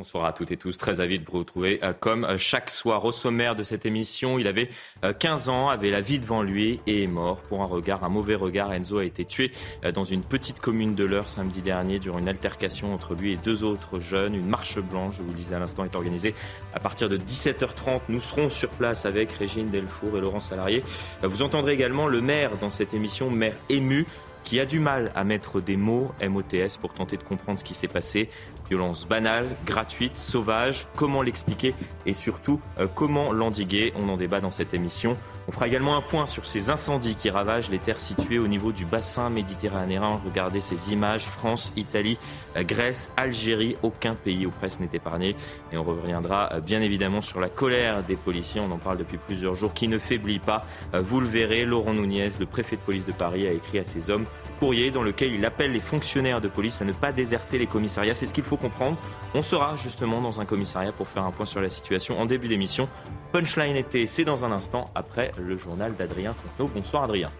Bonsoir à toutes et tous, très avis de vous retrouver euh, comme euh, chaque soir au sommaire de cette émission. Il avait 15 euh, ans, avait la vie devant lui et est mort pour un regard, un mauvais regard. Enzo a été tué dans une petite commune de l'Eure samedi dernier durant une altercation entre lui et deux autres jeunes. Une marche blanche, je vous le disais à l'instant, est organisée à partir de 17h30. Nous serons sur place avec Régine Delfour et Laurent Salarié. Vous entendrez également le maire dans cette émission, maire ému qui a du mal à mettre des mots MOTS pour tenter de comprendre ce qui s'est passé. Violence banale, gratuite, sauvage, comment l'expliquer et surtout euh, comment l'endiguer? On en débat dans cette émission. On fera également un point sur ces incendies qui ravagent les terres situées au niveau du bassin méditerranéen. Regardez ces images, France, Italie, euh, Grèce, Algérie, aucun pays ou presque n'est épargné. Et on reviendra euh, bien évidemment sur la colère des policiers, on en parle depuis plusieurs jours, qui ne faiblit pas. Vous le verrez, Laurent Nunez, le préfet de police de Paris, a écrit à ses hommes courrier dans lequel il appelle les fonctionnaires de police à ne pas déserter les commissariats. C'est ce qu'il faut comprendre. On sera justement dans un commissariat pour faire un point sur la situation en début d'émission. Punchline été, c'est dans un instant après le journal d'Adrien Fontenot. Bonsoir Adrien.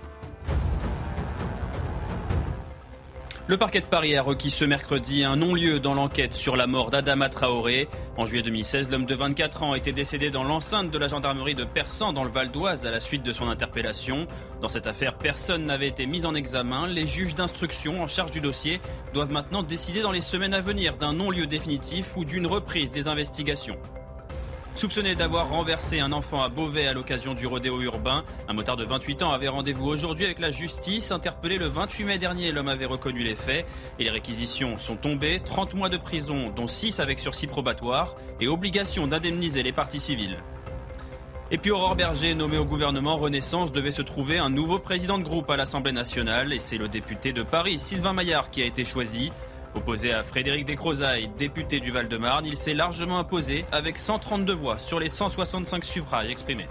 Le parquet de Paris a requis ce mercredi un non-lieu dans l'enquête sur la mort d'Adama Traoré. En juillet 2016, l'homme de 24 ans été décédé dans l'enceinte de la gendarmerie de Persan dans le Val d'Oise à la suite de son interpellation. Dans cette affaire, personne n'avait été mis en examen. Les juges d'instruction en charge du dossier doivent maintenant décider dans les semaines à venir d'un non-lieu définitif ou d'une reprise des investigations. Soupçonné d'avoir renversé un enfant à Beauvais à l'occasion du rodéo urbain, un motard de 28 ans avait rendez-vous aujourd'hui avec la justice. Interpellé le 28 mai dernier, l'homme avait reconnu les faits et les réquisitions sont tombées. 30 mois de prison, dont 6 avec sursis probatoire et obligation d'indemniser les parties civiles. Et puis Aurore Berger, nommé au gouvernement Renaissance, devait se trouver un nouveau président de groupe à l'Assemblée nationale et c'est le député de Paris, Sylvain Maillard, qui a été choisi. Opposé à Frédéric Descrozailles, député du Val-de-Marne, il s'est largement imposé avec 132 voix sur les 165 suffrages exprimés.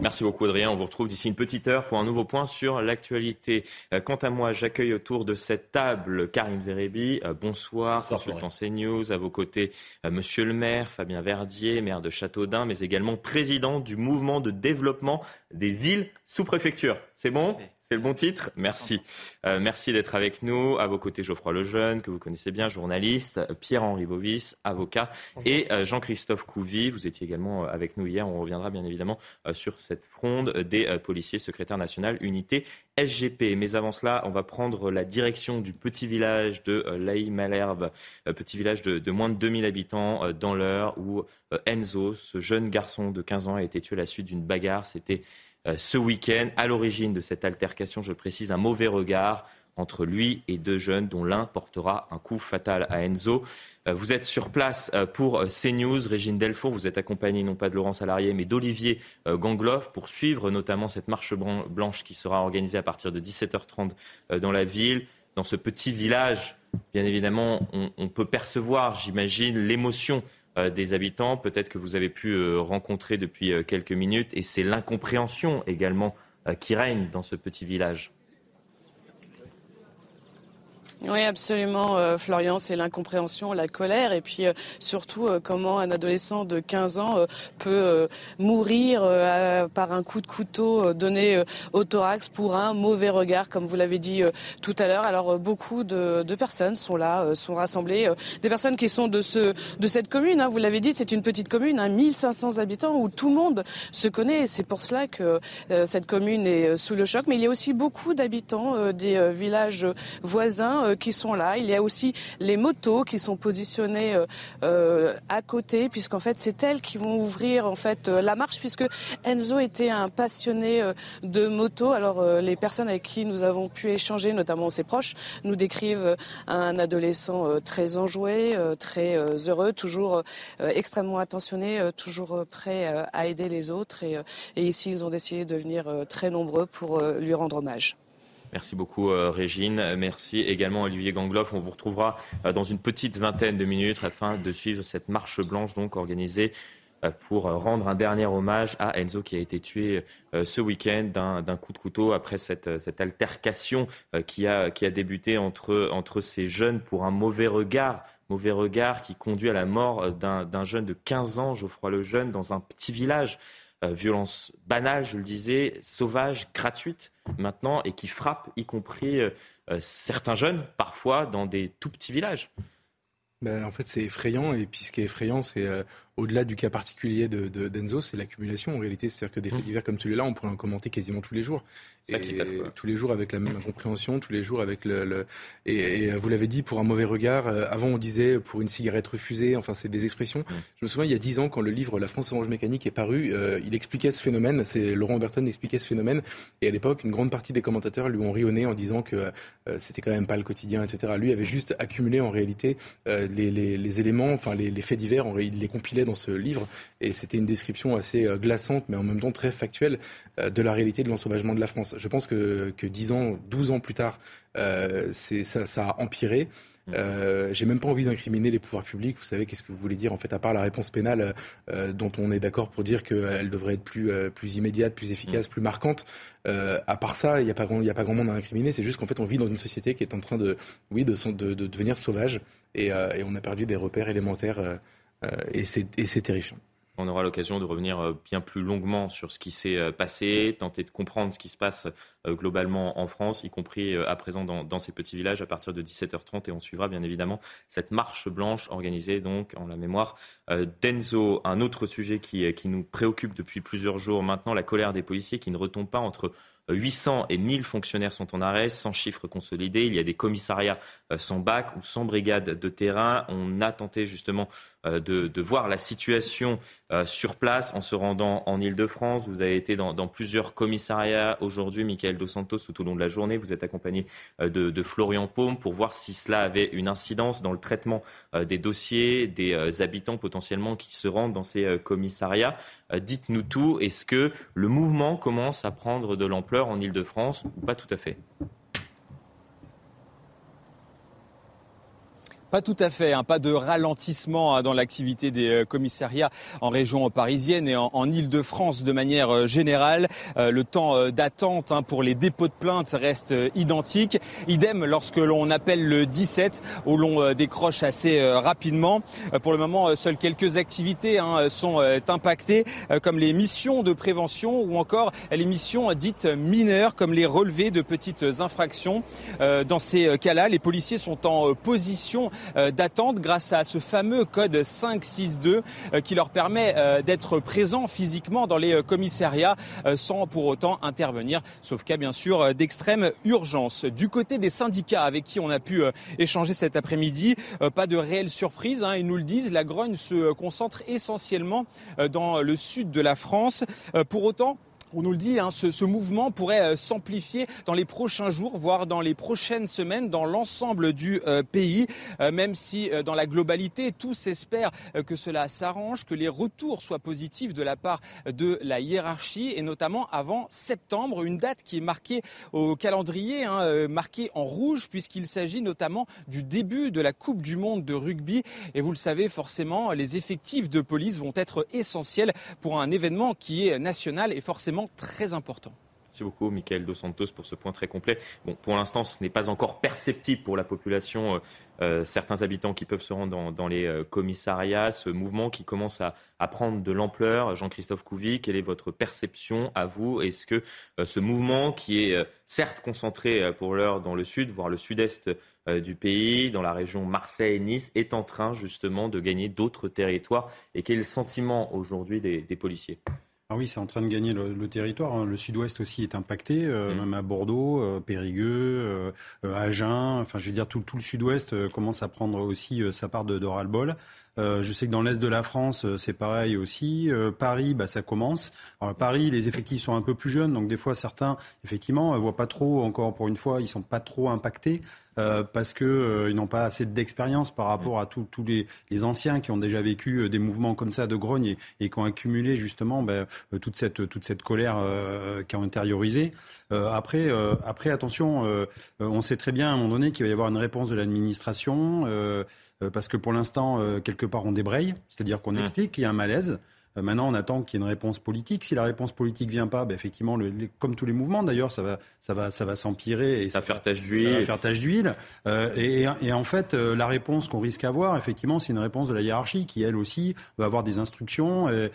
Merci beaucoup Adrien. On vous retrouve d'ici une petite heure pour un nouveau point sur l'actualité. Euh, quant à moi, j'accueille autour de cette table Karim Zerebi. Euh, bonsoir, consultant CNews. À vos côtés, euh, Monsieur le maire, Fabien Verdier, maire de Châteaudun, mais également président du mouvement de développement des villes sous préfecture. C'est bon? C'est le bon titre Merci. Euh, merci d'être avec nous. À vos côtés, Geoffroy Lejeune, que vous connaissez bien, journaliste, Pierre-Henri Bovis, avocat, et euh, Jean-Christophe Couvi. Vous étiez également euh, avec nous hier. On reviendra bien évidemment sur cette fronde des policiers, secrétaire national, unité SGP. Mais avant cela, on va prendre la direction du petit village de Laï-Malherbe, petit village de, de, moins de 2000 habitants dans l'heure où Enzo, ce jeune garçon de 15 ans, a été tué à la suite d'une bagarre. C'était ce week-end. À l'origine de cette altercation, je précise, un mauvais regard entre lui et deux jeunes dont l'un portera un coup fatal à Enzo. Euh, vous êtes sur place euh, pour CNews. Régine Delfour, vous êtes accompagnée non pas de Laurent Salarié, mais d'Olivier Gangloff pour suivre notamment cette marche blanche qui sera organisée à partir de 17h30 dans la ville. Dans ce petit village, bien évidemment, on peut percevoir, j'imagine, l'émotion euh, des habitants, peut-être que vous avez pu euh, rencontrer depuis euh, quelques minutes, et c'est l'incompréhension également qui règne dans ce petit village. Oui, absolument, euh, Florian, c'est l'incompréhension, la colère, et puis euh, surtout euh, comment un adolescent de 15 ans peut mourir par un coup de couteau donné au thorax pour un mauvais regard, comme vous l'avez dit tout à l'heure. Alors beaucoup de, personnes sont là, sont rassemblées, des personnes qui sont de ce de cette commune. Hein, vous l'avez dit, c'est une petite commune, hein, 1500 habitants où tout le monde se connaît. C'est pour cela que cette commune est sous le choc. Mais il y a aussi beaucoup d'habitants des villages voisins euh, qui sont là. Il y a aussi les motos qui sont positionnées euh, euh, à côté, puisqu'en fait c'est elles qui vont ouvrir en fait la marche, puisque Enzo était un passionné de moto. Alors les personnes avec qui nous avons pu échanger, notamment ses proches, nous décrivent un adolescent très enjoué, très heureux, toujours extrêmement attentionné, toujours prêt à aider les autres. Et, et ici, ils ont décidé de venir très nombreux pour lui rendre hommage. Merci beaucoup euh, Régine. Merci également Olivier Gangloff. On vous retrouvera euh, dans une petite vingtaine de minutes afin de suivre cette marche blanche donc organisée euh, pour rendre un dernier hommage à Enzo qui a été tué ce week-end d'un coup de couteau après cette, altercation qui a, débuté entre, entre ces jeunes pour un mauvais regard mauvais regard qui conduit à la mort d'un jeune de 15 ans, Geoffroy Lejeune, dans un petit village. Violence banale, je le disais, sauvage, gratuite maintenant et qui frappe y compris euh, euh, certains jeunes, parfois dans des tout petits villages. ben, En fait, c'est effrayant. Et puis, ce qui est effrayant, c'est au-delà du cas particulier de, d'Enzo, c'est l'accumulation en réalité. C'est-à-dire que des faits mmh. divers comme celui-là, on pourrait en commenter quasiment tous les jours. Et, tous les jours avec la même incompréhension, tous les jours avec le. Et, vous l'avez dit, pour un mauvais regard. Euh, avant, on disait pour une cigarette refusée. Enfin, c'est des expressions. Mmh. Je me souviens, il y a dix ans, quand le livre La France orange mécanique est paru, euh, il expliquait ce phénomène. C'est Laurent Berton expliquait ce phénomène. Et à l'époque, une grande partie des commentateurs lui ont rionné en disant que euh, c'était quand même pas le quotidien, etc. Lui avait juste accumulé en réalité les, les, les, éléments, enfin les, les faits divers. Il les compilait dans ce livre et c'était une description assez euh, glaçante, mais en même temps très factuelle, euh, de la réalité de l'ensauvagement de la France. Je pense que, que 10 ans, 12 ans plus tard, euh, ça, ça, a empiré. Mmh. Euh, j'ai même pas envie d'incriminer les pouvoirs publics. Vous savez, qu'est-ce que vous voulez dire En fait, à part la réponse pénale euh, dont on est d'accord pour dire qu'elle devrait être plus, plus immédiate, plus efficace, mmh. plus marquante. à part ça, il n'y a, pas grand, a pas grand monde à incriminer. C'est juste qu'en fait, on vit dans une société qui est en train de, oui, de, de, de devenir sauvage. Et, et, on a perdu des repères élémentaires et c'est terrifiant. On aura l'occasion de revenir euh, bien plus longuement sur ce qui s'est euh, passé, tenter de comprendre ce qui se passe globalement en France, y compris à présent dans, ces petits villages à partir de 17h30. Et on suivra bien évidemment cette marche blanche organisée donc en la mémoire d'Enzo. Un autre sujet qui, qui nous préoccupe depuis plusieurs jours maintenant, la colère des policiers qui ne retombe pas entre 800 et 1000 fonctionnaires sont en arrêt, sans chiffres consolidés. Il y a des commissariats sans bac ou sans brigade de terrain. On a tenté justement euh, de, voir la situation euh, sur place en se rendant en Ile-de-France. Vous avez été dans, plusieurs commissariats aujourd'hui, Michael Dos Santos, tout au long de la journée. Vous êtes accompagné euh, de, Florian Paume pour voir si cela avait une incidence dans le traitement des dossiers des habitants potentiellement qui se rendent dans ces commissariats. Dites-nous tout. Est-ce que le mouvement commence à prendre de l'ampleur en Ile-de-France ou pas tout à fait? Pas tout à fait, hein, pas de ralentissement hein, dans l'activité des euh, commissariats en région parisienne et en, en Ile-de-France de manière euh, générale. Euh, le temps d'attente hein, pour les dépôts de plainte reste identique. Idem lorsque l'on appelle le 17, où l'on décroche assez rapidement. Pour le moment, seules quelques activités sont impactées, comme les missions de prévention ou encore les missions dites mineures, comme les relevés de petites infractions. Dans ces cas-là, les policiers sont en position d'attente grâce à ce fameux code 562 euh, qui leur permet euh, d'être présents physiquement dans les commissariats sans pour autant intervenir, sauf cas bien sûr d'extrême urgence. Du côté des syndicats avec qui on a pu échanger cet après-midi, pas de réelle surprise, hein, ils nous le disent, la grogne se concentre essentiellement dans le sud de la France. Pour autant, on nous le dit, hein, ce, mouvement pourrait euh, s'amplifier dans les prochains jours, voire dans les prochaines semaines, dans l'ensemble du euh, pays, euh, même si dans la globalité, tous espèrent que cela s'arrange, que les retours soient positifs de la part de la hiérarchie, et notamment avant septembre, une date qui est marquée au calendrier, hein, marquée en rouge, puisqu'il s'agit notamment du début de la Coupe du Monde de rugby. Et vous le savez forcément, les effectifs de police vont être essentiels pour un événement qui est national et forcément très important. Merci beaucoup, Michael Dos Santos, pour ce point très complet. Bon, pour l'instant, ce n'est pas encore perceptible pour la population, euh, euh, certains habitants qui peuvent se rendre dans, les euh, commissariats, ce mouvement qui commence à, prendre de l'ampleur. Jean-Christophe Couvi, quelle est votre perception à vous? Est-ce que ce mouvement, qui est certes concentré pour l'heure dans le sud, voire le sud-est du pays, dans la région Marseille-Nice, est en train justement de gagner d'autres territoires? Et quel est le sentiment aujourd'hui des policiers? Ah oui, c'est en train de gagner le, territoire. Hein. Le sud-ouest aussi est impacté, euh, mmh. même à Bordeaux, euh, Périgueux, euh, Agen. Enfin, je veux dire, tout, tout le sud-ouest commence à prendre aussi sa part de, de ras-le-bol. Je sais que dans l'est de la France, c'est pareil aussi. Paris, bah, ça commence. Alors, Paris, les effectifs sont un peu plus jeunes, donc des fois certains, effectivement, voient pas trop. Encore pour une fois, ils sont pas trop impactés. Euh, parce qu'ils euh, n'ont pas assez d'expérience par rapport à tous les, anciens qui ont déjà vécu euh, des mouvements comme ça de grogne et, qui ont accumulé justement ben, toute, cette, toute cette colère qui ont intériorisé. après, après, attention, on sait très bien à un moment donné qu'il va y avoir une réponse de l'administration parce que pour l'instant, quelque part, on débraye, c'est-à-dire qu'on explique qu'il y a un malaise. Euh, maintenant, on attend qu'il y ait une réponse politique. Si la réponse politique vient pas, ben, effectivement, le, comme tous les mouvements d'ailleurs, ça va, ça va, ça va s'empirer et ça, va faire tache d'huile. faire tache d'huile. Euh, et, et, en fait, euh, la réponse qu'on risque d'avoir, effectivement, c'est une réponse de la hiérarchie qui, elle aussi, va avoir des instructions. Et,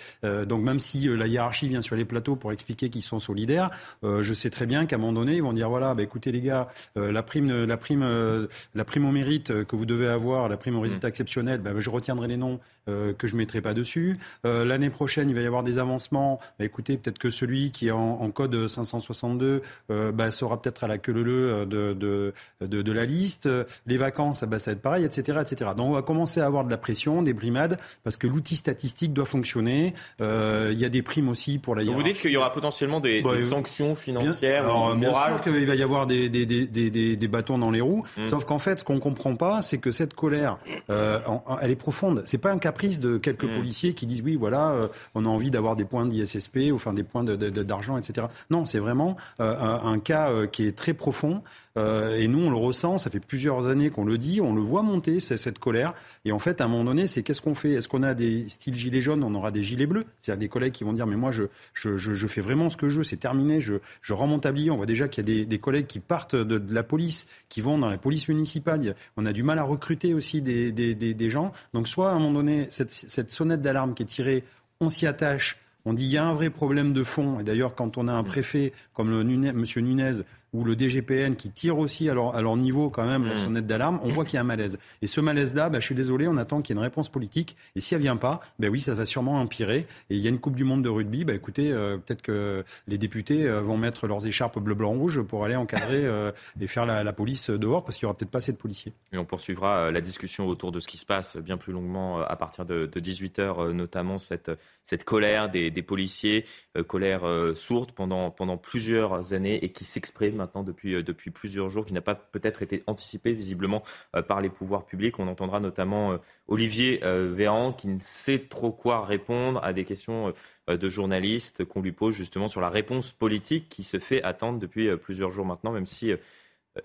donc, même si la hiérarchie vient sur les plateaux pour expliquer qu'ils sont solidaires, je sais très bien qu'à un moment donné, ils vont dire voilà, ben, écoutez les gars, la prime, la prime, la prime au mérite que vous devez avoir, la prime au résultat mmh. exceptionnel, ben, je retiendrai les noms que je mettrai pas dessus. L'année prochaine, il va y avoir des avancements. Bah, écoutez, peut-être que celui qui est en, code 562 euh, bah, sera peut-être à la queue leu de, de, de, la liste. Les vacances, bah, ça va être pareil, etc., etc. Donc on va commencer à avoir de la pression, des brimades, parce que l'outil statistique doit fonctionner. Euh, il y a des primes aussi pour la Vous dites qu'il y aura potentiellement des, sanctions financières, bien, bien sûr qu'il va y avoir des, des, des, des bâtons dans les roues. Mmh. Sauf qu'en fait, ce qu'on comprend pas, c'est que cette colère, euh, elle est profonde. C'est pas un caprice de quelques mmh. policiers qui disent oui, voilà, euh, on a envie d'avoir des points d'ISSP, enfin des points d'argent, etc. Non, c'est vraiment euh, un, cas euh, qui est très profond. Et nous, on le ressent, ça fait plusieurs années qu'on le dit, on le voit monter, cette colère. Et en fait, à un moment donné, c'est qu'est-ce qu'on fait? Est-ce qu'on a des styles gilets jaunes? On aura des gilets bleus C'est-à-dire des collègues qui vont dire, mais moi, je, je, fais vraiment ce que je veux, c'est terminé, je, je rends mon tablier. On voit déjà qu'il y a des, collègues qui partent de, la police, qui vont dans la police municipale. On a du mal à recruter aussi des, des, gens. Donc soit, à un moment donné, cette, cette sonnette d'alarme qui est tirée on s'y attache. On dit il y a un vrai problème de fond. Et d'ailleurs, quand on a un préfet comme le M. Nunez ou le DGPN qui tire aussi à leur, niveau quand même la mm. sonnette d'alarme, on voit qu'il y a un malaise. Et ce malaise-là, bah, je suis désolé, on attend qu'il y ait une réponse politique. Et si elle vient pas, ben oui, ça va sûrement empirer. Et il y a une Coupe du Monde de rugby. Bah, écoutez, euh, peut-être que les députés euh, vont mettre leurs écharpes bleu, blanc, rouge pour aller encadrer euh, et faire la, police dehors parce qu'il y aura peut-être pas assez de policiers. Et on poursuivra la discussion autour de ce qui se passe bien plus longuement à partir de, 18h, notamment cette, cette colère des, policiers, colère sourde pendant, pendant plusieurs années et qui s'exprime depuis, euh, depuis plusieurs jours, qui n'a pas peut-être été anticipé visiblement euh, par les pouvoirs publics. On entendra notamment euh, Olivier Véran qui ne sait trop quoi répondre à des questions de journalistes qu'on lui pose justement sur la réponse politique qui se fait attendre depuis plusieurs jours maintenant, même si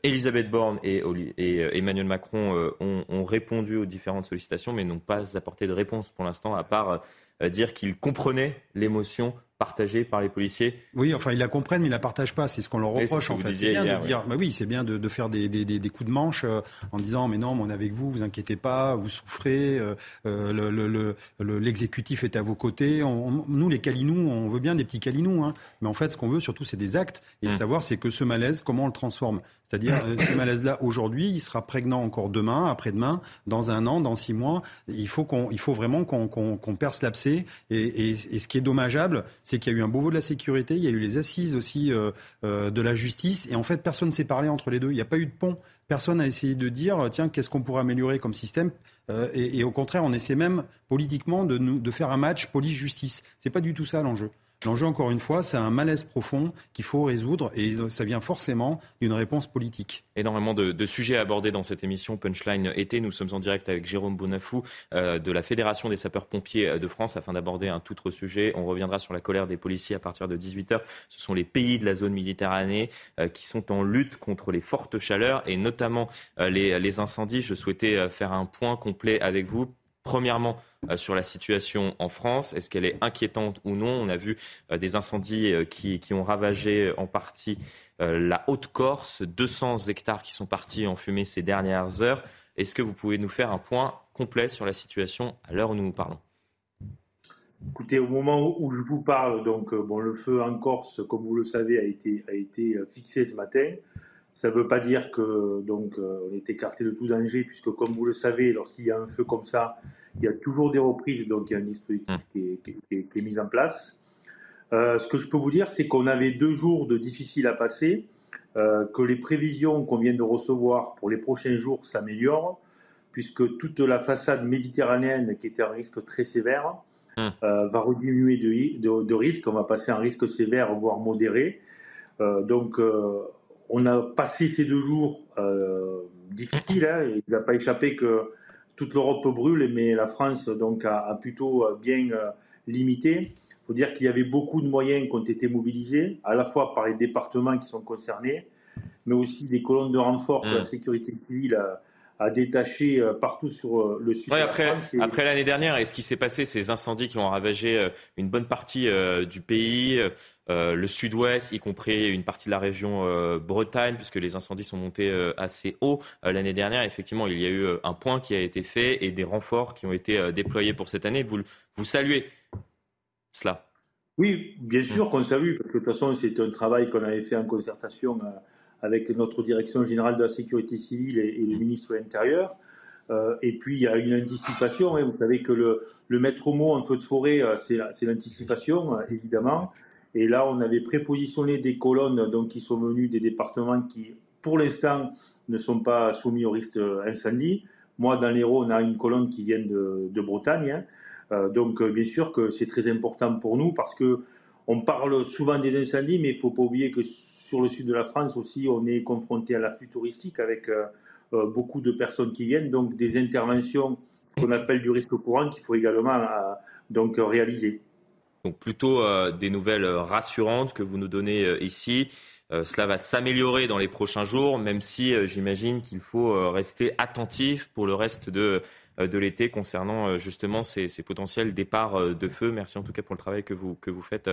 Elisabeth Borne et, Emmanuel Macron ont, répondu aux différentes sollicitations, mais n'ont pas apporté de réponse pour l'instant, à part dire qu'ils comprenaient l'émotion partagée par les policiers. Oui, enfin ils la comprennent, mais ils la partagent pas. C'est ce qu'on leur reproche en fait. C'est bien de dire, bah oui, c'est bien de, faire des, coups de manche euh, en disant, mais non, on est avec vous, vous inquiétez pas, vous souffrez, euh, euh, l'exécutif est à vos côtés. nous, les calinous, on veut bien des petits calinous, hein. mais en fait, ce qu'on veut surtout, c'est des actes et hum. savoir, c'est que ce malaise, comment on le transforme. C'est-à-dire, ce malaise-là aujourd'hui, il sera prégnant encore demain, après-demain, dans un an, dans six mois. Il faut qu'on, il faut vraiment qu'on perce l'abcès. Et, et, ce qui est dommageable, c'est qu'il y a eu un Beauvau de la sécurité, il y a eu les assises aussi euh, euh, de la justice, et en fait, personne ne s'est parlé entre les deux. Il n'y a pas eu de pont. Personne n'a essayé de dire, tiens, qu'est-ce qu'on pourrait améliorer comme système euh, et, au contraire, on essaie même politiquement de, de faire un match police-justice. C'est pas du tout ça l'enjeu. L'enjeu, encore une fois, c'est un malaise profond qu'il faut résoudre et ça vient forcément d'une réponse politique. Énormément de, sujets abordés dans cette émission Punchline été. Nous sommes en direct avec Jérôme Bonafou euh, de la Fédération des sapeurs-pompiers de France afin d'aborder un tout autre sujet. On reviendra sur la colère des policiers à partir de 18h. Ce sont les pays de la zone Méditerranée euh, qui sont en lutte contre les fortes chaleurs et notamment euh, les incendies. Je souhaitais faire un point complet avec vous Premièrement, euh, sur la situation en France, est-ce qu'elle est inquiétante ou non? On a vu euh, des incendies euh, qui, ont ravagé en partie la Haute-Corse, 200 hectares qui sont partis en fumée ces dernières heures. Est-ce que vous pouvez nous faire un point complet sur la situation à l'heure où nous nous parlons? Écoutez, au moment où je vous parle, donc bon, le feu en Corse, comme vous le savez, a été, a été fixé ce matin. Ça ne veut pas dire que donc euh, on est écarté de tout danger, puisque comme vous le savez, lorsqu'il y a un feu comme ça, il y a toujours des reprises, donc il y a un dispositif mmh. qui, est, mis en place. Euh, ce que je peux vous dire, c'est qu'on avait deux jours de difficile à passer, euh, que les prévisions qu'on vient de recevoir pour les prochains jours s'améliorent, puisque toute la façade méditerranéenne, qui était un risque très sévère, mmh. va rediminuer de, de, risque. On va passer un risque sévère, voire modéré. donc on a passé ces deux jours euh, difficiles. Hein, il ne va pas échapper que toute l'Europe brûle, mais la France donc a, plutôt bien euh, limité. Il faut dire qu'il y avait beaucoup de moyens qui ont été mobilisés, à la fois par les départements qui sont concernés, mais aussi des colonnes de renfort de la mmh. sécurité civile à détacher partout sur le sud. après, après l'année dernière, et ce qui s'est passé, ces incendies qui ont ravagé une bonne partie du pays, le sud-ouest, y compris une partie de la région Bretagne, puisque les incendies sont montés assez haut l'année dernière. Effectivement, il y a eu un point qui a été fait et des renforts qui ont été déployés pour cette année. Vous, vous saluez cela? Oui, bien sûr qu'on salue, parce que de toute façon, c'est un travail qu'on avait fait en concertation euh, avec notre direction générale de la sécurité civile et, le ministre de l'Intérieur. Euh, et puis, il y a une anticipation. Hein. Vous savez que le, le maître mot en feu de forêt, euh, c'est l'anticipation, évidemment. Et là, on avait prépositionné des colonnes donc, qui sont venues des départements qui, pour l'instant, ne sont pas soumis au risque incendie. Moi, dans l'Hérault, on a une colonne qui vient de, Bretagne. Hein. Euh, donc euh, bien sûr que c'est très important pour nous parce que on parle souvent des incendies, mais il ne faut pas oublier que sur le sud de la France aussi, on est confronté à l'afflux touristique avec euh, beaucoup de personnes qui viennent, donc des interventions qu'on appelle du risque courant qu'il faut également donc réaliser. Donc plutôt des nouvelles rassurantes que vous nous donnez ici. cela va s'améliorer dans les prochains jours, même si j'imagine qu'il faut rester attentif pour le reste de euh, de l'été concernant euh, justement ces, potentiels départs euh, de feu. Merci en tout cas pour le travail que vous, que vous faites.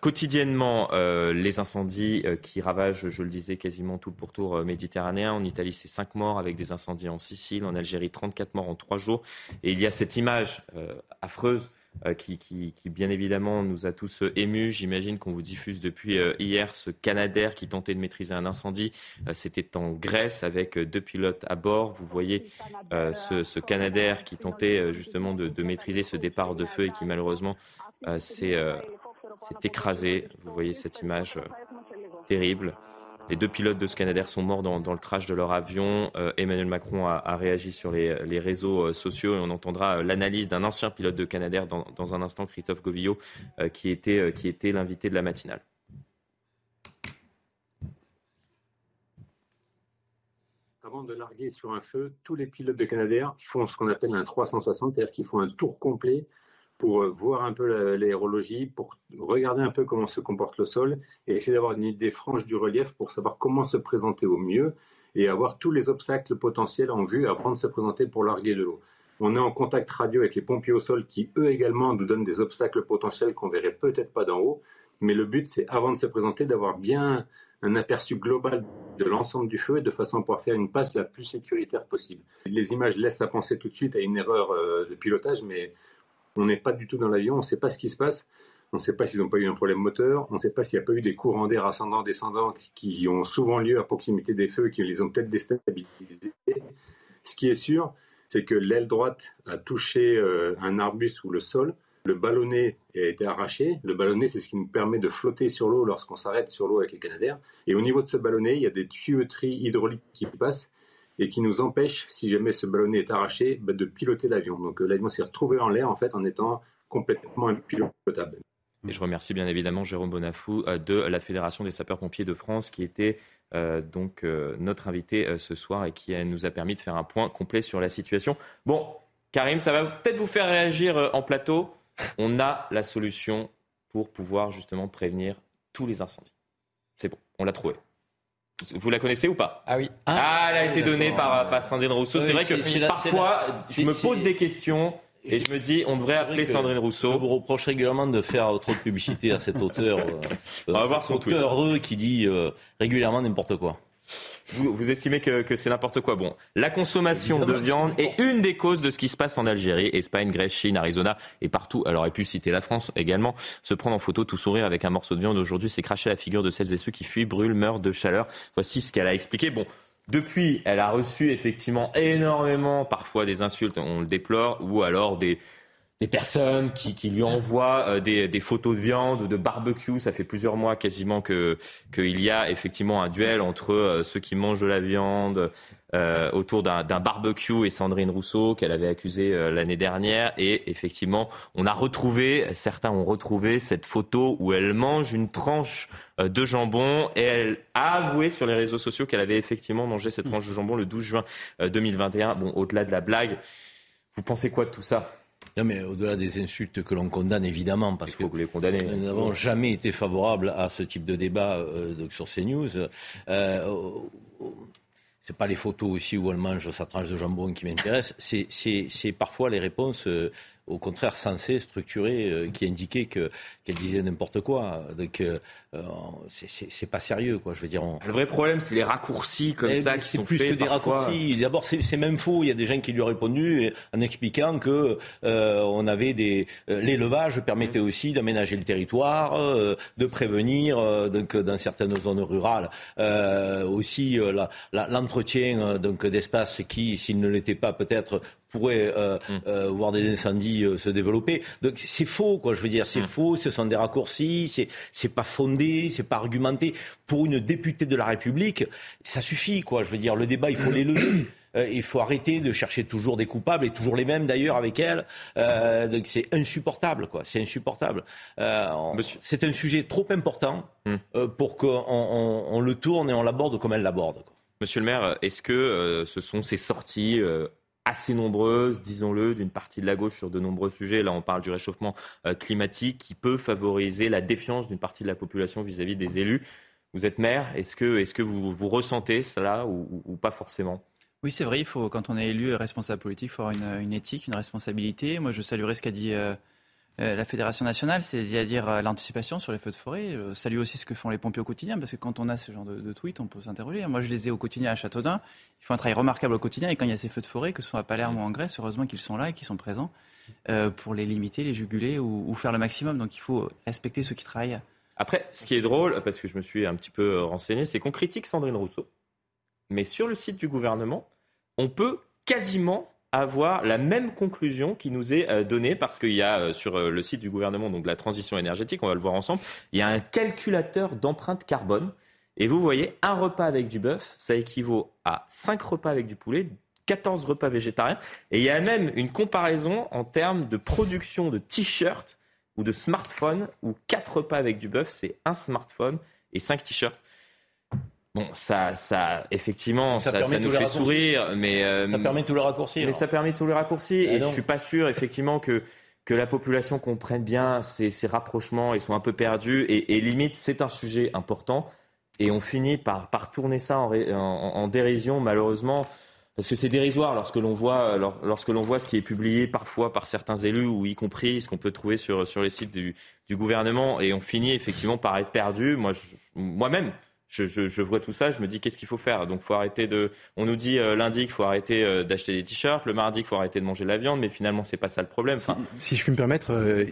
quotidiennement, les incendies qui ravagent, je le disais, quasiment tout le pourtour méditerranéen. En Italie, c'est 5 morts avec des incendies en Sicile. En Algérie, 34 morts en 3 jours. Et il y a cette image affreuse euh, qui, bien évidemment nous a tous euh, émus. J'imagine qu'on vous diffuse depuis euh, hier ce Canadair qui tentait de maîtriser un incendie. C'était en Grèce avec deux pilotes à bord. Vous voyez ce, Canadair qui tentait justement de, maîtriser ce départ de feu et qui malheureusement s'est écrasé. Vous voyez cette image terrible. Les deux pilotes de Scanair sont morts dans, le crash de leur avion. Euh, Emmanuel Macron a, réagi sur les, réseaux euh, sociaux et on entendra euh, l'analyse d'un ancien pilote de Canadair dans, un instant, Christophe Govillot, qui était, qui était l'invité de la matinale. Avant de larguer sur un feu, tous les pilotes de Canadair font ce qu'on appelle un 360, c'est-à-dire qu'ils font un tour complet pour euh, voir un peu l'aérologie, pour regarder un peu comment se comporte le sol et essayer d'avoir une idée franche du relief pour savoir comment se présenter au mieux et avoir tous les obstacles potentiels en vue avant de se présenter pour larguer de l'eau. On est en contact radio avec les pompiers au sol qui, eux également, nous donnent des obstacles potentiels qu'on verrait peut-être pas d'en haut. Mais le but, c'est avant de se présenter, d'avoir bien un aperçu global de l'ensemble du feu de façon à pouvoir faire une passe la plus sécuritaire possible. Les images laissent à penser tout de suite à une erreur euh, de pilotage, mais on n'est pas du tout dans l'avion, on ne sait pas ce qui se passe. On ne sait pas s'ils n'ont pas eu un problème moteur, on ne sait pas s'il n'y a pas eu des courants d'air ascendants, descendants qui ont souvent lieu à proximité des feux, qui les ont peut-être déstabilisés. Ce qui est sûr, c'est que l'aile droite a touché euh, un arbuste ou le sol. Le ballonnet a été arraché. Le ballonnet, c'est ce qui nous permet de flotter sur l'eau lorsqu'on s'arrête sur l'eau avec les canadaires. Et au niveau de ce ballonnet, il y a des tuyauteries hydrauliques qui passent et qui nous empêche, si jamais ce ballonnet est arraché, bah, de piloter l'avion. Donc euh, l'avion s'est retrouvé en l'air en fait en étant complètement impilotable. Et je remercie bien évidemment Jérôme Bonafou euh, de la Fédération des sapeurs-pompiers de France qui était euh, donc notre invité ce soir et qui nous a permis de faire un point complet sur la situation. Bon, Karim, ça va peut-être vous faire réagir en plateau. On a la solution pour pouvoir justement prévenir tous les incendies. C'est bon, on l'a trouvé. Vous la connaissez ou pas? Ah oui. Ah, ah elle a été donnée par, par, Sandrine Rousseau. c'est vrai que parfois, je me pose des questions. Et je me dis, on devrait appeler Sandrine Rousseau. Je vous reproche régulièrement de faire trop de publicité à cet auteur. Euh, on va voir son tweet. heureux qui dit euh, régulièrement n'importe quoi. Vous, estimez que, c'est n'importe quoi. Bon, la consommation de viande est une des causes de ce qui se passe en Algérie, Espagne, Grèce, Chine, Arizona et partout. Elle aurait pu citer la France également. Se prendre en photo, tout sourire avec un morceau de viande aujourd'hui, c'est cracher la figure de celles et ceux qui fuient, brûlent, meurent de chaleur. Voici ce qu'elle a expliqué. Bon, depuis, elle a reçu effectivement énormément, parfois des insultes, on le déplore, ou alors des, des personnes qui, lui envoient euh, des, photos de viande ou de barbecue. Ça fait plusieurs mois quasiment que qu'il y a effectivement un duel entre euh, ceux qui mangent de la viande euh, autour d'un barbecue et Sandrine Rousseau qu'elle avait accusé l'année dernière. Et effectivement, on a retrouvé, certains ont retrouvé cette photo où elle mange une tranche de jambon et elle a avoué sur les réseaux sociaux qu'elle avait effectivement mangé cette tranche de jambon le 12 juin 2021. Bon, au-delà de la blague, vous pensez quoi de tout ça? Non, mais au-delà des insultes que l'on condamne, évidemment, parce que les condamner, nous n'avons jamais été favorables à ce type de débat euh, sur CNews. Euh, c'est pas les photos aussi où elle mange sa tranche de jambon qui m'intéresse, c'est parfois les réponses au contraire sensé, structuré, euh, qui indiquait que qu'elle disait n'importe quoi. Donc euh, euh c'est pas sérieux, quoi. Je veux dire. Le vrai problème, c'est les raccourcis comme ça qui sont plus faits que des raccourcis. D'abord, c'est même faux. Il y a des gens qui lui ont répondu en expliquant que euh, on avait des l'élevage permettait aussi d'aménager le territoire, de prévenir donc dans certaines zones rurales aussi l'entretien donc d'espaces qui, s'ils ne l'étaient pas, peut-être pourrait euh, mm. euh, voir des incendies euh, se développer. Donc c'est faux, quoi. Je veux dire, c'est mm. faux. Ce sont des raccourcis. C'est c'est pas fondé, c'est pas argumenté. Pour une députée de la République, ça suffit, quoi. Je veux dire, le débat, il faut l'élever. il faut arrêter de chercher toujours des coupables et toujours les mêmes d'ailleurs avec elle. donc c'est insupportable, quoi. C'est insupportable. c'est un sujet trop important mm. pour qu'on on, le tourne et on l'aborde comme elle l'aborde. Monsieur le maire, est-ce que ce sont ces sorties assez nombreuses, disons-le, d'une partie de la gauche sur de nombreux sujets. Là, on parle du réchauffement euh, climatique qui peut favoriser la défiance d'une partie de la population vis-à-vis des élus. Vous êtes maire, est-ce que, est que vous, vous ressentez cela ou, pas forcément? Oui, c'est vrai, il faut, quand on est élu responsable politique, il faut avoir une, éthique, une responsabilité. Moi, je saluerais ce qu'a dit euh, la Fédération nationale, c'est-à-dire euh, l'anticipation sur les feux de forêt. Je euh, salue aussi ce que font les pompiers au quotidien, parce que quand on a ce genre de, de tweets, on peut s'interroger. Moi, je les ai au quotidien à Châteaudun. Ils font un travail remarquable au quotidien, et quand il y a ces feux de forêt, que ce soit à Palerme ou en Grèce, heureusement qu'ils sont là et qu'ils sont présents pour les limiter, les juguler ou, ou, faire le maximum. Donc, il faut respecter ceux qui travaillent. Après, ce qui est drôle, parce que je me suis un petit peu renseigné, c'est qu'on critique Sandrine Rousseau, mais sur le site du gouvernement, on peut quasiment avoir la même conclusion qui nous est euh, donnée parce qu'il y a euh, sur euh, le site du gouvernement donc la transition énergétique, on va le voir ensemble, il y a un calculateur d'empreinte carbone et vous voyez un repas avec du bœuf, ça équivaut à 5 repas avec du poulet, 14 repas végétariens et il y a même une comparaison en termes de production de t-shirts ou de smartphones où 4 repas avec du bœuf, c'est un smartphone et 5 t-shirts. Bon, ça, ça, effectivement, ça, ça, nous fait sourire, mais euh, ça permet tout le raccourci. Mais ça permet tout le raccourci, et, je suis pas sûr, effectivement, que que la population comprenne bien ces, ces rapprochements, ils sont un peu perdus, et, et limite, c'est un sujet important, et on finit par par tourner ça en, en, en dérision, malheureusement. Parce que c'est dérisoire lorsque l'on voit, lorsque l'on voit ce qui est publié parfois par certains élus ou y compris ce qu'on peut trouver sur, sur les sites du, du gouvernement et on finit effectivement par être perdu. Moi, moi-même, je, vois tout ça, je me dis qu'est-ce qu'il faut faire? Donc, faut arrêter de. On nous dit euh, lundi qu'il faut arrêter euh, d'acheter des t-shirts, le mardi qu'il faut arrêter de manger de la viande, mais finalement, c'est pas ça le problème. Si, je puis me permettre, euh,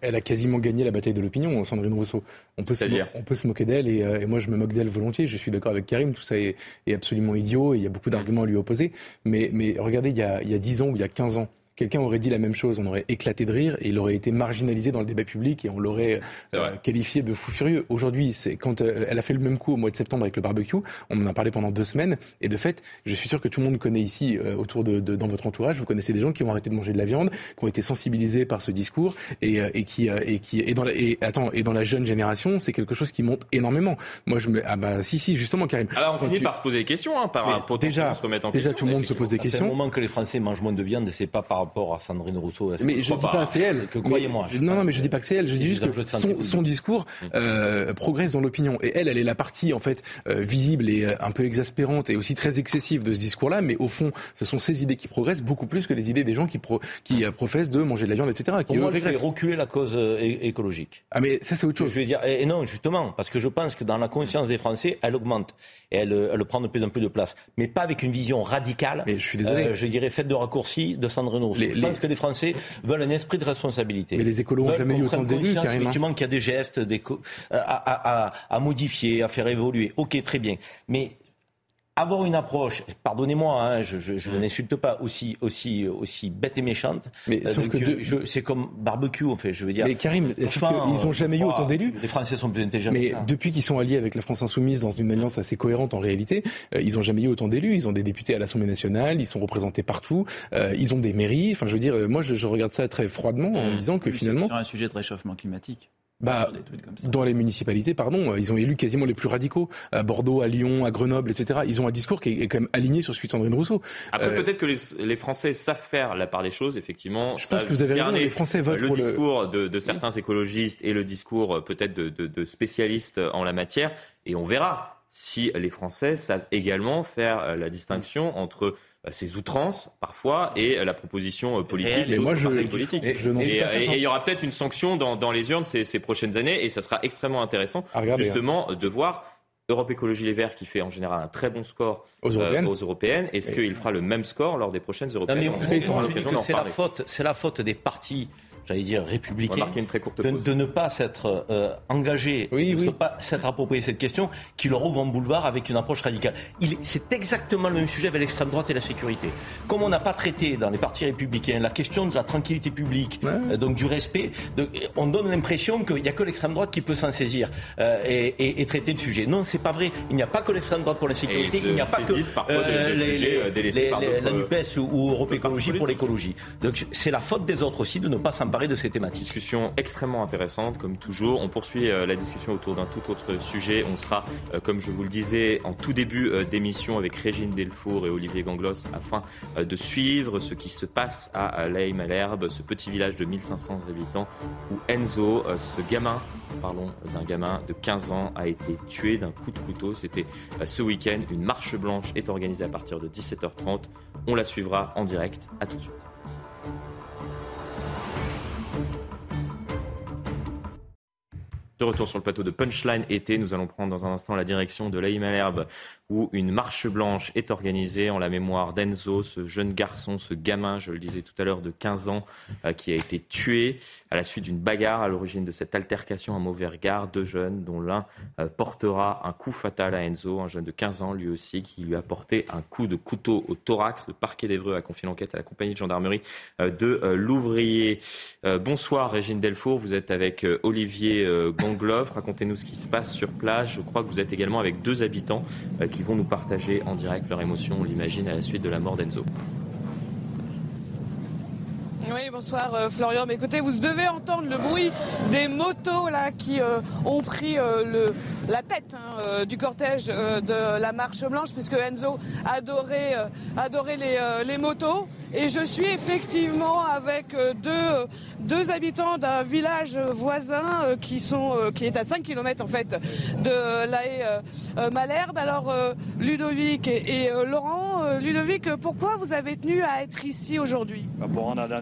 elle a quasiment gagné la bataille de l'opinion, Sandrine Rousseau. On peut, se, on peut se moquer d'elle et, moi, je me moque d'elle volontiers. Je suis d'accord avec Karim, tout ça est, absolument idiot et il y a beaucoup d'arguments à lui opposer. Mais, mais regardez, il y, a, il y a 10 ans ou il y a 15 ans, quelqu'un aurait dit la même chose, on aurait éclaté de rire et il aurait été marginalisé dans le débat public et on l'aurait euh, qualifié de fou furieux. Aujourd'hui, c'est quand euh, elle a fait le même coup au mois de septembre avec le barbecue, on en a parlé pendant deux semaines et de fait, je suis sûr que tout le monde connaît ici euh, autour de, dans votre entourage, vous connaissez des gens qui ont arrêté de manger de la viande, qui ont été sensibilisés par ce discours et, et qui et qui et dans la, et attends et dans la jeune génération, c'est quelque chose qui monte énormément. Moi, je me ah bah si si justement Karim. Alors on finit par se poser des questions hein, par rapport déjà, se remettre en déjà tout le monde se pose des questions. Au moment que les Français mangent moins de viande, c'est pas par rapport à Sandrine Rousseau mais je ne dis pas c'est elle. Que croyez-moi. Non, non, mais je dis pas que c'est elle. Je dis juste que son, discours mm. euh, progresse dans l'opinion. Et elle, elle est la partie en fait euh, visible et euh, un peu exaspérante et aussi très excessive de ce discours-là. Mais au fond, ce sont ces idées qui progressent beaucoup plus que les idées des gens qui, qui professent de manger de la viande, etc. Qui Pour moi, fait reculer la cause écologique. Ah, mais ça, c'est autre chose. Je veux dire, et non, justement, parce que je pense que dans la conscience des Français, elle augmente et elle, elle prend de plus en plus de place. Mais pas avec une vision radicale. Mais je suis désolé. je dirais faite de raccourci de Sandrine Je pense que les Français veulent un esprit de responsabilité. Mais les écolos n'ont jamais eu autant d'élus, carrément. Effectivement, qu'il y a des gestes des à, à, à, modifier, à faire évoluer. Ok, très bien. Mais avoir une approche, pardonnez-moi, hein, je, je, ne mm. n'insulte pas, aussi, aussi, aussi bête et méchante. Mais euh, sauf que c'est comme barbecue, en fait, je veux dire. Mais Karim, ils n'ont jamais eu autant d'élus. Les Français sont plus intelligents. Mais depuis qu'ils sont alliés avec la France Insoumise dans une alliance assez cohérente en réalité, euh, ils n'ont jamais eu autant d'élus. Ils ont des députés à l'Assemblée nationale, ils sont représentés partout, euh, ils ont des mairies. Enfin, je veux dire, moi, je, regarde ça très froidement en mm. disant que finalement. Sur un sujet de réchauffement climatique. Bah, dans les municipalités, pardon, ils ont élu quasiment les plus radicaux. À Bordeaux, à Lyon, à Grenoble, etc. Ils ont un discours qui est quand même aligné sur celui de Sandrine Rousseau. Après, euh, peut-être que les, les, Français savent faire la part des choses, effectivement. Je pense que vous avez raison, les Français votent le pour discours de, de, certains écologistes et le discours euh, peut-être de, de, de spécialistes en la matière, et on verra si les Français savent également faire la distinction entre ces outrances parfois et la proposition politique. Et moi, je, politique. Et il y aura peut-être une sanction dans, les urnes ces, prochaines années et ça sera extrêmement intéressant justement de voir Europe Écologie Les Verts qui fait en général un très bon score aux européennes. Est-ce qu'il fera le même score lors des prochaines européennes? C'est la faute, c'est la faute des partis j'allais dire, républicain, de, ne pas s'être euh, engagé, de ne pas s'être approprié cette question, qui leur ouvre un boulevard avec une approche radicale. C'est exactement le même sujet avec l'extrême droite et la sécurité. Comme on n'a pas traité dans les partis républicains la question de la tranquillité publique, euh, donc du respect, on donne l'impression qu'il n'y a que l'extrême droite qui peut s'en saisir euh, et, traiter le sujet. Non, c'est pas vrai. Il n'y a pas que l'extrême droite pour la sécurité, il n'y a pas que la NUPES ou Europe Écologie pour l'écologie. Donc c'est la faute des autres aussi de ne pas de ces thématiques. Discussion extrêmement intéressante, comme toujours. On poursuit euh, la discussion autour d'un tout autre sujet. On sera, euh, comme je vous le disais, en tout début euh, d'émission avec Régine Delfour et Olivier Ganglos afin de suivre ce qui se passe à Laïm-Malherbe, ce petit village de 1500 habitants où Enzo, ce gamin, parlons d'un gamin de 15 ans, a été tué d'un coup de couteau. C'était ce week-end. Une marche blanche est organisée à partir de 17h30. On la suivra en direct. À tout de suite. De retour sur le plateau de Punchline été, nous allons prendre dans un instant la direction de Malherbe où une marche blanche est organisée en la mémoire d'Enzo, ce jeune garçon, ce gamin, je le disais tout à l'heure, de 15 ans, euh, qui a été tué à la suite d'une bagarre à l'origine de cette altercation à mauvais regard. Deux jeunes, dont l'un euh, portera un coup fatal à Enzo, un jeune de 15 ans lui aussi, qui lui a porté un coup de couteau au thorax. Le parquet d'Evreux a confié l'enquête à la compagnie de gendarmerie euh, de l'ouvrier. bonsoir Régine Delfour, vous êtes avec Olivier Gongloff. Racontez-nous ce qui se passe sur place. Je crois que vous êtes également avec deux habitants qui vont nous partager en direct leur émotion, on l'imagine, à la suite de la mort d'Enzo. Oui, bonsoir euh, Florian. Mais écoutez, vous devez entendre le bruit des motos là qui euh, ont pris euh, la tête hein, du cortège de la marche blanche, puisque Enzo adorait, les, motos. Et je suis effectivement avec deux, habitants d'un village voisin qui, sont, qui est à 5 km en fait de la haie Malherbe. Alors Ludovic et, Laurent, Ludovic, pourquoi vous avez tenu à être ici aujourd'hui? Bah,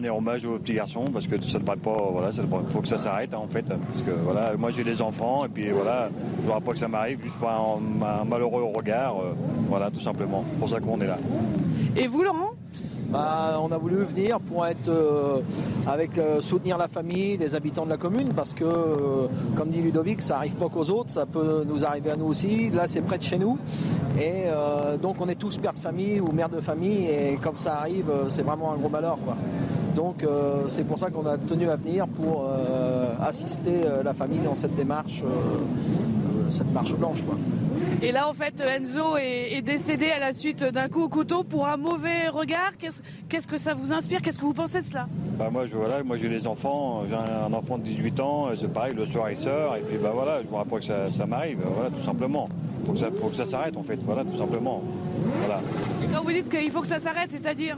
hommage aux petits garçons parce que ça ne devrait pas, voilà, il faut que ça s'arrête hein, en fait. Parce que voilà, moi j'ai des enfants et puis voilà, je voudrais pas que ça m'arrive juste pour un, malheureux regard, euh, voilà, tout simplement. Pour ça qu'on est là. Et vous, Laurent? Bah, on a voulu venir pour euh, euh, soutenir la famille, les habitants de la commune, parce que, euh, comme dit Ludovic, ça arrive pas qu'aux autres, ça peut nous arriver à nous aussi. Là, c'est près de chez nous, et donc on est tous pères de famille ou mères de famille, et quand ça arrive, c'est vraiment un gros malheur. Donc c'est pour ça qu'on a tenu à venir pour assister la famille dans cette démarche, cette marche blanche, quoi. Et là, en fait, Enzo est, décédé à la suite d'un coup au couteau pour un mauvais regard. Qu'est-ce que ça vous inspire? Qu'est-ce que vous pensez de cela? Bah moi, je, voilà, moi j'ai des enfants. J'ai un, enfant de 18 ans. C'est pareil, le soir il sort. Et puis bah voilà, je vois pas que ça, m'arrive. Voilà, tout simplement. Faut que ça, faut que ça s'arrête en fait. Voilà, tout simplement. Voilà. Et quand vous dites qu'il faut que ça s'arrête, c'est-à-dire?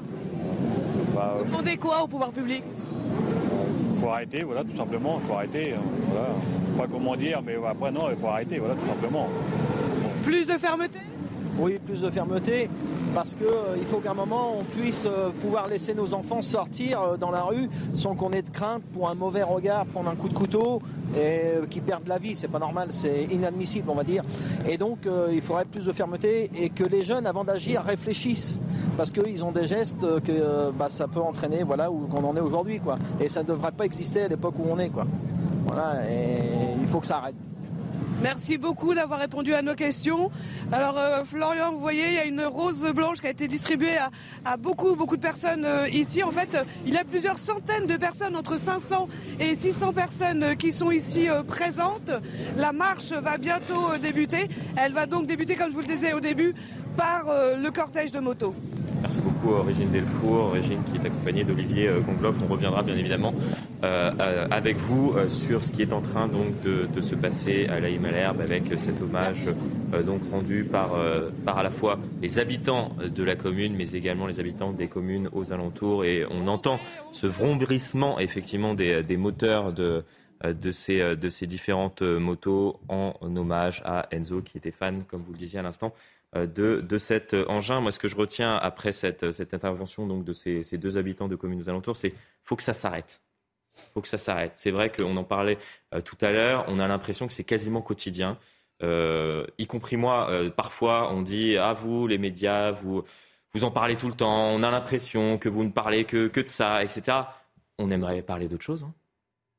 Bah, Vous demandez quoi au pouvoir public? Il faut arrêter, voilà, tout simplement. Il faut arrêter. Hein, voilà. Pas comment dire, mais après non, il faut arrêter, voilà, tout simplement. Plus de fermeté? Oui, plus de fermeté, parce qu'il euh, faut qu'à un moment on puisse euh, pouvoir laisser nos enfants sortir euh, dans la rue sans qu'on ait de crainte pour un mauvais regard, prendre un coup de couteau et qu'ils perdent la vie. C'est pas normal, c'est inadmissible, on va dire. Et donc il faudrait plus de fermeté et que les jeunes, avant d'agir, réfléchissent, parce qu'ils ont des gestes que bah, ça peut entraîner, voilà, où qu'on en est aujourd'hui, quoi. Et ça ne devrait pas exister à l'époque où on est, quoi. Voilà, et il faut que ça arrête. Merci beaucoup d'avoir répondu à nos questions. Alors euh, Florian, vous voyez, il y a une rose blanche qui a été distribuée à, beaucoup, beaucoup de personnes euh, ici. En fait, il y a plusieurs centaines de personnes, entre 500 et 600 personnes euh, qui sont ici présentes. La marche va bientôt débuter. Elle va donc débuter, comme je vous le disais au début, par le cortège de motos. Merci beaucoup Régine Delfour, Régine qui est accompagnée d'Olivier euh, Gongloff. On reviendra bien évidemment euh, euh, avec vous sur ce qui est en train donc de, se passer à la Malherbe avec cet hommage donc rendu par, par à la fois les habitants de la commune mais également les habitants des communes aux alentours et on entend ce vrombrissement effectivement des, des moteurs de de ces, de ces différentes motos en hommage à Enzo, qui était fan, comme vous le disiez à l'instant, de, de cet engin. Moi, ce que je retiens après cette, cette intervention donc, de ces, ces deux habitants de communes aux alentours, c'est faut que ça s'arrête. faut que ça s'arrête. C'est vrai qu'on en parlait tout à l'heure, on a l'impression que c'est quasiment quotidien. Euh, y compris moi, euh, parfois on dit à ah, vous, les médias, vous, vous en parlez tout le temps, on a l'impression que vous ne parlez que, que de ça, etc. On aimerait parler d'autre chose. Hein.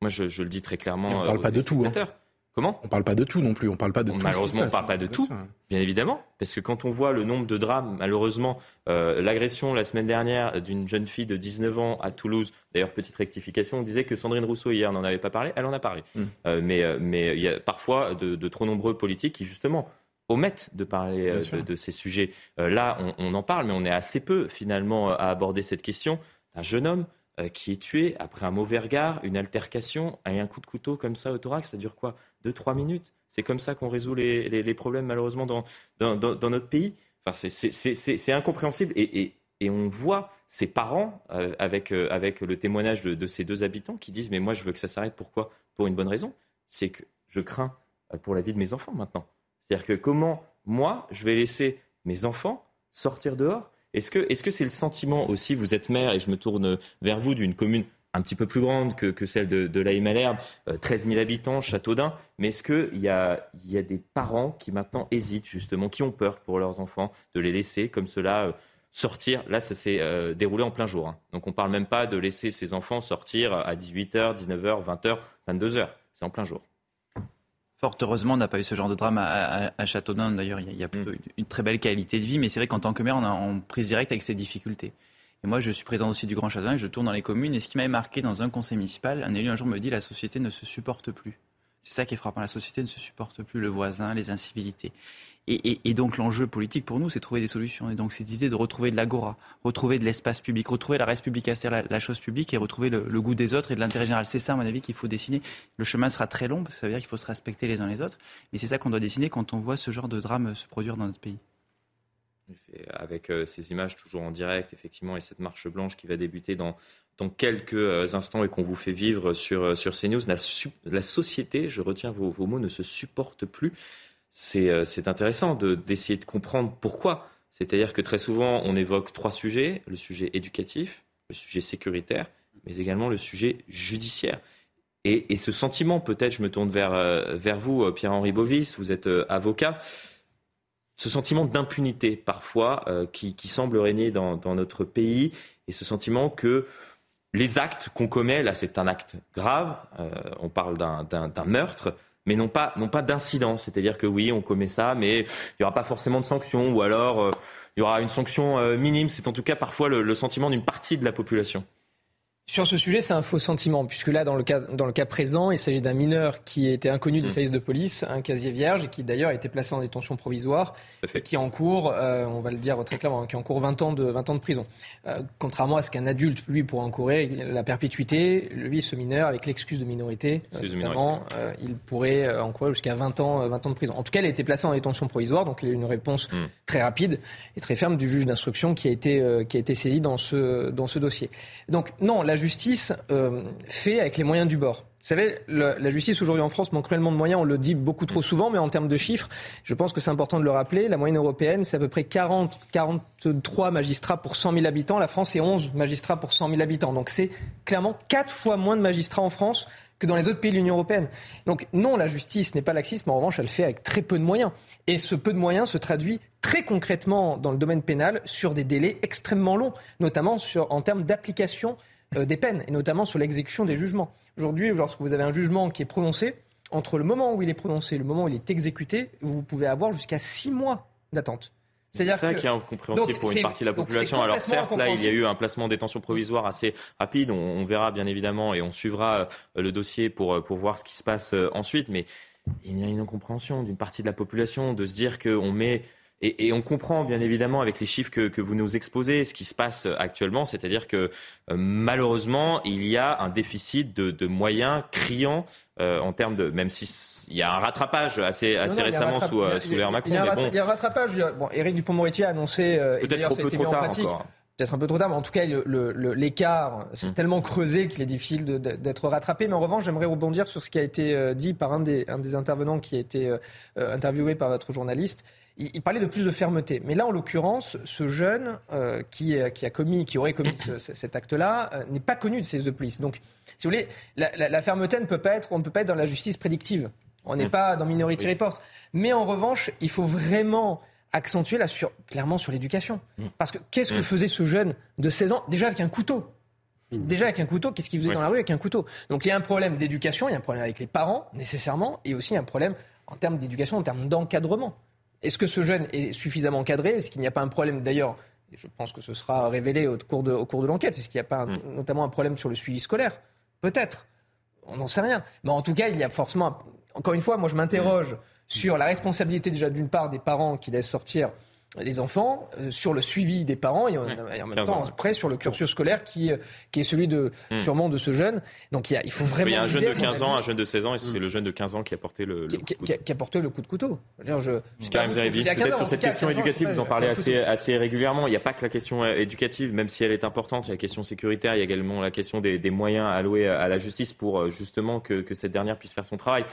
Moi, je, je, le dis très clairement. on ne parle pas de tout. Hein. Comment On ne parle pas de tout non plus. On parle pas de Malheureusement, on ne parle pas de tout, bien évidemment, parce que quand on voit le nombre de drames, malheureusement, euh, l'agression la semaine dernière d'une jeune fille de 19 ans à Toulouse. D'ailleurs, petite rectification, on disait que Sandrine Rousseau hier n'en avait pas parlé. Elle en a parlé, mm. euh, mais euh, mais il y a parfois de, trop nombreux politiques qui justement omettent de parler de, ces sujets. là, on, on, en parle, mais on est assez peu finalement à aborder cette question. Un jeune homme qui est tué après un mauvais regard, une altercation et un coup de couteau comme ça au thorax, ça dure quoi? Deux, trois minutes? C'est comme ça qu'on résout les, problèmes, malheureusement, dans, notre pays? Enfin, c'est incompréhensible. Et, on voit ces parents, euh, avec, euh, avec le témoignage de, ces deux habitants, qui disent Mais moi, je veux que ça s'arrête. Pourquoi? Pour une bonne raison. C'est que je crains euh, pour la vie de mes enfants maintenant. C'est-à-dire que comment, moi, je vais laisser mes enfants sortir dehors Est-ce que c'est -ce le sentiment aussi, vous êtes maire, et je me tourne vers vous, d'une commune un petit peu plus grande que, celle de, de la Malherbe, 13 000 habitants, Châteaudun. Mais est-ce qu'il y a, y a des parents qui maintenant hésitent justement, qui ont peur pour leurs enfants de les laisser comme cela euh, sortir? Là, ça s'est euh, déroulé en plein jour. Hein. Donc on ne parle même pas de laisser ses enfants sortir à 18h, 19h, 20h, 22h. C'est en plein jour. Fort heureusement, on n'a pas eu ce genre de drame à, Châteaudun. D'ailleurs, il y a, mm. une très belle qualité de vie, mais c'est vrai qu'en tant que maire, on, a, on prise directe avec ces difficultés. Et moi, je suis président aussi du Grand Château et je tourne dans les communes. Et ce qui m'avait marqué dans un conseil municipal, un élu un jour me dit la société ne se supporte plus. C'est ça qui est frappant. La société ne se supporte plus, le voisin, les incivilités. Et, donc l'enjeu politique pour nous, c'est de trouver des solutions. Et donc cette idée de retrouver de l'agora, retrouver de l'espace public, retrouver la res c'est-à-dire la, chose publique, et retrouver le, goût des autres et de l'intérêt général. C'est ça, à mon avis, qu'il faut dessiner. Le chemin sera très long, parce que ça veut dire qu'il faut se respecter les uns les autres. Mais c'est ça qu'on doit dessiner quand on voit ce genre de drame se produire dans notre pays. Avec euh, ces images toujours en direct, effectivement, et cette marche blanche qui va débuter dans, dans quelques euh, instants et qu'on vous fait vivre sur, euh, sur CNews, la, la société, je retiens vos, mots, ne se supporte plus. C'est intéressant d'essayer de, comprendre pourquoi. C'est-à-dire que très souvent, on évoque trois sujets, le sujet éducatif, le sujet sécuritaire, mais également le sujet judiciaire. Et, ce sentiment, peut-être, je me tourne vers, vers vous, Pierre-Henri Bovis, vous êtes avocat ce sentiment d'impunité parfois euh, qui, semble régner dans, notre pays et ce sentiment que les actes qu'on commet, là c'est un acte grave, euh, on parle d'un meurtre, mais non pas, non pas d'incident. C'est-à-dire que oui, on commet ça, mais il n'y aura pas forcément de sanction ou alors euh, il y aura une sanction minime. C'est en tout cas parfois le sentiment d'une partie de la population. Sur ce sujet, c'est un faux sentiment, puisque là, dans le cas, dans le cas présent, il s'agit d'un mineur qui était inconnu des mm. services de police, un casier vierge, et qui d'ailleurs a été placé en détention provisoire, et qui encourt, euh, on va le dire très clairement, qui encourt 20 ans de, 20 ans de prison. Euh, contrairement à ce qu'un adulte, lui, pourrait encourir, la perpétuité, lui, ce mineur, avec l'excuse de minorité, notamment, euh, il pourrait encourir jusqu'à 20 ans, 20 ans de prison. En tout cas, il a été placé en détention provisoire, donc il y a eu une réponse mm. très rapide et très ferme du juge d'instruction qui a été, qui a été saisi dans ce, dans ce dossier. Donc, non, la justice euh, fait avec les moyens du bord. Vous savez, la justice aujourd'hui en France manque cruellement de moyens, on le dit beaucoup trop souvent, mais en termes de chiffres, je pense que c'est important de le rappeler. La moyenne européenne, c'est à peu près 40, 43 magistrats pour 100 000 habitants. La France, c'est 11 magistrats pour 100 000 habitants. Donc c'est clairement 4 fois moins de magistrats en France que dans les autres pays de l'Union européenne. Donc non, la justice n'est pas laxiste, mais en revanche, elle fait avec très peu de moyens. Et ce peu de moyens se traduit très concrètement dans le domaine pénal sur des délais extrêmement longs, notamment en termes d'application des peines, et notamment sur l'exécution des jugements. Aujourd'hui, lorsque vous avez un jugement qui est prononcé, entre le moment où il est prononcé et le moment où il est exécuté, vous pouvez avoir jusqu'à six mois d'attente. C'est ça qui est incompréhensible pour une partie de la population. Alors certes, là, il y a eu un placement en détention provisoire assez rapide. On, verra bien évidemment et on suivra euh, le dossier pour, euh, pour voir ce qui se passe euh, ensuite. Mais il y a une incompréhension d'une partie de la population de se dire qu'on met et, on comprend bien évidemment avec les chiffres que, vous nous exposez ce qui se passe actuellement, c'est-à-dire que malheureusement il y a un déficit de, moyens criant en termes de, même si il y a un rattrapage assez, assez récemment sous, sous l'ère Macron. Il y, a un rattrapage. Bon, Éric Dupond-Moretti a annoncé, peut-être trop peu trop tard encore. peut-être un peu trop tard, mais en tout cas, l'écart s'est mm. tellement creusé qu'il est difficile d'être rattrapé. Mais en revanche, j'aimerais rebondir sur ce qui a été euh, dit par un des, un des intervenants qui a été euh, euh, interviewé par votre journaliste. Il, parlait de plus de fermeté. Mais là, en l'occurrence, ce jeune qui, qui, a commis, qui aurait commis cet acte-là n'est pas connu de ces de police. Donc, si vous voulez, la, fermeté ne peut pas être, on ne peut pas être dans la justice prédictive. On n'est mm. pas dans Minority Report. Mais en revanche, il faut vraiment accentuer là sur, clairement sur l'éducation. Mm. Parce que qu'est-ce que mm. faisait ce jeune de 16 ans déjà avec un couteau? Déjà avec un couteau, qu'est-ce qu'il faisait dans la rue avec un couteau? Donc il y a un problème d'éducation, il y a un problème avec les parents nécessairement, et aussi un problème en termes d'éducation, en termes d'encadrement. Est-ce que ce jeune est suffisamment encadré Est-ce qu'il n'y a pas un problème? D'ailleurs et je pense que ce sera révélé au cours de, au cours de l'enquête. Est-ce qu'il n'y a pas notamment un problème sur le suivi scolaire? Peut-être. On n'en sait rien. Mais en tout cas, il y a forcément. Encore une fois, moi, je m'interroge sur la responsabilité déjà d'une part des parents qui laissent sortir les enfants, euh, sur le suivi des parents et en, même temps après sur le cursus scolaire qui, euh, qui est celui de hmm. sûrement de ce jeune. Donc il, y a, il faut vraiment. Il y a un jeune de 15 ans, un jeune de 16 ans et c'est hmm. le jeune de 15 ans qui a porté le, qui, coup qui, a, porté le coup de couteau. Je, peut-être sur cette question éducative, vous en parlez assez, assez régulièrement. Il n'y a pas que la question euh, éducative, même si elle est importante. Il y a la question sécuritaire, il y a également la question des, des moyens alloués à la justice pour justement que, que cette dernière puisse faire son travail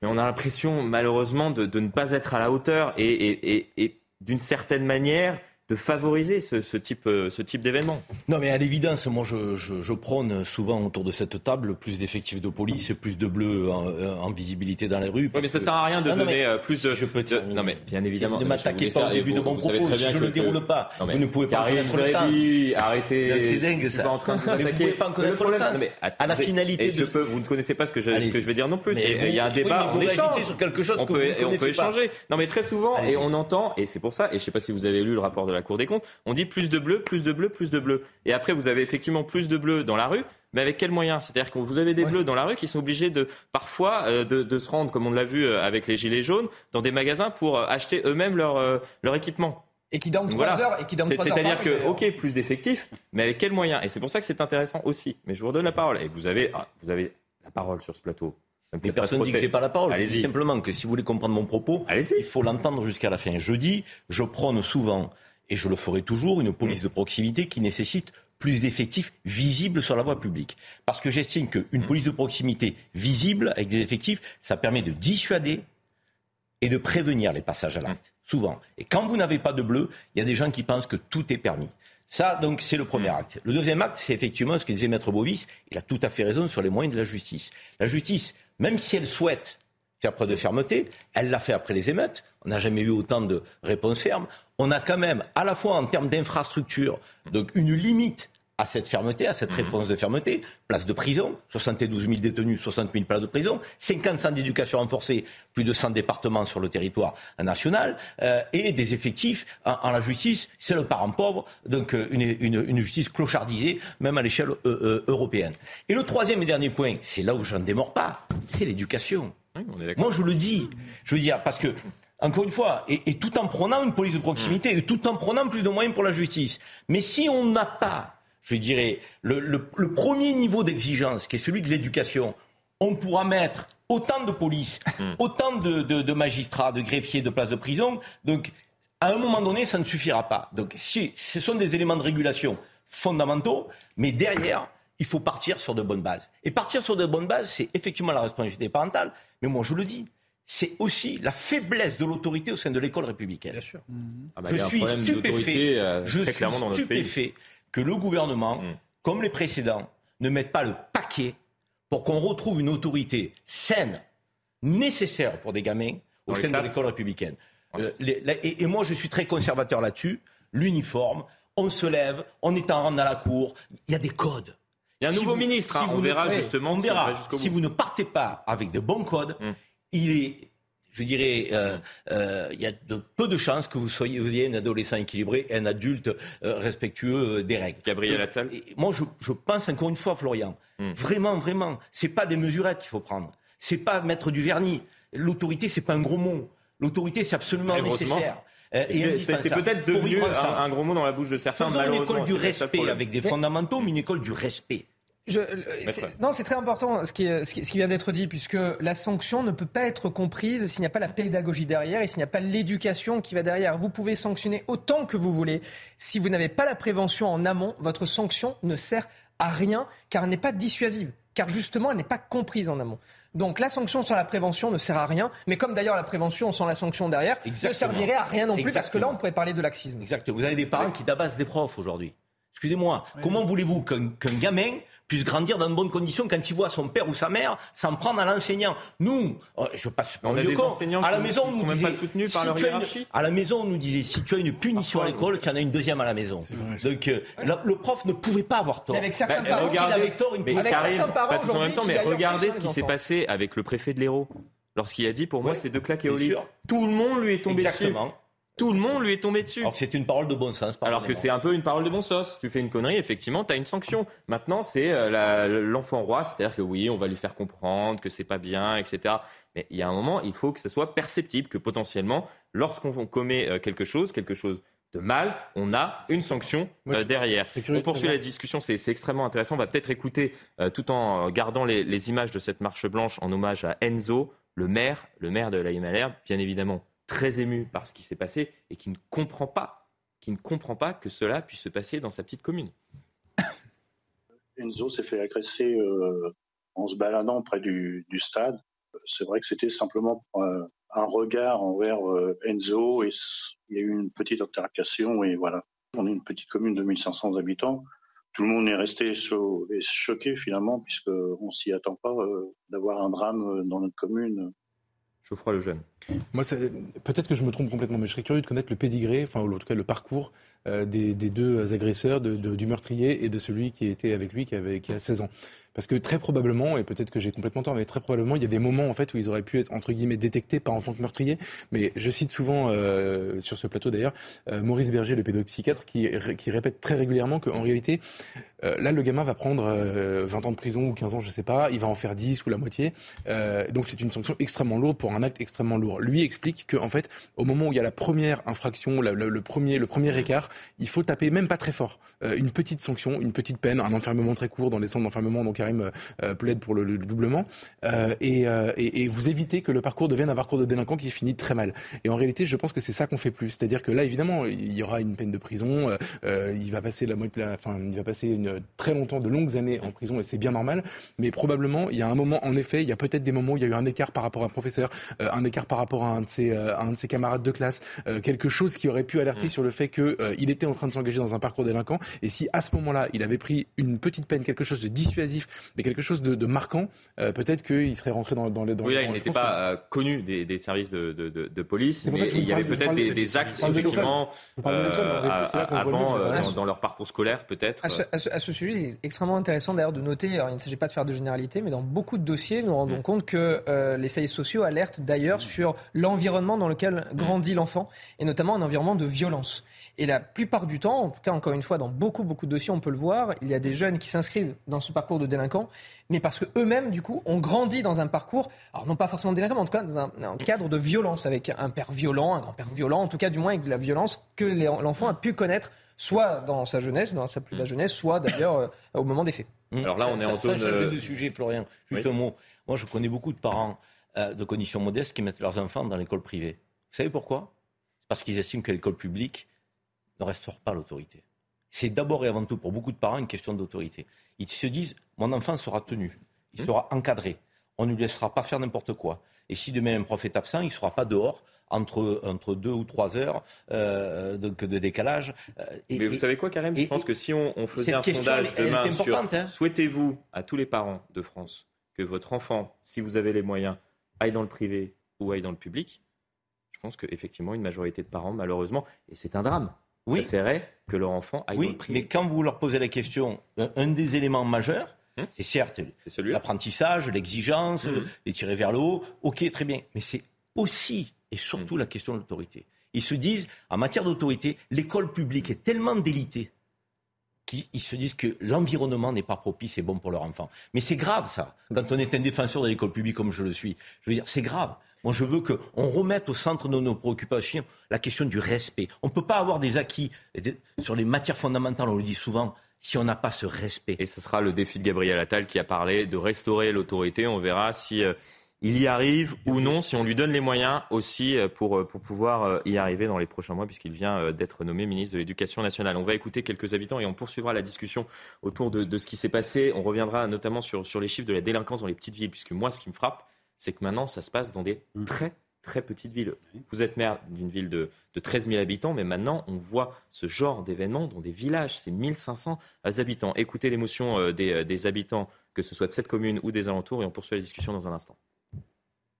mais on a l'impression malheureusement de, de, ne pas être à la hauteur et, et, et, et d'une certaine manière, de favoriser ce, ce type, euh, ce type d'événement. Non, mais à l'évidence, moi, je, je, je, prône souvent autour de cette table plus d'effectifs de police et plus de bleus en, euh, en, visibilité dans les rues. Oui, mais ça ne sert à rien de donner euh, plus de. Je peux de... Non, mais bien évidemment. Ne m'attaquez pas au début de mon propos. je ne le déroule pas. Non, vous ne pouvez pas en connaître le sens. Arrêtez. C'est dingue, ça. Pas en train de vous attaquer. Vous ne pouvez pas en connaître le sens. À la finalité. Je peux. Vous ne connaissez pas ce que je vais dire non plus. Il y a un débat. On échange sur quelque chose vous On peut échanger. Non, mais très souvent, et on entend, et c'est pour ça, et je ne sais pas si vous avez lu le rapport de la Cour des comptes, on dit plus de bleu, plus de bleu, plus de bleu. Et après, vous avez effectivement plus de bleu dans la rue, mais avec quels moyens? C'est-à-dire que vous avez des bleus dans la rue qui sont obligés de parfois euh, de, se rendre, comme on l'a vu euh, avec les gilets jaunes, dans des magasins pour euh, acheter eux-mêmes leur, leur équipement. Et qui dorment trois heures. Et qui C'est-à-dire que, ok, plus d'effectifs, mais avec quels moyens? Et c'est pour ça que c'est intéressant aussi. Mais je vous redonne la parole. Et vous avez, ah, vous avez la parole sur ce plateau. Mais personne ne dit que j'ai pas la parole. Je dis simplement que si vous voulez comprendre mon propos, il faut l'entendre jusqu'à la fin. Je dis, je prône souvent et je le ferai toujours, une police de proximité qui nécessite plus d'effectifs visibles sur la voie publique. Parce que j'estime qu'une police de proximité visible, avec des effectifs, ça permet de dissuader et de prévenir les passages à l'acte, souvent. Et quand vous n'avez pas de bleu, il y a des gens qui pensent que tout est permis. Ça, donc, c'est le premier acte. Le deuxième acte, c'est effectivement ce que disait Maître Bovis. Il a tout à fait raison sur les moyens de la justice. La justice, même si elle souhaite faire preuve de fermeté. Elle l'a fait après les émeutes. On n'a jamais eu autant de réponses fermes. On a quand même, à la fois en termes d'infrastructure, donc une limite à cette fermeté, à cette mhm. réponse de fermeté. Place de prison, 72 000 détenus, 60 000 places de prison, 50 centres d'éducation renforcés, plus de 100 départements sur le territoire national, euh, et des effectifs en, la justice. C'est le parent pauvre, donc euh, une, une, une, justice clochardisée, même à l'échelle euh, européenne. Et le troisième et dernier point, c'est là où je n'en démords pas, c'est l'éducation. Moi, je le dis. Je veux dire, parce que, encore une fois, et, tout en prenant une police de proximité, et tout en prenant plus de moyens pour la justice. Mais si on n'a pas, je dirais, le, premier niveau d'exigence, qui est celui de l'éducation, on pourra mettre autant de police, hmm. autant de, magistrats, de greffiers, de places de prison. Donc, à un moment donné, ça ne suffira pas. Donc, si, ce sont des éléments de régulation fondamentaux, mais derrière, il faut partir sur de bonnes bases. Et partir sur de bonnes bases, c'est effectivement la responsabilité parentale, mais moi je le dis, c'est aussi la faiblesse de l'autorité au sein de l'école républicaine. Bien sûr. Ah bah, je suis stupéfait, euh, je suis stupéfait que le gouvernement, mm. comme les précédents, ne mette pas le paquet pour qu'on retrouve une autorité saine, nécessaire pour des gamins au sein de l'école républicaine. Euh, et, et, moi, je suis très conservateur là-dessus. L'uniforme, on se lève, on est en rang dans la cour, il y a des codes. Il y a un nouveau ministre, hein, on verra justement. On verra. Si, vous ne partez pas avec de bons codes, hum. Il est je dirais, euh, euh, il y a de peu de chances que vous soyez, vous ayez un adolescent équilibré et un adulte euh, respectueux des règles. Gabriel Attal. Moi, je, je, pense encore une fois, Florian, hum. vraiment, vraiment, c'est pas des mesurettes qu'il faut prendre. C'est pas mettre du vernis. L'autorité, c'est pas un gros mot. L'autorité, c'est absolument nécessaire. c'est peut-être devenu un, gros mot dans la bouche de certains. Faisons une école du respect avec des fondamentaux, mais une école du respect. Je, non, c'est très important ce qui, ce qui, vient d'être dit, puisque la sanction ne peut pas être comprise s'il n'y a pas la pédagogie derrière et s'il n'y a pas l'éducation qui va derrière. Vous pouvez sanctionner autant que vous voulez. Si vous n'avez pas la prévention en amont, votre sanction ne sert à rien, car elle n'est pas dissuasive, car justement, elle n'est pas comprise en amont. Donc la sanction sans la prévention ne sert à rien, mais comme d'ailleurs la prévention sans la sanction derrière ne servirait à rien non plus, parce que là on pourrait parler de laxisme. Exactement. Vous avez des parents qui tabassent des profs aujourd'hui. Excusez-moi, comment voulez-vous qu'un gamin puisse grandir dans de bonnes conditions quand il voit son père ou sa mère s'en prendre à l'enseignant Nous, oh, je passe on a des enseignants à la maison, on nous disait, pas soutenus par leur hiérarchie. à la maison, on nous disait si tu as une punition à l'école, tu en as une deuxième à la maison. Donc euh, le, prof ne pouvait pas avoir tort. avec certains parents, regardez, avait tort, une mais avec certains parents en même temps, mais regardez ce qui s'est passé avec le préfet de l'Hérault lorsqu'il a dit pour moi c'est deux claques et au lit. Tout le monde lui est tombé Exactement. dessus. Tout le monde lui est tombé dessus. Alors c'est une parole de bon sens. Alors que c'est un peu une parole de bon sens. Tu fais une connerie, effectivement, tu as une sanction. Maintenant, c'est euh, l'enfant roi, c'est-à-dire que oui, on va lui faire comprendre que c'est pas bien, etc. Mais il y a un moment, il faut que ce soit perceptible, que potentiellement, lorsqu'on commet euh, quelque chose, quelque chose de mal, on a une sanction euh, derrière. On poursuit la discussion, c'est extrêmement intéressant. On va peut-être écouter, tout en gardant les, les, images de cette marche blanche en hommage à Enzo, le maire, le maire de la Himalaya, bien évidemment très ému par ce qui s'est passé et qui ne comprend pas, qui ne comprend pas que cela puisse se passer dans sa petite commune. Enzo s'est fait agresser euh, en se baladant près du, stade. C'est vrai que c'était simplement euh, un regard envers euh, Enzo et il y a eu une petite altercation et voilà. On est une petite commune de 1500 habitants. Tout le monde est resté choqué finalement puisqu'on s'y attend pas d'avoir un drame dans notre commune. Geoffroy le jeune. Moi, peut-être que je me trompe complètement, mais je serais curieux de connaître le pédigré, enfin, ou en tout cas le parcours euh, des, deux agresseurs, du meurtrier et de celui qui était avec lui, qui, avait, a 16 ans. Parce que très probablement, et peut-être que j'ai complètement tort, mais très probablement, il y a des moments en fait où ils auraient pu être entre guillemets détectés, pas en tant que meurtriers. Mais je cite souvent euh, sur ce plateau d'ailleurs euh, Maurice Berger, le pédopsychiatre, qui, répète très régulièrement qu'en réalité, là, le gamin va prendre 20 ans de prison ou 15 ans, je sais pas, il va en faire 10 ou la moitié. donc c'est une sanction extrêmement lourde pour un acte extrêmement lourd. Lui explique qu'en fait, au moment où il y a la première infraction, le, premier, écart, il faut taper même pas très fort. une petite sanction, une petite peine, un enfermement très court dans les centres d'enfermement. Donc Karim euh, plaide pour le, doublement, euh, euh, et, vous évitez que le parcours devienne un parcours de délinquant qui finit très mal. Et en réalité, je pense que c'est ça qu'on fait plus. C'est-à-dire que là, évidemment, il y aura une peine de prison, il va passer la, enfin, il va passer une, très longtemps, de longues années en prison, et c'est bien normal. Mais probablement, il y a un moment, en effet, il y a peut-être des moments où il y a eu un écart par rapport à un professeur, un écart par rapport à un de ses, un de ses camarades de classe, quelque chose qui aurait pu alerter mmh. sur le fait qu'il était en train de s'engager dans un parcours délinquant. Et si à ce moment-là, il avait pris une petite peine, quelque chose de dissuasif, mais quelque chose de, marquant, euh, peut-être qu'il serait rentré dans, dans les. Dans oui, là, il n'était pas euh, connu des, des, services de, de, de police, mais il y avait peut-être des, des, actes, effectivement, euh, avant, dans, leur parcours scolaire, peut-être. À, à, ce sujet, c'est extrêmement intéressant d'ailleurs de noter, alors, il ne s'agit pas de faire de généralité, mais dans beaucoup de dossiers, nous nous rendons mm. compte que les services sociaux alertent d'ailleurs mm. sur l'environnement dans lequel grandit l'enfant, et notamment un environnement de violence. Et la plupart du temps, en tout cas encore une fois, dans beaucoup beaucoup de dossiers, on peut le voir, il y a des jeunes qui s'inscrivent dans ce parcours de délinquant, mais parce que eux-mêmes, du coup, ont grandi dans un parcours, alors non pas forcément délinquant, mais en tout cas dans un, cadre de violence, avec un père violent, un grand-père violent, en tout cas du moins avec de la violence que l'enfant a pu connaître, soit dans sa jeunesse, dans sa plus belle jeunesse, soit d'ailleurs euh, au moment des faits. Alors là, on est en zone. Ça, de sujet, Florian. Juste un mot. Moi, je connais beaucoup de parents euh, de conditions modestes qui mettent leurs enfants dans l'école privée. Vous savez pourquoi? Parce qu'ils estiment que l'école publique ne restaure pas l'autorité. C'est d'abord et avant tout pour beaucoup de parents une question d'autorité. Ils se disent mon enfant sera tenu, il mmh. sera encadré, on ne lui laissera pas faire n'importe quoi. Et si demain un prof est absent, il ne sera pas dehors entre, entre deux ou trois heures euh, de, de, décalage. Euh, Mais vous savez quoi, Karim Je pense que si on, faisait un sondage demain sur hein. souhaitez-vous à tous les parents de France que votre enfant, si vous avez les moyens, aille dans le privé ou aille dans le public, je pense qu'effectivement, une majorité de parents, malheureusement, et c'est un drame, oui. préféraient que leur enfant aille oui, Mais quand vous leur posez la question, un, des éléments majeurs, hum c'est certes l'apprentissage, l'exigence, hum les tirer vers le haut, ok, très bien, mais c'est aussi et surtout hum. la question de l'autorité. Ils se disent, en matière d'autorité, l'école publique est tellement délitée qu'ils se disent que l'environnement n'est pas propice et bon pour leur enfant. Mais c'est grave ça, quand on est un défenseur de l'école publique comme je le suis. Je veux dire, c'est grave. Moi, je veux qu'on remette au centre de nos préoccupations la question du respect. On ne peut pas avoir des acquis sur les matières fondamentales, on le dit souvent. si on n'a pas ce respect. Et ce sera le défi de Gabriel Attal qui a parlé de restaurer l'autorité. On verra si euh, il y arrive ou non, si on lui donne les moyens aussi euh, pour, euh, pour pouvoir y arriver dans les prochains mois, puisqu'il vient d'être nommé ministre de l'Éducation nationale. On va écouter quelques habitants et on poursuivra la discussion autour de, de ce qui s'est passé. On reviendra notamment sur, sur les chiffres de la délinquance dans les petites villes, puisque moi, ce qui me frappe, c'est que maintenant, ça se passe dans des mmh. très très petite ville. Vous êtes maire d'une ville de, 13 000 habitants, mais maintenant, on voit ce genre d'événement dans des villages. C'est 1500 habitants. Écoutez l'émotion euh, euh, des, habitants, que ce soit de cette commune ou des alentours, et on poursuit la discussion dans un instant.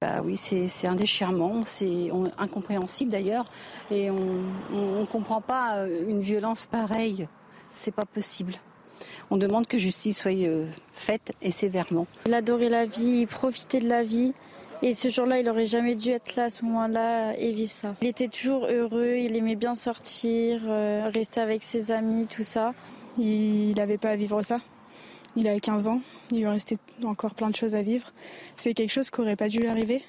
Bah oui, c'est un déchirement, c'est incompréhensible d'ailleurs, et on ne comprend pas euh, une violence pareille. C'est pas possible. On demande que justice soit faite et sévèrement. Il adorait la vie, il profitait de la vie. Et ce jour-là, il aurait jamais dû être là à ce moment-là et vivre ça. Il était toujours heureux, il aimait bien sortir, euh, rester avec ses amis, tout ça. Il n'avait pas à vivre ça? Il avait 15 ans, il lui restait encore plein de choses à vivre. C'est quelque chose qui n'aurait pas dû arriver.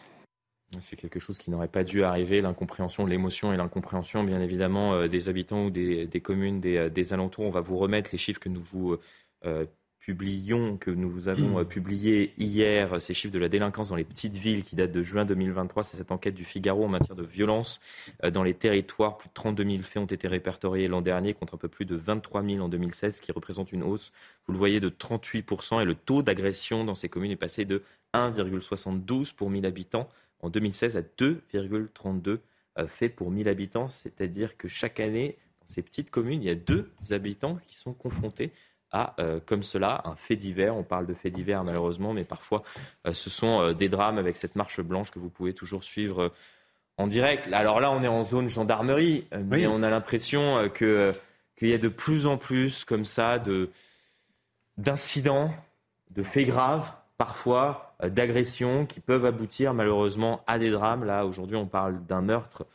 C'est quelque chose qui n'aurait pas dû arriver, l'incompréhension, l'émotion et l'incompréhension, bien évidemment, euh, des habitants ou des, communes euh, des, alentours. On va vous remettre les chiffres que nous vous publions, que nous vous avons euh, publié hier, ces chiffres de la délinquance dans les petites villes qui datent de juin 2023. C'est cette enquête du Figaro en matière de violence euh, dans les territoires. Plus de 32 000 faits ont été répertoriés l'an dernier contre un peu plus de 23 000 en 2016, ce qui représente une hausse, vous le voyez, de 38% Et le taux d'agression dans ces communes est passé de 1,72 pour 1000 habitants en 2016 à 2,32 euh, faits pour 1000 habitants. C'est-à-dire que chaque année, dans ces petites communes, il y a deux habitants qui sont confrontés à, euh, comme cela, un fait divers. On parle de fait divers malheureusement, mais parfois euh, ce sont euh, des drames avec cette marche blanche que vous pouvez toujours suivre en direct. Alors là, on est en zone gendarmerie, mais on a l'impression que qu'il y a de plus en plus comme ça de d'incidents, de faits graves, parfois d'agressions qui peuvent aboutir malheureusement à des drames. Là, aujourd'hui, on parle d'un meurtre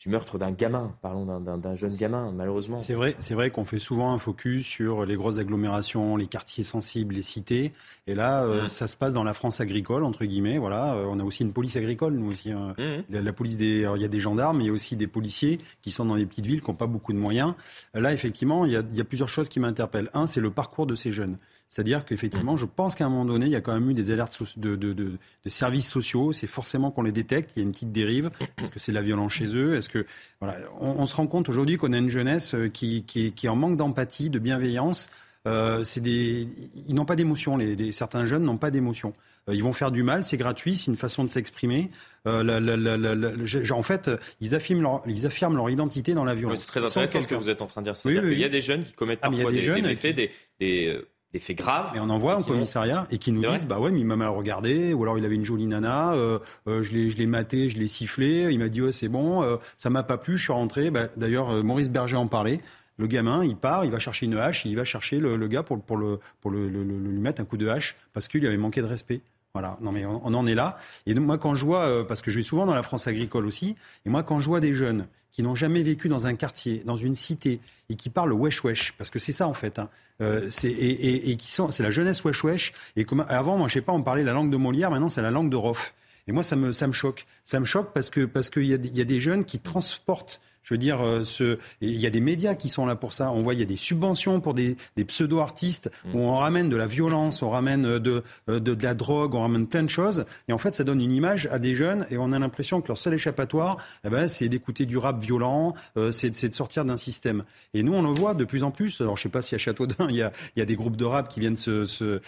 du meurtre d'un gamin. Parlons d'un jeune gamin, malheureusement. C'est vrai, c'est vrai qu'on fait souvent un focus sur les grosses agglomérations, les quartiers sensibles, les cités. Et là, euh, mmh. ça se passe dans la France agricole, entre guillemets. Voilà, euh, on a aussi une police agricole, nous aussi. Hein. Mmh. La, police des, il y a des gendarmes, mais il y a aussi des policiers qui sont dans les petites villes, qui n'ont pas beaucoup de moyens. Là, effectivement, il y a, il y a plusieurs choses qui m'interpellent. Un, c'est le parcours de ces jeunes. C'est-à-dire qu'effectivement, je pense qu'à un moment donné, il y a quand même eu des alertes de, services sociaux. C'est forcément qu'on les détecte. Il y a une petite dérive. Est-ce que c'est la violence chez eux? Est-ce que voilà, on, se rend compte aujourd'hui qu'on a une jeunesse euh, qui, qui, qui est en manque d'empathie, de bienveillance. Euh, c'est des, ils n'ont pas d'émotion. Les, certains jeunes n'ont pas d'émotion. Euh, ils vont faire du mal, c'est gratuit, c'est une façon de s'exprimer. en fait, ils affirment leur, ils affirment leur identité dans la violence. c'est très intéressant ce que vous êtes en train de dire. C'est-à-dire qu'il y a des jeunes qui commettent ah, parfois des, jeunes des méfaits, des des faits graves. Et on en voit au commissariat et qui nous disent bah ouais mais il m'a mal regardé ou alors il avait une jolie nana, euh, euh, je l'ai maté, je l'ai sifflé, il m'a dit ouais c'est bon, euh, ça m'a pas plu, je suis rentré. Bah, D'ailleurs Maurice Berger en parlait. Le gamin, il part, il va chercher une hache, il va chercher le, le gars pour, pour, le, pour le, lui mettre un coup de hache parce qu'il lui avait manqué de respect. Voilà, non mais on, en est là. Et moi quand je vois, parce que je vais souvent dans la France agricole aussi, et moi quand je vois des jeunes qui n'ont jamais vécu dans un quartier, dans une cité, et qui parlent wesh wesh, parce que c'est ça en fait. Hein. Euh, et, qui sont, c'est la jeunesse wesh wesh. Et comme avant, moi je sais pas, on parlait la langue de Molière, maintenant c'est la langue de Roff. Et moi ça me ça me choque, ça me choque parce que parce qu'il y a des jeunes qui transportent je veux dire, euh, ce... il y a des médias qui sont là pour ça. On voit, il y a des subventions pour des, des pseudo-artistes où on ramène de la violence, on ramène euh, de, de, de, la drogue, on ramène plein de choses. Et en fait, ça donne une image à des jeunes et on a l'impression que leur seul échappatoire, eh ben, c'est d'écouter du rap violent, euh, c'est de sortir d'un système. Et nous, on le voit de plus en plus. Alors, je sais pas si à Châteaudun, il y a, il y a des groupes de rap qui viennent se, se,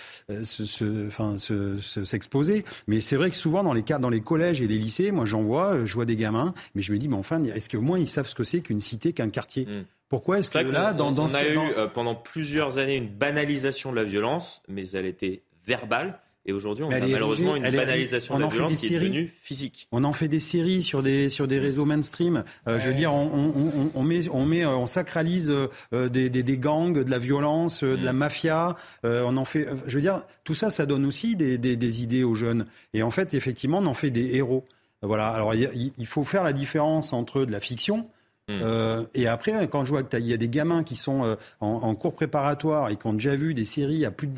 se, enfin, s'exposer. mais c'est vrai que souvent, dans les, cas, dans les collèges et les lycées, moi, j'en vois, je vois des gamins, mais je me dis, mais enfin, est-ce qu'au moins ils savent ce que c'est qu'une cité, qu'un quartier. Hmm. Pourquoi est-ce que là, dans, on, a eu euh, pendant plusieurs années une banalisation de la violence, mais elle était verbale. Et aujourd'hui, on a malheureusement une banalisation de la violence qui est devenue physique. On en fait des séries sur des sur des réseaux mainstream. Euh, je veux dire, on, on, met on met euh, on sacralise des, des, gangs, de la violence, de la hmm. mafia. on en fait. Je veux dire, tout ça, ça donne aussi des, des, idées aux jeunes. Et en fait, effectivement, on en fait des héros. Voilà. Alors, il faut faire la différence entre de la fiction Hmm. Euh, et après, quand je vois qu'il y a des gamins qui sont euh, en, cours préparatoire et qui ont déjà vu des séries à plus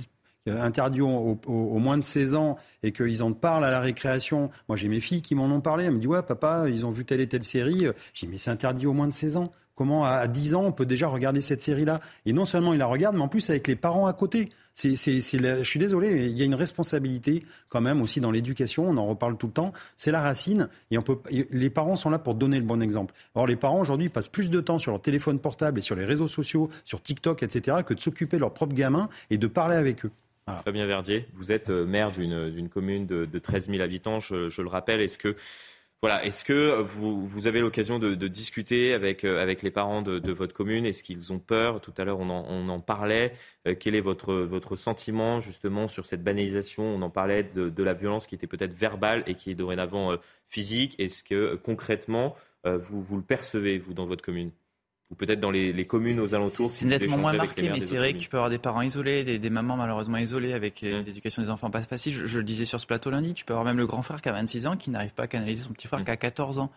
euh, interdits au, moins de 16 ans et qu'ils en parlent à la récréation. Moi, j'ai mes filles qui m'en ont parlé. Elles me disent Ouais, papa, ils ont vu telle et telle série. J'ai dit Mais c'est interdit au moins de 16 ans. Comment à 10 ans on peut déjà regarder cette série-là. Et non seulement il la regarde, mais en plus avec les parents à côté. Je suis désolé, mais il y a une responsabilité quand même aussi dans l'éducation. On en reparle tout le temps. C'est la racine, et. Les parents sont là pour donner le bon exemple. Or, les parents aujourd'hui passent plus de temps sur leur téléphone portable et sur les réseaux sociaux, sur TikTok, etc., que de s'occuper de leurs propres gamins et de parler avec eux. Fabien Verdier, vous êtes euh, maire d'une commune de, de 13 000 habitants, je, je le rappelle. Est-ce que voilà, est-ce que vous, vous avez l'occasion de, discuter avec, euh, avec les parents de, de votre commune? Est-ce qu'ils ont peur? Tout à l'heure, on en, on en parlait. Euh, quel est votre, votre sentiment justement sur cette banalisation? On en parlait de, de la violence qui était peut-être verbale et qui est dorénavant physique. Est-ce que concrètement, vous, vous le percevez, vous, dans votre commune? Ou peut-être dans les, les, communes aux alentours. C'est nettement moins marqué, mais c'est vrai que tu peux avoir des parents isolés, des, des mamans malheureusement isolées avec mmh. l'éducation des enfants pas facile. Je, je, le disais sur ce plateau lundi, tu peux avoir même le grand frère qui a 26 ans qui n'arrive pas à canaliser son petit frère mmh. qui a 14 ans.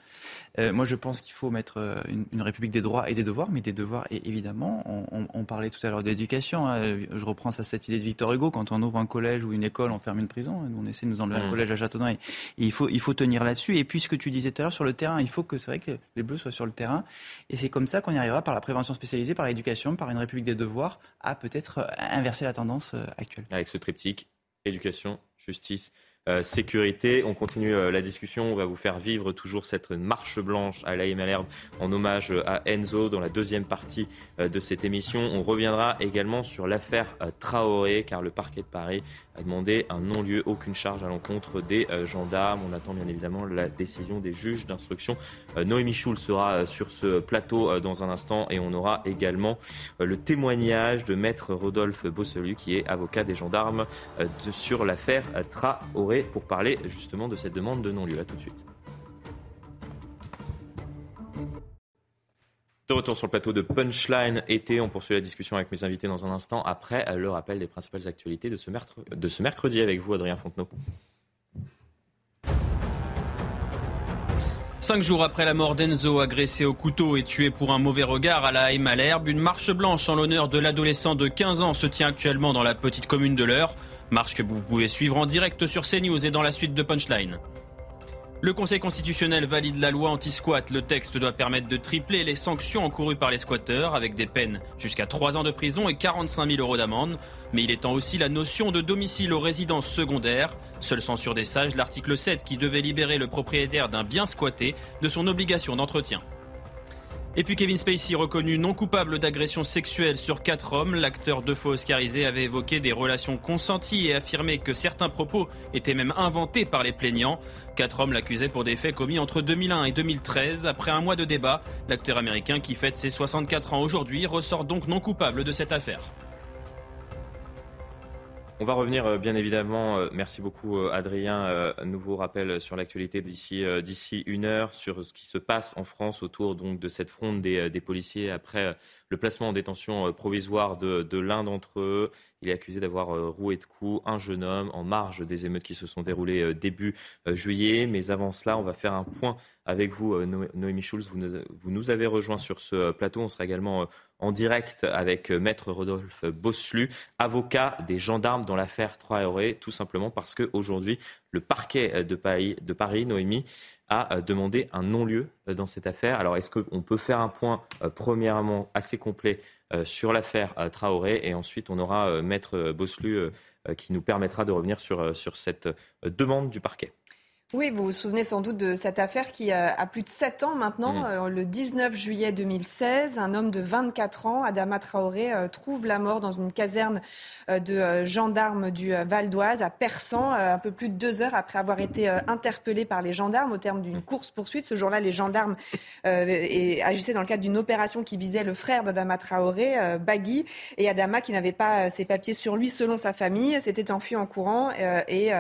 Euh, moi, je pense qu'il faut mettre euh, une, une, république des droits et des devoirs, mais des devoirs, et évidemment, on, on, on parlait tout à l'heure d'éducation. Hein. Je reprends ça, cette idée de Victor Hugo, quand on ouvre un collège ou une école, on ferme une prison. On essaie de nous enlever mmh. un collège à Châteauneuf. Et, et, il, faut, il faut tenir là-dessus. Et puis, ce que tu disais tout à l'heure sur le terrain, il faut que c'est vrai que les Bleus soient sur le terrain. Et c'est comme ça qu'on y par la prévention spécialisée par l'éducation, par une République des devoirs, à peut-être euh, inverser la tendance euh, actuelle. Avec ce triptyque, éducation, justice, euh, sécurité. On continue euh, la discussion. On va vous faire vivre toujours cette marche blanche à l'AM Malherbe en hommage à Enzo dans la deuxième partie euh, de cette émission. On reviendra également sur l'affaire Traoré car le parquet de Paris a demandé un non-lieu, aucune charge à l'encontre des gendarmes. On attend bien évidemment la décision des juges d'instruction. Noémie Schul sera sur ce plateau dans un instant et on aura également le témoignage de maître Rodolphe Bosselu qui est avocat des gendarmes sur l'affaire Traoré pour parler justement de cette demande de non-lieu. A tout de suite. De retour sur le plateau de Punchline été, on poursuit la discussion avec mes invités dans un instant après le rappel des principales actualités de ce, mercredi avec vous, Adrien Fontenot. Cinq jours après la mort d'Enzo, agressé au couteau et tué pour un mauvais regard à la haie Malherbe, une marche blanche en l'honneur de l'adolescent de 15 ans se tient actuellement dans la petite commune de l'Eure. Marche que vous pouvez suivre en direct sur CNews et dans la suite de Punchline. Le Conseil constitutionnel valide la loi anti-squat. Le texte doit permettre de tripler les sanctions encourues par les squatteurs avec des peines jusqu'à 3 ans de prison et 45 000 euros d'amende. Mais il étend aussi la notion de domicile aux résidences secondaires. Seule censure des sages, l'article 7 qui devait libérer le propriétaire d'un bien squatté de son obligation d'entretien. Et puis Kevin Spacey, reconnu non coupable d'agression sexuelle sur quatre hommes, l'acteur deux fois oscarisé avait évoqué des relations consenties et affirmé que certains propos étaient même inventés par les plaignants. Quatre hommes l'accusaient pour des faits commis entre 2001 et 2013. Après un mois de débat, l'acteur américain qui fête ses 64 ans aujourd'hui ressort donc non coupable de cette affaire. On va revenir euh, bien évidemment, euh, merci beaucoup euh, Adrien, nouveau rappel sur l'actualité d'ici une heure sur ce qui se passe en France autour donc de cette fronde des, policiers après le placement en détention provisoire de l'un d'entre eux. Il est accusé d'avoir roué de coups un jeune homme en marge des émeutes qui se sont déroulées début juillet. Mais avant cela, on va faire un point avec vous, Noémie Schulz. Vous nous, avez rejoint sur ce plateau. On sera également en direct avec euh, Maître Rodolphe Bosselu, avocat des gendarmes dans l'affaire Traoré, tout simplement parce qu'aujourd'hui, le parquet euh, de Paris, de Paris, Noémie, a euh, demandé un non-lieu dans cette affaire. Alors, est-ce qu'on peut faire un point, premièrement, assez complet sur l'affaire Traoré et ensuite on aura Maître Bosselu qui nous permettra de revenir sur, sur cette demande du parquet? Oui, vous vous souvenez sans doute de cette affaire qui a, plus de 7 ans maintenant. Mmh. Euh, le 19 juillet 2016, un homme de 24 ans, Adama Traoré, euh, trouve la mort dans une caserne euh, de gendarmes du Val d'Oise à Persan, un peu plus de deux heures après avoir été interpellé par les gendarmes au terme d'une mmh. course-poursuite. Ce jour-là, les gendarmes agissaient dans le cadre d'une opération qui visait le frère d'Adama Traoré, Bagui, et Adama qui n'avait pas ses papiers sur lui selon sa famille, s'était enfui en courant et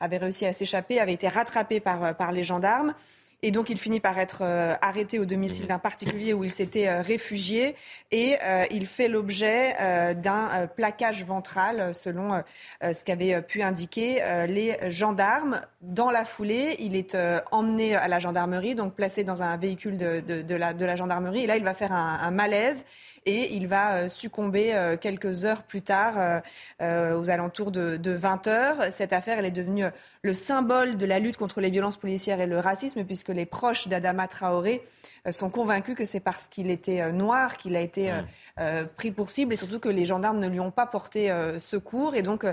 avait réussi à s'échapper, avait été rattrapé rattrapé par, euh, par les gendarmes. Et donc, il finit par être euh, arrêté au domicile d'un particulier où il s'était euh, réfugié. Et il fait l'objet d'un plaquage ventral, selon ce qu'avaient pu indiquer les gendarmes. Dans la foulée, il est emmené à la gendarmerie, donc placé dans un véhicule de, de, la, gendarmerie. Et là, il va faire un malaise et il va succomber quelques heures plus tard, aux alentours de, de 20 heures. Cette affaire, elle est devenue le symbole de la lutte contre les violences policières et le racisme, puisque les proches d'Adama Traoré euh, sont convaincus que c'est parce qu'il était euh, noir qu'il a été euh, pris pour cible et surtout que les gendarmes ne lui ont pas porté secours. Et donc,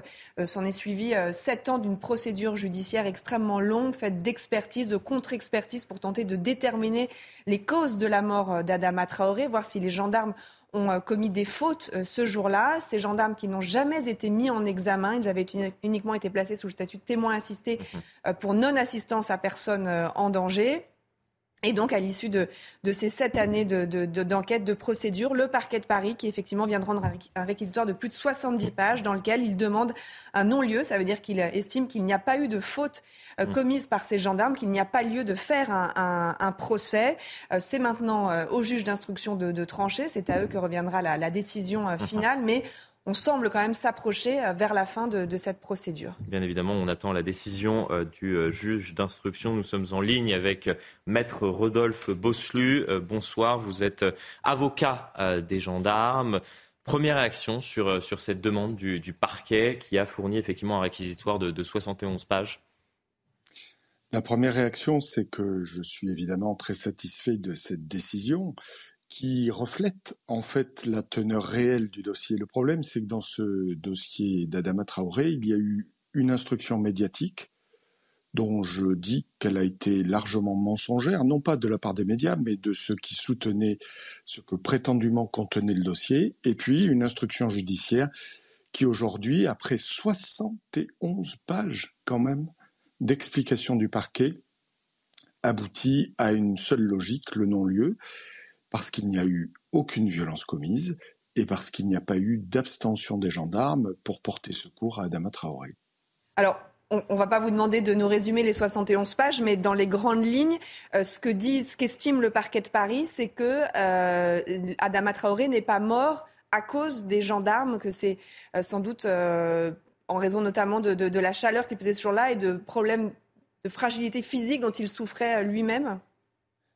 s'en est suivi sept ans d'une procédure judiciaire extrêmement longue, faite d'expertise, de contre-expertise pour tenter de déterminer les causes de la mort d'Adama Traoré, voir si les gendarmes ont commis des fautes ce jour-là. Ces gendarmes qui n'ont jamais été mis en examen, ils avaient uniquement été placés sous le statut de témoin assisté mhm. pour non-assistance à personne en danger. Et donc, à l'issue de, de, ces sept années d'enquête, de, de, procédure, le parquet de Paris, qui effectivement vient de rendre un réquisitoire de plus de 70 pages, dans lequel il demande un non-lieu. Ça veut dire qu'il estime qu'il n'y a pas eu de faute euh, commise par ces gendarmes, qu'il n'y a pas lieu de faire un, un, un procès. Euh, c'est maintenant euh, au juge d'instruction de, trancher. C'est à eux que reviendra la, la décision finale. Mais on semble quand même s'approcher euh, vers la fin de, cette procédure. Bien évidemment, on attend la décision euh, du euh, juge d'instruction. Nous sommes en ligne avec maître Rodolphe Bosselu. bonsoir, vous êtes avocat des gendarmes. Première réaction sur, sur cette demande du, parquet qui a fourni effectivement un réquisitoire de, de 71 pages. La première réaction, c'est que je suis évidemment très satisfait de cette décision qui reflète en fait la teneur réelle du dossier. Le problème, c'est que dans ce dossier d'Adama Traoré, il y a eu une instruction médiatique dont je dis qu'elle a été largement mensongère, non pas de la part des médias, mais de ceux qui soutenaient ce que prétendument contenait le dossier, et puis une instruction judiciaire qui aujourd'hui, après 71 pages quand même d'explication du parquet, aboutit à une seule logique, le non-lieu, parce qu'il n'y a eu aucune violence commise et parce qu'il n'y a pas eu d'abstention des gendarmes pour porter secours à Adama Traoré. Alors, on ne va pas vous demander de nous résumer les 71 pages, mais dans les grandes lignes, euh, ce que dit, ce qu'estime le parquet de Paris, c'est que euh, Adama Traoré n'est pas mort à cause des gendarmes, que c'est euh, sans doute en raison notamment de, de la chaleur qu'il faisait ce jour-là et de problèmes de fragilité physique dont il souffrait lui-même.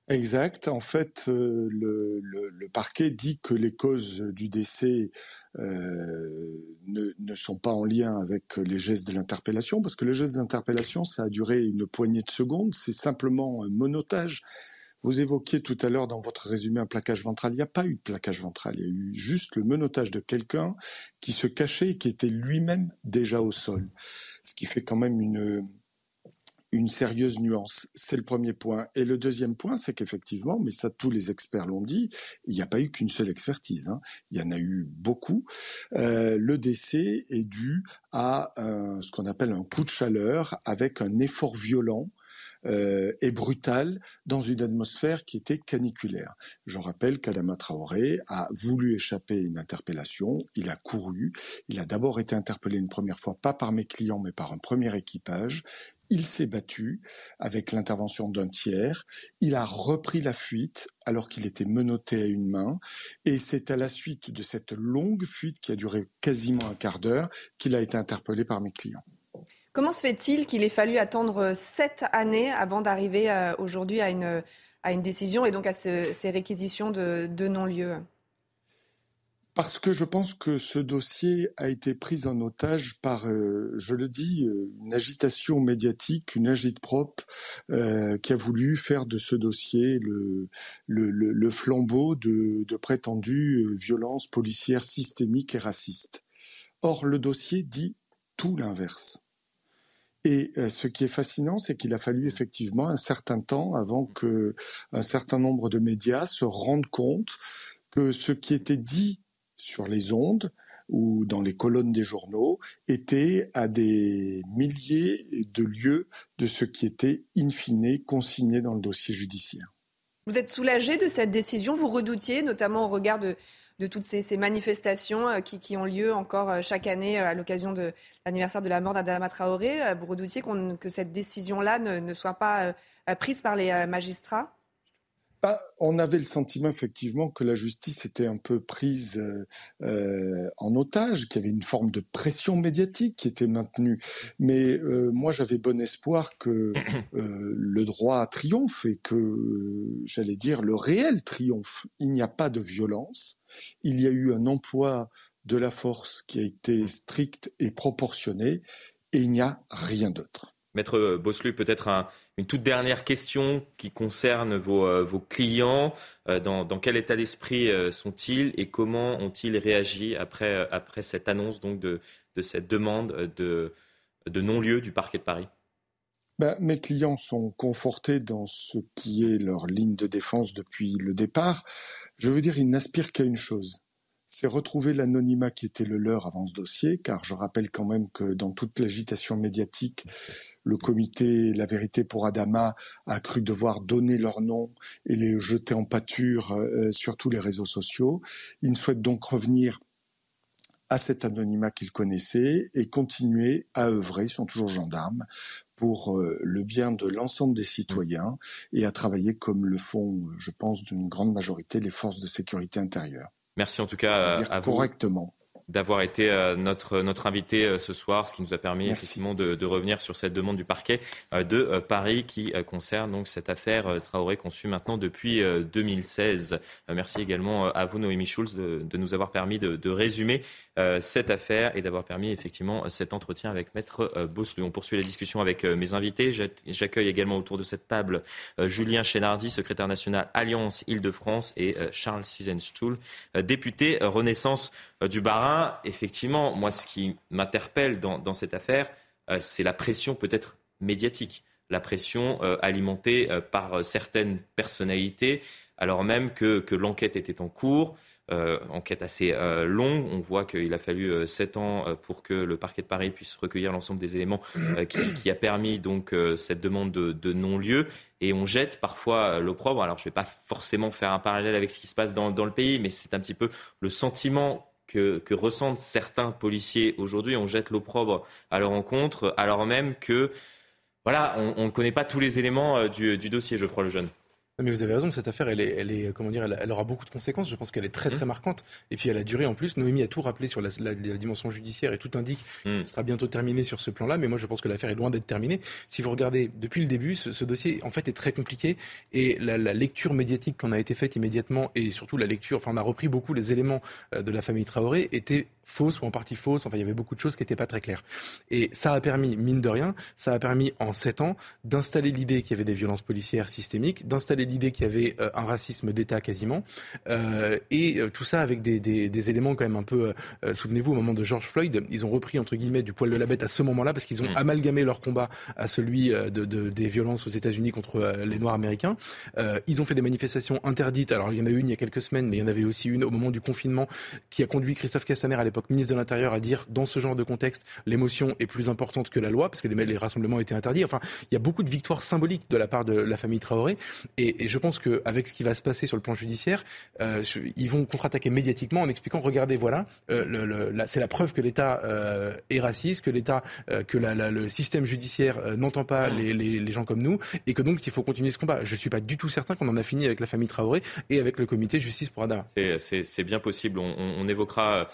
Exact. En fait, euh, le, le, le, parquet dit que les causes du décès euh, ne, ne, sont pas en lien avec les gestes de l'interpellation, parce que les gestes d'interpellation, ça a duré une poignée de secondes, c'est simplement un monotage. Vous évoquiez tout à l'heure dans votre résumé un plaquage ventral. Il n'y a pas eu de plaquage ventral. Il y a eu juste le monotage de quelqu'un qui se cachait et qui était lui-même déjà au sol. Ce qui fait quand même une, une sérieuse nuance. C'est le premier point. Et le deuxième point, c'est qu'effectivement, mais ça tous les experts l'ont dit, il n'y a pas eu qu'une seule expertise. Hein. Il y en a eu beaucoup. Euh, le décès est dû à ce qu'on appelle un coup de chaleur avec un effort violent euh, et brutal dans une atmosphère qui était caniculaire. Je rappelle qu'Adama Traoré a voulu échapper à une interpellation, il a couru, il a d'abord été interpellé une première fois, pas par mes clients, mais par un premier équipage, il s'est battu avec l'intervention d'un tiers. Il a repris la fuite alors qu'il était menotté à une main. Et c'est à la suite de cette longue fuite qui a duré quasiment un quart d'heure qu'il a été interpellé par mes clients. Comment se fait-il qu'il ait fallu attendre sept années avant d'arriver euh, aujourd'hui à une, à une décision et donc à ces réquisitions de non-lieu? Parce que je pense que ce dossier a été pris en otage par, euh, je le dis, euh, une agitation médiatique, une agite-propre euh, qui a voulu faire de ce dossier le, le, le, flambeau de, de prétendues violences policières systémiques et racistes. Or, le dossier dit tout l'inverse. Et ce qui est fascinant, c'est qu'il a fallu effectivement un certain temps avant que un certain nombre de médias se rendent compte que ce qui était dit sur les ondes ou dans les colonnes des journaux étaient à des milliers de lieux de ce qui était in fine consigné dans le dossier judiciaire. Vous êtes soulagé de cette décision? Vous redoutiez, notamment au regard de, toutes ces, manifestations euh, qui, ont lieu encore euh, chaque année euh, à l'occasion de l'anniversaire de la mort d'Adama Traoré. Vous redoutiez que cette décision-là ne, soit pas prise par les magistrats? Bah, on avait le sentiment effectivement que la justice était un peu prise euh, euh, en otage, qu'il y avait une forme de pression médiatique qui était maintenue. Mais euh, moi, j'avais bon espoir que le droit triomphe et que, j'allais dire, le réel triomphe. Il n'y a pas de violence. Il y a eu un emploi de la force qui a été strict et proportionné, et il n'y a rien d'autre. Maître Bosselu, peut-être une toute dernière question qui concerne vos, euh, clients. Euh, dans, quel état d'esprit euh, sont-ils et comment ont-ils réagi après, cette annonce donc de, cette demande de, de non-lieu du parquet de Paris? Ben, mes clients sont confortés dans ce qui est leur ligne de défense depuis le départ. Je veux dire, ils n'aspirent qu'à une chose, c'est retrouver l'anonymat qui était le leur avant ce dossier, car je rappelle quand même que dans toute l'agitation médiatique, le comité La Vérité pour Adama a cru devoir donner leur nom et les jeter en pâture euh, sur tous les réseaux sociaux. Ils souhaitent donc revenir à cet anonymat qu'ils connaissaient et continuer à œuvrer, ils sont toujours gendarmes, pour euh, le bien de l'ensemble des citoyens et à travailler comme le font, je pense, d'une grande majorité les forces de sécurité intérieure. Merci en tout cas à, vous. Correctement d'avoir été euh, notre, notre invité euh, ce soir, ce qui nous a permis effectivement de, de, revenir sur cette demande du parquet euh, de Paris qui concerne donc cette affaire Traoré qu'on suit maintenant depuis 2016. Merci également à vous, Noémie Schulz, de, de nous avoir permis de, de résumer cette affaire et d'avoir permis effectivement cet entretien avec Maître Bosselu. On poursuit la discussion avec mes invités. J'accueille également autour de cette table Julien Chénardi, secrétaire national Alliance Île-de-France, et Charles Sizenstuhl, député Renaissance du Barin. Effectivement, moi, ce qui m'interpelle dans, cette affaire, euh, c'est la pression peut-être médiatique, la pression euh, alimentée euh, par certaines personnalités, alors même que, l'enquête était en cours. enquête assez longue. On voit qu'il a fallu sept ans pour que le parquet de Paris puisse recueillir l'ensemble des éléments qui, a permis donc cette demande de, non-lieu. Et on jette parfois l'opprobre. Alors je ne vais pas forcément faire un parallèle avec ce qui se passe dans le pays, mais c'est un petit peu le sentiment que, ressentent certains policiers aujourd'hui. On jette l'opprobre à leur encontre, alors même que, voilà, on ne connaît pas tous les éléments euh, du, du dossier, Geoffroy Lejeune. Mais vous avez raison, cette affaire, elle, est, elle, est, comment dire, elle, aura beaucoup de conséquences. Je pense qu'elle est très très mmh. marquante. Et puis elle a duré en plus. Noémie a tout rappelé sur la, dimension judiciaire et tout indique mmh. qu'il sera bientôt terminé sur ce plan-là. Mais moi, je pense que l'affaire est loin d'être terminée. Si vous regardez depuis le début, ce, dossier en fait est très compliqué et la, lecture médiatique qu'on a été faite immédiatement et surtout la lecture, enfin, on a repris beaucoup les éléments euh, de la famille Traoré était fausse ou en partie fausse. Enfin, il y avait beaucoup de choses qui n'étaient pas très claires. Et ça a permis, mine de rien, ça a permis en sept ans d'installer l'idée qu'il y avait des violences policières systémiques, d'installer l'idée qu'il y avait euh, un racisme d'État quasiment, euh, et euh, tout ça avec des, des, des, éléments quand même un peu. Souvenez-vous, au moment de George Floyd, ils ont repris entre guillemets du poil de la bête à ce moment-là parce qu'ils ont mm. amalgamé leur combat à celui de, de, des violences aux États-Unis contre les Noirs américains. ils ont fait des manifestations interdites. Alors il y en a eu une il y a quelques semaines, mais il y en avait aussi une au moment du confinement qui a conduit Christophe Castaner à l'époque ministre de l'Intérieur à dire dans ce genre de contexte, l'émotion est plus importante que la loi parce que les, les rassemblements étaient interdits. Enfin, il y a beaucoup de victoires symboliques de la part de la famille Traoré et, et je pense qu'avec ce qui va se passer sur le plan judiciaire, euh, ils vont contre-attaquer médiatiquement en expliquant regardez, voilà, euh, le, c'est la preuve que l'État euh, est raciste, que l'État, que la, le système judiciaire n'entend pas les, les, les, gens comme nous et que donc il faut continuer ce combat. Je ne suis pas du tout certain qu'on en a fini avec la famille Traoré et avec le comité justice pour Adama. C'est bien possible. On, on évoquera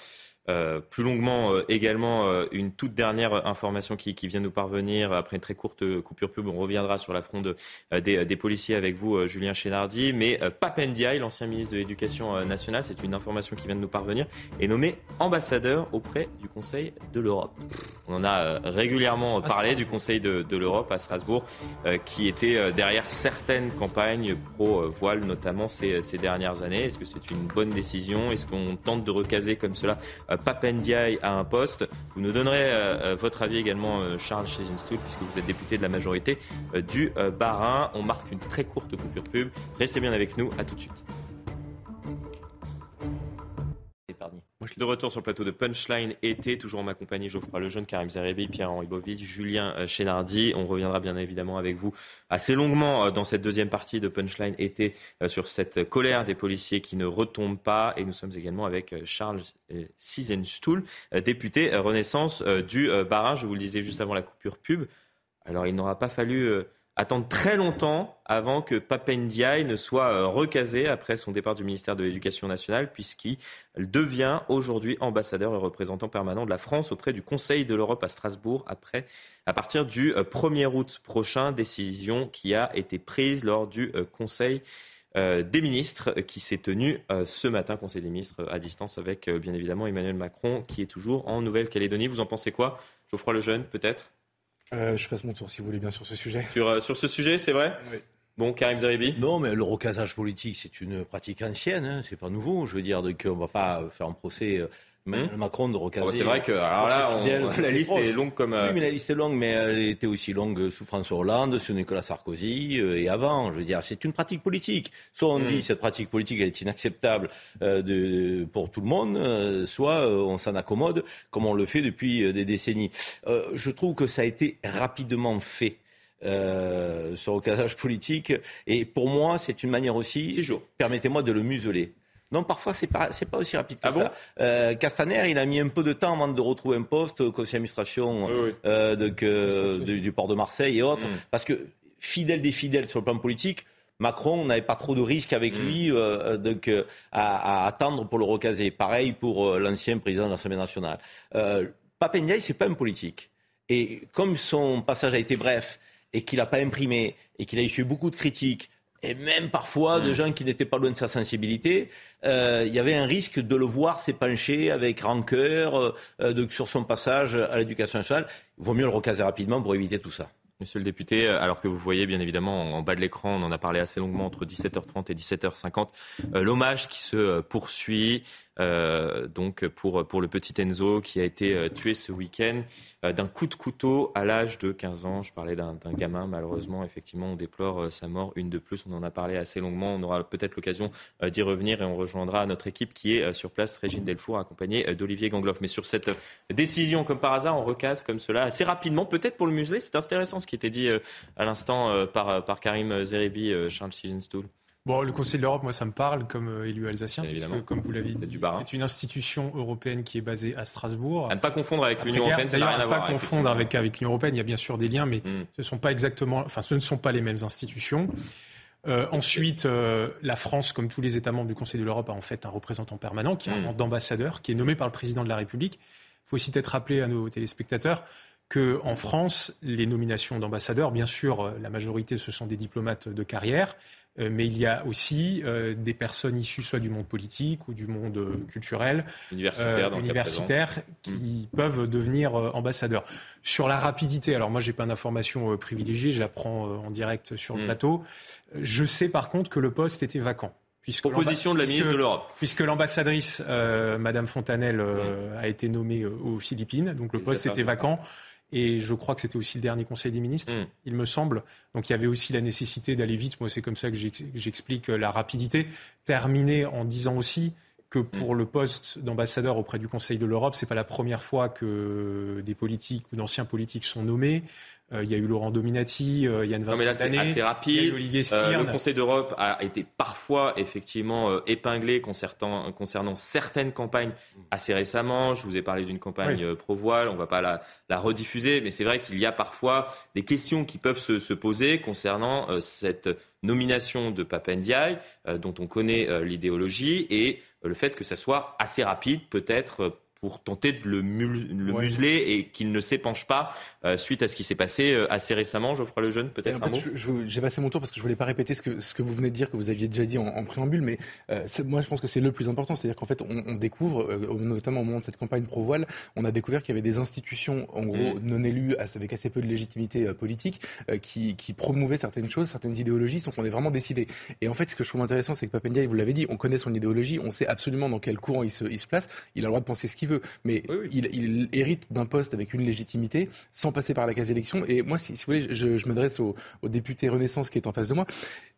euh, plus longuement euh, également euh, une toute dernière information qui, qui, vient nous parvenir après une très courte coupure pub. On reviendra sur la fronde des, des, policiers avec vous, Julien Chénardi. Mais Papendiaï, l'ancien ministre de l'Éducation nationale, c'est une information qui vient de nous parvenir, est nommé ambassadeur auprès du Conseil de l'Europe. On en a régulièrement parlé du Conseil de, de l'Europe à Strasbourg, qui était derrière certaines campagnes pro-voile, notamment ces, ces dernières années. Est-ce que c'est une bonne décision? Est-ce qu'on tente de recaser comme cela Papendiaï à un poste. Vous nous donnerez euh, euh, votre avis également, Charles Chezinstoul, puisque vous êtes député de la majorité du Barin. On marque une très courte coupure pub. Restez bien avec nous. À tout de suite. De retour sur le plateau de Punchline été, toujours en ma compagnie Geoffroy Lejeune, Karim Zerebi, Pierre-Henri Bovic, Julien euh, Chénardi. On reviendra bien évidemment avec vous assez longuement euh, dans cette deuxième partie de Punchline été euh, sur cette colère des policiers qui ne retombe pas. Et nous sommes également avec Charles Sizenstuhl, député Renaissance du Barin. Je vous le disais juste avant la coupure pub. Alors il n'aura pas fallu attendre très longtemps avant que Papendiaï ne soit euh, recasé après son départ du ministère de l'Éducation nationale, puisqu'il devient aujourd'hui ambassadeur et représentant permanent de la France auprès du Conseil de l'Europe à Strasbourg après, à partir du 1er euh, août prochain, décision qui a été prise lors du euh, Conseil des ministres qui s'est tenu ce matin, Conseil des ministres à distance avec bien évidemment Emmanuel Macron qui est toujours en Nouvelle-Calédonie. Vous en pensez quoi Geoffroy Lejeune peut-être? Euh, je passe mon tour, si vous voulez bien, sur ce sujet. Sur, euh, sur ce sujet, c'est vrai Oui. Bon, Karim Zeribi Non, mais le recasage politique, c'est une pratique ancienne, hein, c'est pas nouveau. Je veux dire, donc, on va pas faire un procès. Euh, hmm Macron de recaser. Oh, c'est vrai que alors là, la liste est longue comme. Oui, mais la liste est longue, mais elle était aussi longue sous François Hollande, sous Nicolas Sarkozy et avant. Je veux dire, c'est une pratique politique. Soit on dit hmm. cette pratique politique elle est inacceptable de, pour tout le monde, soit on s'en accommode, comme on le fait depuis des décennies. je trouve que ça a été rapidement fait euh, ce recasage politique. Et pour moi, c'est une manière aussi, permettez-moi de le museler. Non, parfois, c'est pas, c'est pas aussi rapide que ah ça. euh, Castaner, il a mis un peu de temps avant de retrouver un poste au conseil d'administration euh, du, port de Marseille et autres. Mm. Parce que, fidèle des fidèles sur le plan politique, Macron n'avait pas trop de risques avec mm. lui euh, donc, euh, à, attendre pour le recaser. Pareil pour l'ancien président de l'Assemblée nationale. Euh, Papendiaï, c'est pas un politique. Et comme son passage a été bref, et qu'il n'a pas imprimé et qu'il a eu beaucoup de critiques, et même parfois de mm. gens qui n'étaient pas loin de sa sensibilité, euh, il y avait un risque de le voir s'épancher avec rancœur euh, sur son passage à l'éducation nationale. Il vaut mieux le recaser rapidement pour éviter tout ça. Monsieur le député, alors que vous voyez bien évidemment en bas de l'écran, on en a parlé assez longuement entre 17h30 et 17h50, euh, l'hommage qui se poursuit euh, donc pour, pour le petit Enzo qui a été euh, tué ce week-end euh, d'un coup de couteau à l'âge de 15 ans. Je parlais d'un gamin, malheureusement, effectivement, on déplore sa mort, une de plus. On en a parlé assez longuement. On aura peut-être l'occasion d'y revenir et on rejoindra notre équipe qui est sur place, Régine Delfour, accompagnée d'Olivier Gangloff. Mais sur cette décision, comme par hasard, on recasse comme cela assez rapidement, peut-être pour le musée. C'est intéressant ce qui était dit à l'instant par, par Karim Zeribi, Charles Sigenstool. Bon, le Conseil de l'Europe, moi, ça me parle comme euh, élu alsacien, puisque, comme vous l'avez dit, c'est une institution européenne qui est basée à Strasbourg. À ne pas confondre avec l'Union européenne, ça n'a rien à, pas confondre avec, avec l'Union européenne. Il y a bien sûr des liens, mais mm. ce sont pas exactement, enfin, ce ne sont pas les mêmes institutions. Euh, ensuite, euh, la France, comme tous les États membres du Conseil de l'Europe, a en fait un représentant permanent qui est un mm. d'ambassadeur, qui est nommé par le président de la République. Il faut aussi peut-être rappeler à nos téléspectateurs qu'en France, les nominations d'ambassadeurs, bien sûr, la majorité, ce sont des diplomates de carrière. Euh, mais il y a aussi euh, des personnes issues soit du monde politique ou du monde euh, culturel, universitaire, qui hmm. peuvent devenir ambassadeurs. Sur la rapidité, alors moi j'ai pas d'informations privilégiées, j'apprends en direct sur le hmm. plateau. Je sais par contre que le poste était vacant. Puisque Proposition de la ministre de l'Europe. Puisque l'ambassadrice, Madame Fontanelle, a été nommée aux Philippines, donc le poste était vacant. Et je crois que c'était aussi le dernier Conseil des ministres, mm. il me semble. Donc il y avait aussi la nécessité d'aller vite. Moi, c'est comme ça que j'explique euh, la rapidité. Terminer en disant aussi que pour mm. le poste d'ambassadeur auprès du Conseil de l'Europe, c'est pas la première fois que des politiques ou d'anciens politiques sont nommés. Euh, il y a eu Laurent Dominati, euh, il y a une vingtaine d'années. assez rapide. Olivier euh, le Conseil d'Europe a été parfois effectivement épinglé concernant, concernant, certaines campagnes assez récemment. Je vous ai parlé d'une campagne pro-voile, on ne va pas la, la rediffuser, mais c'est vrai qu'il y a parfois des questions qui peuvent se, se poser concernant cette nomination de Papendiaï, dont on connaît l'idéologie, et le fait que ça soit assez rapide, peut-être pour tenter de le, museler et qu'il ne s'épanche pas euh, suite à ce qui s'est passé euh, assez récemment. Geoffroy Lejeune, peut-être J'ai passé mon tour parce que je voulais pas répéter ce que, ce que vous venez de dire, que vous aviez déjà dit en, préambule, mais euh, moi je pense que c'est le plus important. C'est-à-dire qu'en fait, on, on découvre, notamment au moment de cette campagne pro-voile, on a découvert qu'il y avait des institutions, en gros, mm. non élues, avec assez peu de légitimité politique, qui, qui, promouvaient certaines choses, certaines idéologies, sans qu'on ait vraiment décidé. Et en fait, ce que je trouve intéressant, c'est que Papendia, vous l'avez dit, on connaît son idéologie, on sait absolument dans quel courant il se, il se place, il a le droit de penser ce qu'il veut mais Il, hérite d'un poste avec une légitimité sans passer par la case élection. Et moi, si, vous voulez, je, m'adresse au, au, député Renaissance qui est en face de moi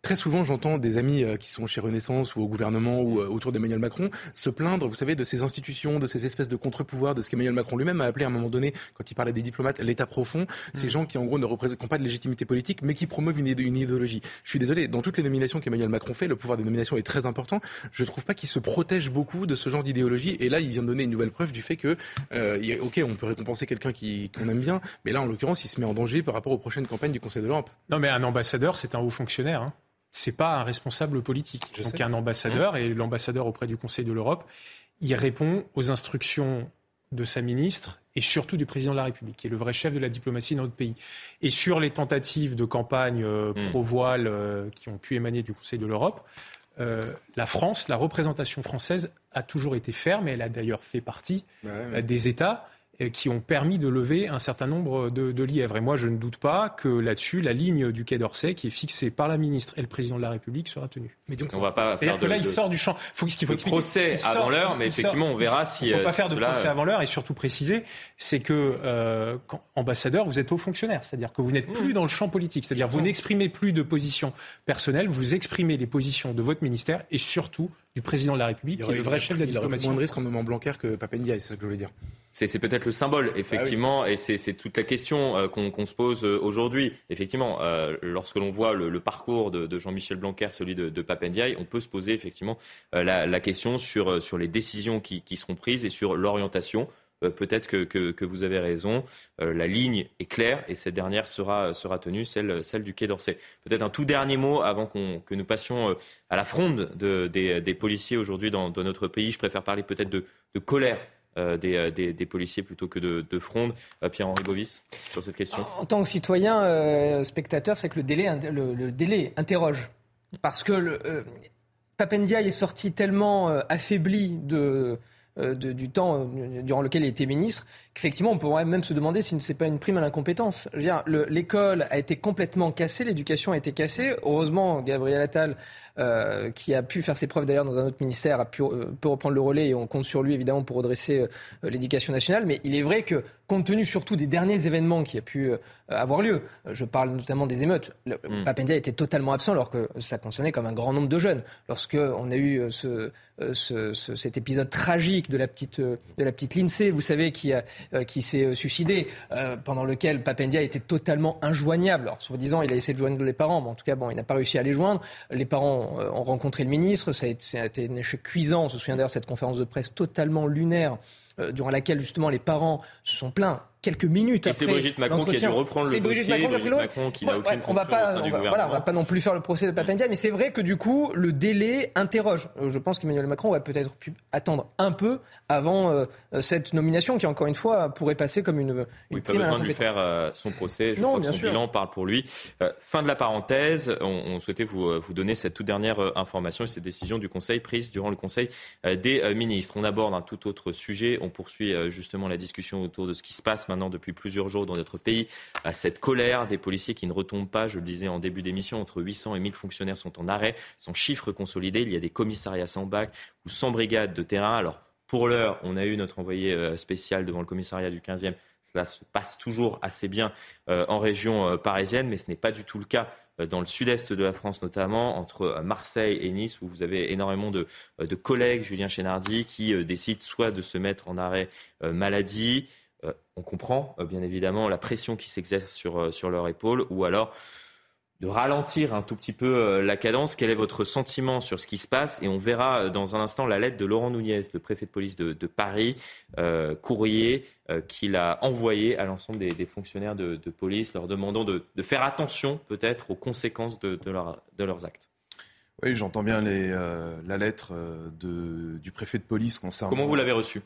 très souvent, j'entends des amis qui sont chez Renaissance ou au gouvernement ou autour d'Emmanuel Macron se plaindre, vous savez, de ces institutions, de ces espèces de contre-pouvoirs, de ce qu'Emmanuel Macron lui-même a appelé à un moment donné, quand il parlait des diplomates, l'État profond. Ces mm. gens qui, en gros, ne représentent pas de légitimité politique, mais qui promeuvent une, une idéologie. Je suis désolé, dans toutes les nominations qu'Emmanuel Macron fait, le pouvoir des nominations est très important. Je trouve pas qu'il se protège beaucoup de ce genre d'idéologie. Et là, il vient de donner une nouvelle preuve du fait que, euh, ok, on peut récompenser quelqu'un qu'on aime bien, mais là, en l'occurrence, il se met en danger par rapport aux prochaines campagnes du Conseil de l'Europe. Non, mais un ambassadeur, c'est un haut fonctionnaire. Hein c'est pas un responsable politique. Je Donc, sais. un ambassadeur, et l'ambassadeur auprès du Conseil de l'Europe, il répond aux instructions de sa ministre et surtout du président de la République, qui est le vrai chef de la diplomatie dans notre pays. Et sur les tentatives de campagne euh, hmm. pro-voile euh, qui ont pu émaner du Conseil de l'Europe, euh, la France, la représentation française a toujours été ferme, et elle a d'ailleurs fait partie bah des États qui ont permis de lever un certain nombre de, de, lièvres. Et moi, je ne doute pas que là-dessus, la ligne du Quai d'Orsay, qui est fixée par la ministre et le président de la République, sera tenue. Mais donc, on va pas faire que là, il sort du champ. Faut qu'il faut procès avant l'heure, mais effectivement, on verra si. Il ne faut pas faire de procès avant l'heure et surtout préciser, c'est que euh, quand, ambassadeur, vous êtes haut fonctionnaire, c'est-à-dire que vous n'êtes plus mmh. dans le champ politique, c'est-à-dire vous n'exprimez plus de position personnelle, vous exprimez les positions de votre ministère et surtout du président de la République, qui est le vrai chef de la diplomatie. Il y moins de risque en nommant Blanquer que Papendia, c'est ça que je voulais dire. C'est peut-être le symbole, effectivement, ah et c'est toute la question euh, qu'on se pose euh, aujourd'hui. Effectivement, euh, lorsque l'on voit le, parcours de, Jean-Michel Blanquer, celui de, de Papendiaï, on peut se poser effectivement la, question sur, sur les décisions qui, qui seront prises et sur l'orientation. Peut-être que, que, vous avez raison. la ligne est claire et cette dernière sera, sera tenue, celle, celle du Quai d'Orsay. Peut-être un tout dernier mot avant que nous passions à la fronde de, des, des, policiers aujourd'hui dans, notre pays. Je préfère parler peut-être de, colère euh, euh, des, des, policiers plutôt que de, de fronde. Euh, Pierre-Henri Bovis, sur cette question. En, tant que citoyen, spectateur, c'est que le délai, le, délai interroge. Parce que Papendia est sorti tellement affaibli de, du temps durant lequel il était ministre, qu'effectivement, on pourrait même se demander si ce n'est pas une prime à l'incompétence. L'école a été complètement cassée, l'éducation a été cassée. Heureusement, Gabriel Attal euh, qui a pu faire ses preuves d'ailleurs dans un autre ministère, a pu, euh, peut reprendre le relais et on compte sur lui évidemment pour redresser euh, l'éducation nationale. Mais il est vrai que compte tenu surtout des derniers événements qui a pu avoir lieu, je parle notamment des émeutes, le, mm. Papendia était totalement absent alors que ça concernait comme un grand nombre de jeunes. Lorsque on a eu ce, ce, cet épisode tragique de la petite, de la petite Lindsay, vous savez, qui, qui s'est suicidée, pendant lequel Papendia était totalement injoignable. Alors, soi-disant, il a essayé de joindre les parents, mais en tout cas, bon, il n'a pas réussi à les joindre. Les parents euh, ont, rencontré le ministre. Ça a, été, un échec cuisant. On se souvient d'ailleurs de cette conférence de presse totalement lunaire euh, durant laquelle justement les parents se sont plaints quelques minutes après. C'est Brigitte Macron qui a dû reprendre le dossier. Brigitte Macron, Macron qui n'a aucune on va pas, on va, voilà, on va pas non plus faire le procès de Papendia, mais c'est vrai que du coup, le délai interroge. Euh, je pense qu'Emmanuel Macron va peut-être pu attendre un peu avant euh, cette nomination qui, encore une fois, pourrait passer comme une. une oui, pas besoin de lui faire euh, son procès. Je non, crois que son bilan parle pour lui. fin de la parenthèse. On, souhaitait vous, vous donner cette toute dernière information et cette décision du Conseil prise durant le Conseil des ministres. On aborde un tout autre sujet. On poursuit justement la discussion autour de ce qui se passe maintenant depuis plusieurs jours dans notre pays à cette colère des policiers qui ne retombent pas. Je le disais en début d'émission, entre 800 et 1000 fonctionnaires sont en arrêt, sans chiffres consolidés. Il y a des commissariats sans bac ou sans brigade de terrain. Alors, pour l'heure, on a eu notre envoyé euh, spécial devant le commissariat du 15e. Cela se passe toujours assez bien euh, en région euh, parisienne, mais ce n'est pas du tout le cas dans le sud-est de la France notamment, entre Marseille et Nice, où vous avez énormément de, de collègues, Julien Chénardi, qui décident soit de se mettre en arrêt maladie, on comprend euh, bien évidemment la pression qui s'exerce sur, euh, sur leur épaule, ou alors de ralentir un tout petit peu la cadence. Quel est votre sentiment sur ce qui se passe? Et on verra dans un instant la lettre de Laurent Nunez, le préfet de police de, Paris, courrier qu'il a envoyé à l'ensemble des, fonctionnaires de, police, leur demandant de, faire attention peut-être aux conséquences de, leurs actes. Oui, j'entends bien les, la lettre du préfet de police concernant. Comment vous l'avez reçue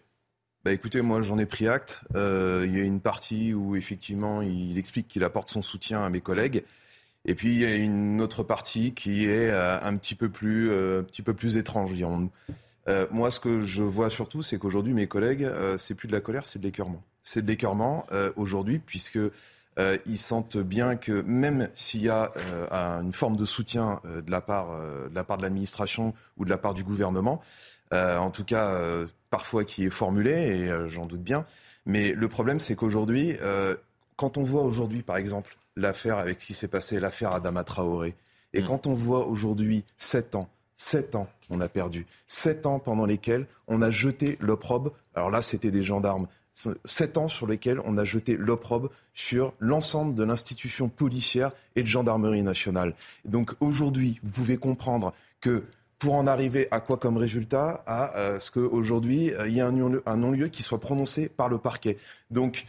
bah écoutez, moi j'en ai pris acte. Euh, il y a une partie où effectivement il explique qu'il apporte son soutien à mes collègues. Et puis il y a une autre partie qui est euh, un petit peu plus, euh, un petit peu plus étrange, moi, ce que je vois surtout, c'est qu'aujourd'hui, mes collègues, c'est plus de la colère, c'est de l'écœurement. C'est de l'écœurement aujourd'hui, puisque ils sentent bien que même s'il y a une forme de soutien de la part de l'administration ou de la part du gouvernement, en tout cas parfois qui est formulé, et euh, j'en doute bien. Mais le problème, c'est qu'aujourd'hui, euh, quand on voit aujourd'hui, par exemple, l'affaire avec ce qui s'est passé, l'affaire Adama Traoré, Et mm. quand on voit aujourd'hui 7 ans, 7 ans, on a perdu. 7 ans pendant lesquels on a jeté l'opprobre. Alors là, c'était des gendarmes. 7 ans sur lesquels on a jeté l'opprobre sur l'ensemble de l'institution policière et de gendarmerie nationale. Donc aujourd'hui, vous pouvez comprendre que pour en arriver à quoi comme résultat? À euh, ce qu'aujourd'hui, euh, il y a un non-lieu qui soit prononcé par le parquet. Donc,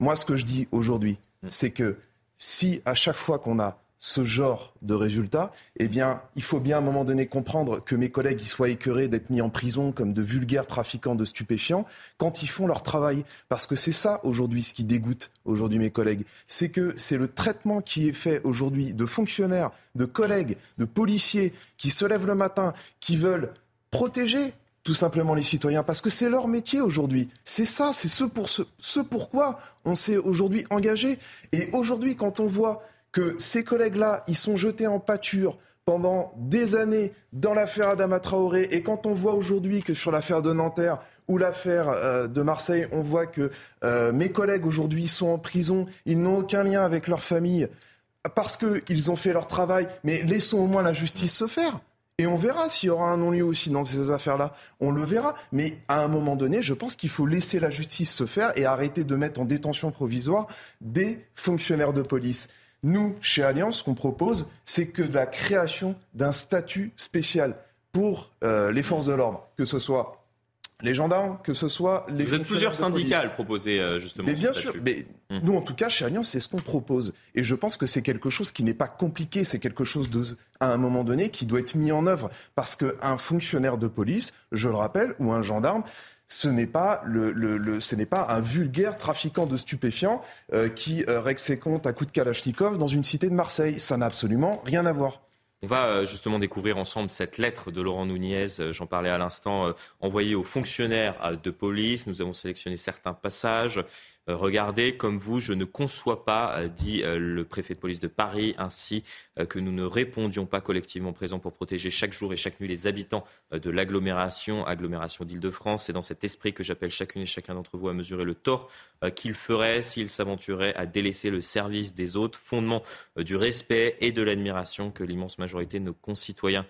moi, ce que je dis aujourd'hui, mm. c'est que si à chaque fois qu'on a ce genre de résultats, eh bien, il faut bien à un moment donné comprendre que mes collègues y soient écœurés d'être mis en prison comme de vulgaires trafiquants de stupéfiants quand ils font leur travail. Parce que c'est ça aujourd'hui ce qui dégoûte aujourd'hui mes collègues. C'est que c'est le traitement qui est fait aujourd'hui de fonctionnaires, de collègues, de policiers qui se lèvent le matin, qui veulent protéger tout simplement les citoyens, parce que c'est leur métier aujourd'hui. C'est ça, c'est ce, pour ce, ce pourquoi on s'est aujourd'hui engagé. Et aujourd'hui, quand on voit que ces collègues-là, ils sont jetés en pâture pendant des années dans l'affaire Adama Traoré. Et quand on voit aujourd'hui que sur l'affaire de Nanterre ou l'affaire euh, de Marseille, on voit que euh, mes collègues aujourd'hui sont en prison, ils n'ont aucun lien avec leur famille parce qu'ils ont fait leur travail. Mais laissons au moins la justice se faire. Et on verra s'il y aura un non-lieu aussi dans ces affaires-là. On le verra. Mais à un moment donné, je pense qu'il faut laisser la justice se faire et arrêter de mettre en détention provisoire des fonctionnaires de police. Nous, chez Alliance, ce qu'on propose, c'est que la création d'un statut spécial pour euh, les forces de l'ordre, que ce soit les gendarmes, que ce soit les. Vous êtes plusieurs syndicats à le proposer euh, justement. Mais bien sûr, mais hum. nous en tout cas chez Alliance, c'est ce qu'on propose, et je pense que c'est quelque chose qui n'est pas compliqué, c'est quelque chose de, à un moment donné qui doit être mis en œuvre, parce qu'un fonctionnaire de police, je le rappelle, ou un gendarme, ce n'est pas, un vulgaire trafiquant de stupéfiants euh, qui euh, règle ses comptes à coups de Kalachnikov dans une cité de Marseille. Ça n'a absolument rien à voir. On va euh, justement découvrir ensemble cette lettre de Laurent Nunez, j'en parlais à l'instant, envoyée aux fonctionnaires de police. Nous avons sélectionné certains passages. Euh, regardez, comme vous, je ne conçois pas, euh, dit euh, le préfet de police de Paris, ainsi que nous ne répondions pas collectivement présents pour protéger chaque jour et chaque nuit les habitants de l'agglomération, agglomération d'Île-de-France. C'est dans cet esprit que j'appelle chacune et chacun d'entre vous à mesurer le tort qu'il ferait s'il s'aventurait à délaisser le service des autres, fondement du respect et de l'admiration que l'immense majorité de nos concitoyens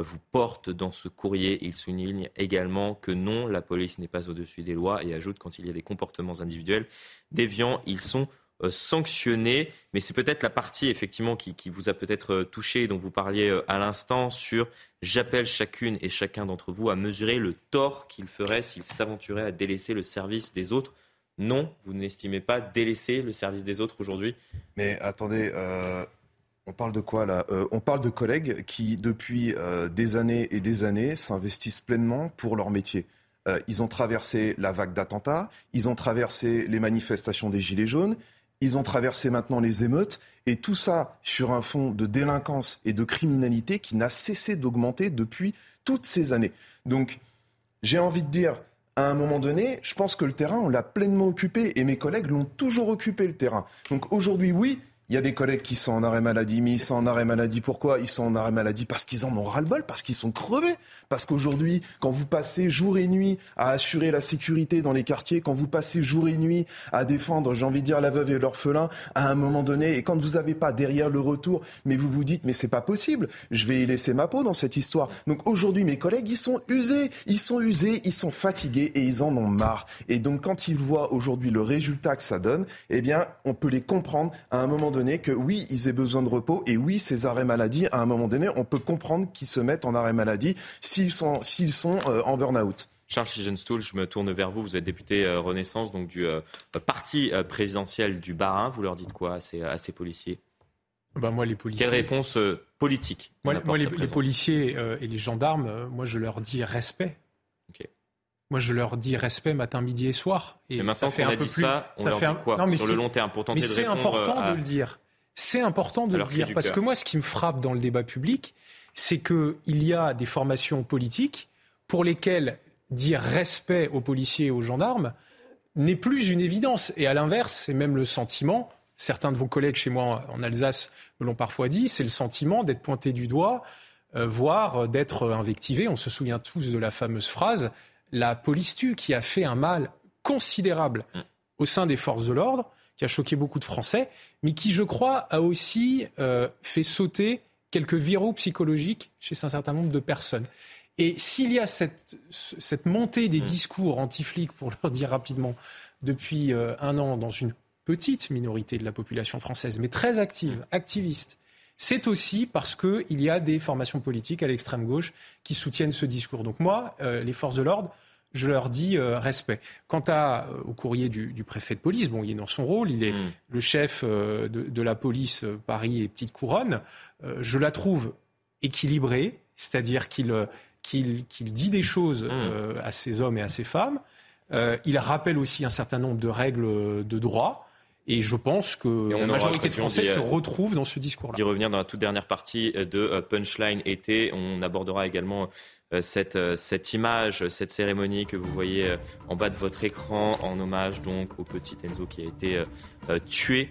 vous porte dans ce courrier. Il souligne également que non, la police n'est pas au-dessus des lois et ajoute quand il y a des comportements individuels déviants, ils sont euh, sanctionnés. Mais c'est peut-être la partie effectivement qui, vous a peut-être euh, touché, dont vous parliez euh, à l'instant, sur j'appelle chacune et chacun d'entre vous à mesurer le tort qu'il ferait s'il s'aventurait à délaisser le service des autres. Non, vous n'estimez pas délaisser le service des autres aujourd'hui? Mais attendez, on parle de quoi là euh, On parle de collègues qui, depuis euh, des années et des années, s'investissent pleinement pour leur métier. Euh, ils ont traversé la vague d'attentats, ils ont traversé les manifestations des Gilets jaunes, ils ont traversé maintenant les émeutes, et tout ça sur un fond de délinquance et de criminalité qui n'a cessé d'augmenter depuis toutes ces années. Donc, j'ai envie de dire, à un moment donné, je pense que le terrain, on l'a pleinement occupé, et mes collègues l'ont toujours occupé, le terrain. Donc aujourd'hui, oui, il y a des collègues qui sont en arrêt maladie, mais ils sont en arrêt maladie pourquoi Ils sont en arrêt maladie? Parce qu'ils en ont ras-le-bol, parce qu'ils sont crevés. Parce qu'aujourd'hui, quand vous passez jour et nuit à assurer la sécurité dans les quartiers, quand vous passez jour et nuit à défendre, j'ai envie de dire, la veuve et l'orphelin, à un moment donné, et quand vous n'avez pas derrière le retour, mais vous vous dites, mais c'est pas possible, je vais y laisser ma peau dans cette histoire. Donc aujourd'hui, mes collègues, ils sont usés, ils sont usés, ils sont fatigués et ils en ont marre. Et donc quand ils voient aujourd'hui le résultat que ça donne, eh bien, on peut les comprendre à un moment donné que oui, ils aient besoin de repos et oui, ces arrêts maladie, à un moment donné, on peut comprendre qu'ils se mettent en arrêt maladie s'ils sont, s'ils sont euh, en burn-out. Charles Sigenstuhl, je me tourne vers vous. Vous êtes député euh, Renaissance, donc du euh, parti présidentiel du Barin. Vous leur dites quoi à ces, à ces policiers? Ben moi, les policiers. Quelle réponse politique Moi, les, policiers et les gendarmes, moi, je leur dis respect. Moi, je leur dis respect matin, midi et soir. Et, maintenant ça fait un peu plus. Ça, on leur fait dit quoi non, mais sur le long terme pour tenter mais c'est important de le dire. C'est important de le dire parce que moi, ce qui me frappe dans le débat public, c'est qu'il y a des formations politiques pour lesquelles dire respect aux policiers et aux gendarmes n'est plus une évidence. Et à l'inverse, c'est même le sentiment. Certains de vos collègues chez moi en Alsace me l'ont parfois dit. C'est le sentiment d'être pointé du doigt, euh, voire d'être invectivé. On se souvient tous de la fameuse phrase la police tue, qui a fait un mal considérable mm. au sein des forces de l'ordre, qui a choqué beaucoup de Français, mais qui, je crois, a aussi euh, fait sauter quelques viraux psychologiques chez un certain nombre de personnes. Et s'il y a cette, cette montée des mm. discours anti-flics, pour leur dire rapidement, depuis euh, un an dans une petite minorité de la population française, mais très active, activiste, c'est aussi parce qu'il y a des formations politiques à l'extrême gauche qui soutiennent ce discours. Donc moi, euh, les forces de l'ordre, je leur dis euh, respect. Quant à, au courrier du, préfet de police, bon, il est dans son rôle, il est mm. le chef de, de, la police Paris et Petite Couronne. je la trouve équilibrée, c'est-à-dire qu'il qu'il dit des choses mmh. euh, à ces hommes et à ces femmes. Euh, il rappelle aussi un certain nombre de règles de droit. Et je pense que la majorité de Français se retrouvent dans ce discours-là. D'y revenir dans la toute dernière partie de euh, Punchline été. On abordera également cette, cette image, cette cérémonie que vous voyez en bas de votre écran, en hommage donc au petit Enzo qui a été tué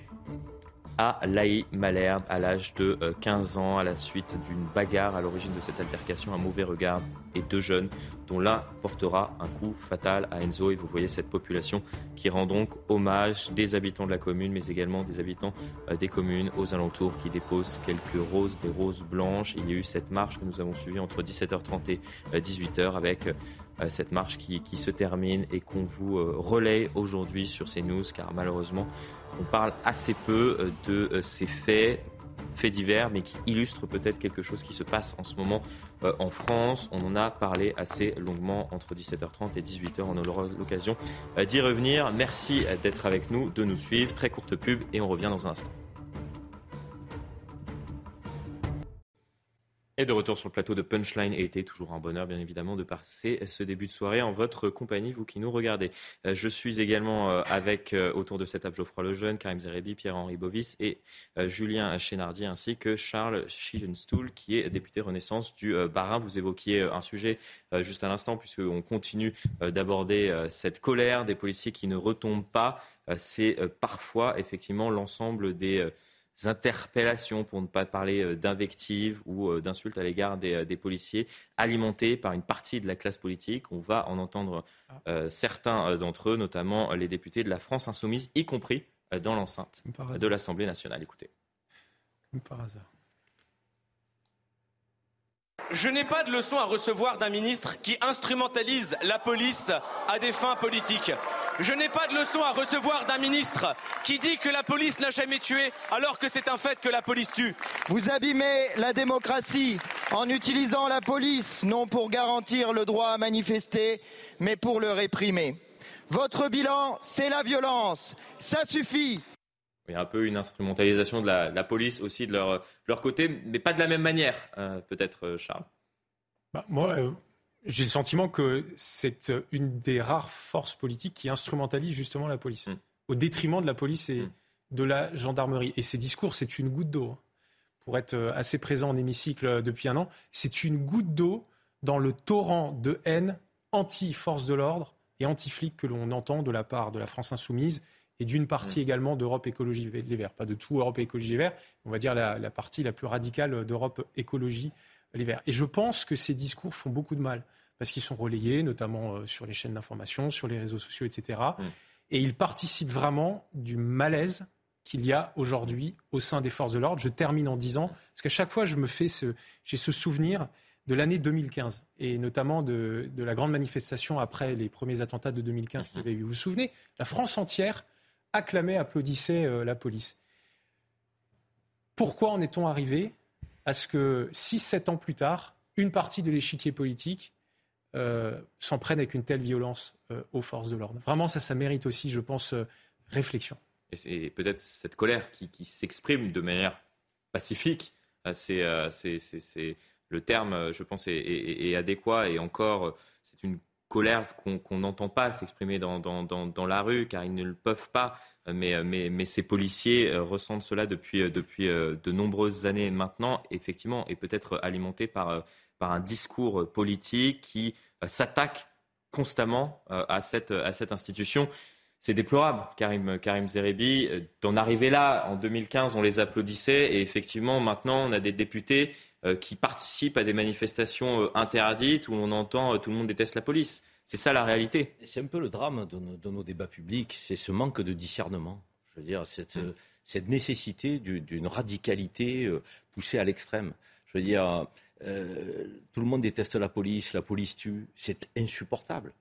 à Laï Malherbe à l'âge de 15 euh, ans à la suite d'une bagarre à l'origine de cette altercation. Un mauvais regard et deux jeunes dont l'un portera un coup fatal à Enzo. Et vous voyez cette population qui rend donc hommage des habitants de la commune, mais également des habitants euh, des communes aux alentours qui déposent quelques roses, des roses blanches. Il y a eu cette marche que nous avons suivie entre 17h30 et 18h euh, avec cette marche qui, qui, se termine et qu'on vous relaie aujourd'hui sur ces news car malheureusement on parle assez peu euh, de euh, ces faits faits divers, mais qui illustrent peut-être quelque chose qui se passe en ce moment euh, en France. On en a parlé assez longuement entre 17h30 et 18h. On aura l'occasion d'y revenir. Merci d'être avec nous, de nous suivre. Très courte pub et on revient dans un instant. Et de retour sur le plateau de Punchline et été, toujours un bonheur bien évidemment de passer ce début de soirée en votre compagnie, vous qui nous regardez. Euh, je suis également euh, avec euh, autour de cette table Geoffroy Lejeune, Karim Zerebi, Pierre-Henri Bovis et Julien Chénardier ainsi que Charles Schiegenstuhl qui est député Renaissance du Barin. Vous évoquiez un sujet juste à l'instant puisqu'on continue d'aborder cette colère des policiers qui ne retombent pas. C'est parfois effectivement l'ensemble des interpellations, pour ne pas parler euh, d'invectives ou euh, d'insultes à l'égard euh, des, policiers, alimentées par une partie de la classe politique. On va en entendre ah. certains d'entre eux, notamment les députés de la France insoumise, y compris dans l'enceinte de l'Assemblée nationale. Écoutez. par hasard. Je n'ai pas de leçon à recevoir d'un ministre qui instrumentalise la police à des fins politiques. Je n'ai pas de leçon à recevoir d'un ministre qui dit que la police n'a jamais tué alors que c'est un fait que la police tue. Vous abîmez la démocratie en utilisant la police non pour garantir le droit à manifester, mais pour le réprimer. Votre bilan, c'est la violence. Ça suffit. Il y a un peu une instrumentalisation de la, police aussi de leur, leur, côté, mais pas de la même manière, euh, peut-être, euh, Charles. Bah, moi, euh, j'ai le sentiment que c'est une des rares forces politiques qui instrumentalise justement la police, mm. au détriment de la police et mm. de la gendarmerie. Et ces discours, c'est une goutte d'eau. Hein. Pour être assez présent en hémicycle depuis un an, c'est une goutte d'eau dans le torrent de haine anti-force de l'ordre et anti-flic que l'on entend de la part de la France insoumise et d'une partie mm. également d'Europe Écologie Les Verts. Pas de tout Europe Écologie Les Verts, on va dire la, partie la plus radicale d'Europe Écologie Les Verts. Et je pense que ces discours font beaucoup de mal, parce qu'ils sont relayés, notamment euh, sur les chaînes d'information, sur les réseaux sociaux, etc. Mm. Et ils participent vraiment du malaise qu'il y a aujourd'hui au sein des forces de l'ordre. Je termine en disant, parce qu'à chaque fois, je me fais ce, j'ai ce souvenir de l'année 2015 et notamment de, la grande manifestation après les premiers attentats de 2015 qu'il y avait eu. Vous vous souvenez? La France entière acclamait, applaudissait euh, la police. Pourquoi en est-on arrivé à ce que 6-7 ans plus tard, une partie de l'échiquier politique euh, s'en prenne avec une telle violence euh, aux forces de l'ordre? Vraiment, ça, ça mérite aussi, je pense, réflexion. Et peut-être cette colère qui, s'exprime de manière pacifique. C'est le terme, je pense, est, adéquat. Et encore, c'est une colère qu'on n'entend pas s'exprimer dans, la rue, car ils ne le peuvent pas. Mais, mais, ces policiers euh, ressentent cela depuis, euh, euh, de nombreuses années maintenant, effectivement, et peut-être alimenté par, un discours politique qui s'attaque constamment à cette institution. C'est déplorable, Karim, Karim Zerebi. D'en arriver là, en 2015, on les applaudissait, et effectivement, maintenant, on a des députés euh, qui participent à des manifestations euh, interdites où on entend euh, tout le monde déteste la police. C'est ça la réalité. C'est un peu le drame de nos, débats publics, c'est ce manque de discernement. Je veux dire, cette, cette nécessité d'une radicalité poussée à l'extrême. Je veux dire, tout le monde déteste la police, la police tue, c'est insupportable.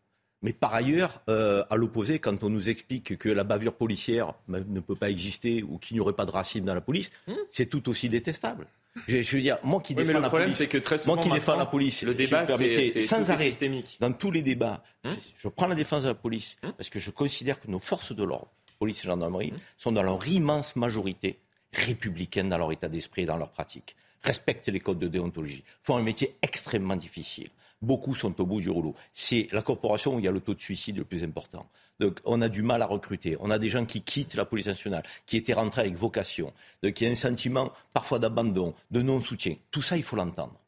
Mais par ailleurs, euh, à l'opposé, quand on nous explique que la bavure policière ne peut pas exister ou qu'il n'y aurait pas de racisme dans la police, hmm. c'est tout aussi défendable. Je, veux dire, moi qui défends la police, que très moi qui défends la police, le débat, c'est sans arrêt, systémique. dans tous les débats, hmm. je, prends la défense de la police hmm. parce que je considère que nos forces de l'ordre, police et gendarmerie, sont dans leur immense majorité républicaines dans leur état d'esprit et dans leur pratique, respectent les codes de déontologie, font un métier extrêmement difficile beaucoup sont au bout du rouleau. C'est la corporation où il y a le taux de suicide le plus important. Donc on a du mal à recruter. On a des gens qui quittent la police nationale, qui étaient rentrés avec vocation, donc il y a un sentiment parfois d'abandon, de non-soutien. Tout ça, il faut l'entendre.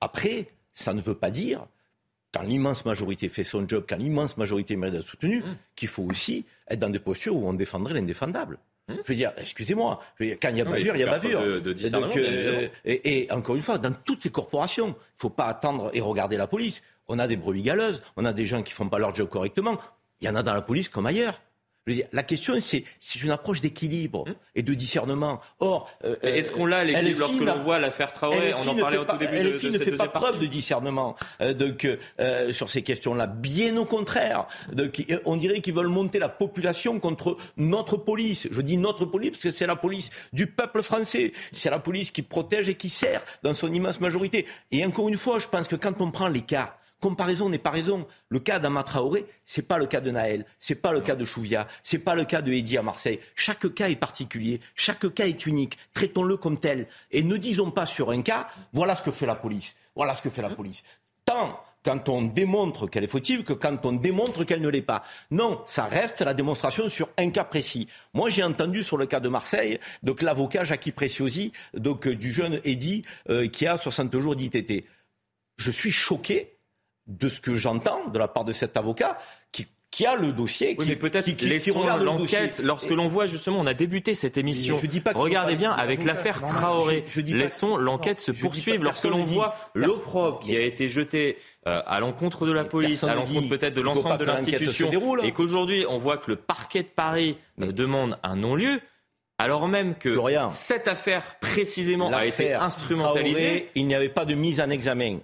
Après, ça ne veut pas dire quand l'immense majorité fait son job, quand l'immense majorité mérite d'être soutenue, mmh. qu'il faut aussi être dans des postures où on défendrait l'indéfendable. Hmm je veux dire, excusez-moi, quand il y a bavure, il y a bavure. Euh, et, encore une fois, dans toutes les corporations, il ne faut pas attendre et regarder la police. On a des brebis galeuses, on a des gens qui ne font pas leur job correctement. Il y en a dans la police comme ailleurs la question, c'est une approche d'équilibre hum. et de discernement. Or, euh, est-ce qu'on l'a l'équilibre lorsque l'on voit l'affaire Traoré On en parlait au tout début de, de, ne fait pas preuve de discernement euh, donc, euh, sur ces questions-là. Bien au contraire. Donc, on dirait qu'ils veulent monter la population contre notre police. Je dis notre police parce que c'est la police du peuple français. C'est la police qui protège et qui sert dans son immense majorité. Et encore une fois, je pense que quand on prend les cas comparaison n'est pas raison. Le cas d'Ama Traoré, c'est pas le cas de Naël, c'est pas le cas de Chouvia, c'est pas le cas de Eddy à Marseille. Chaque cas est particulier, chaque cas est unique. Traitons-le comme tel et ne disons pas sur un cas, voilà ce que fait la police. Voilà ce que fait la police. Tant quand on démontre qu'elle est fautive que quand on démontre qu'elle ne l'est pas. Non, ça reste la démonstration sur un cas précis. Moi, j'ai entendu sur le cas de Marseille, donc l'avocat Jackie Preciosi, donc euh, du jeune Eddy euh, qui a 60 jours d'ITT. Je suis choqué de ce que j'entends de la part de cet avocat qui qui a le dossier, qui, mais peut-être qui, l'enquête. Lorsque l'on voit justement, on a débuté cette émission. Je dis pas Regardez bien avec l'affaire Traoré. Laissons l'enquête se poursuivre. Lorsque l'on voit l'opprobre qui a été jeté euh, à l'encontre de la police, à l'encontre peut-être de l'ensemble de l'institution, et qu'aujourd'hui on voit que le parquet de Paris me demande un non-lieu. Alors même que cette affaire précisément a été instrumentalisée, il n'y avait pas de mise en examen.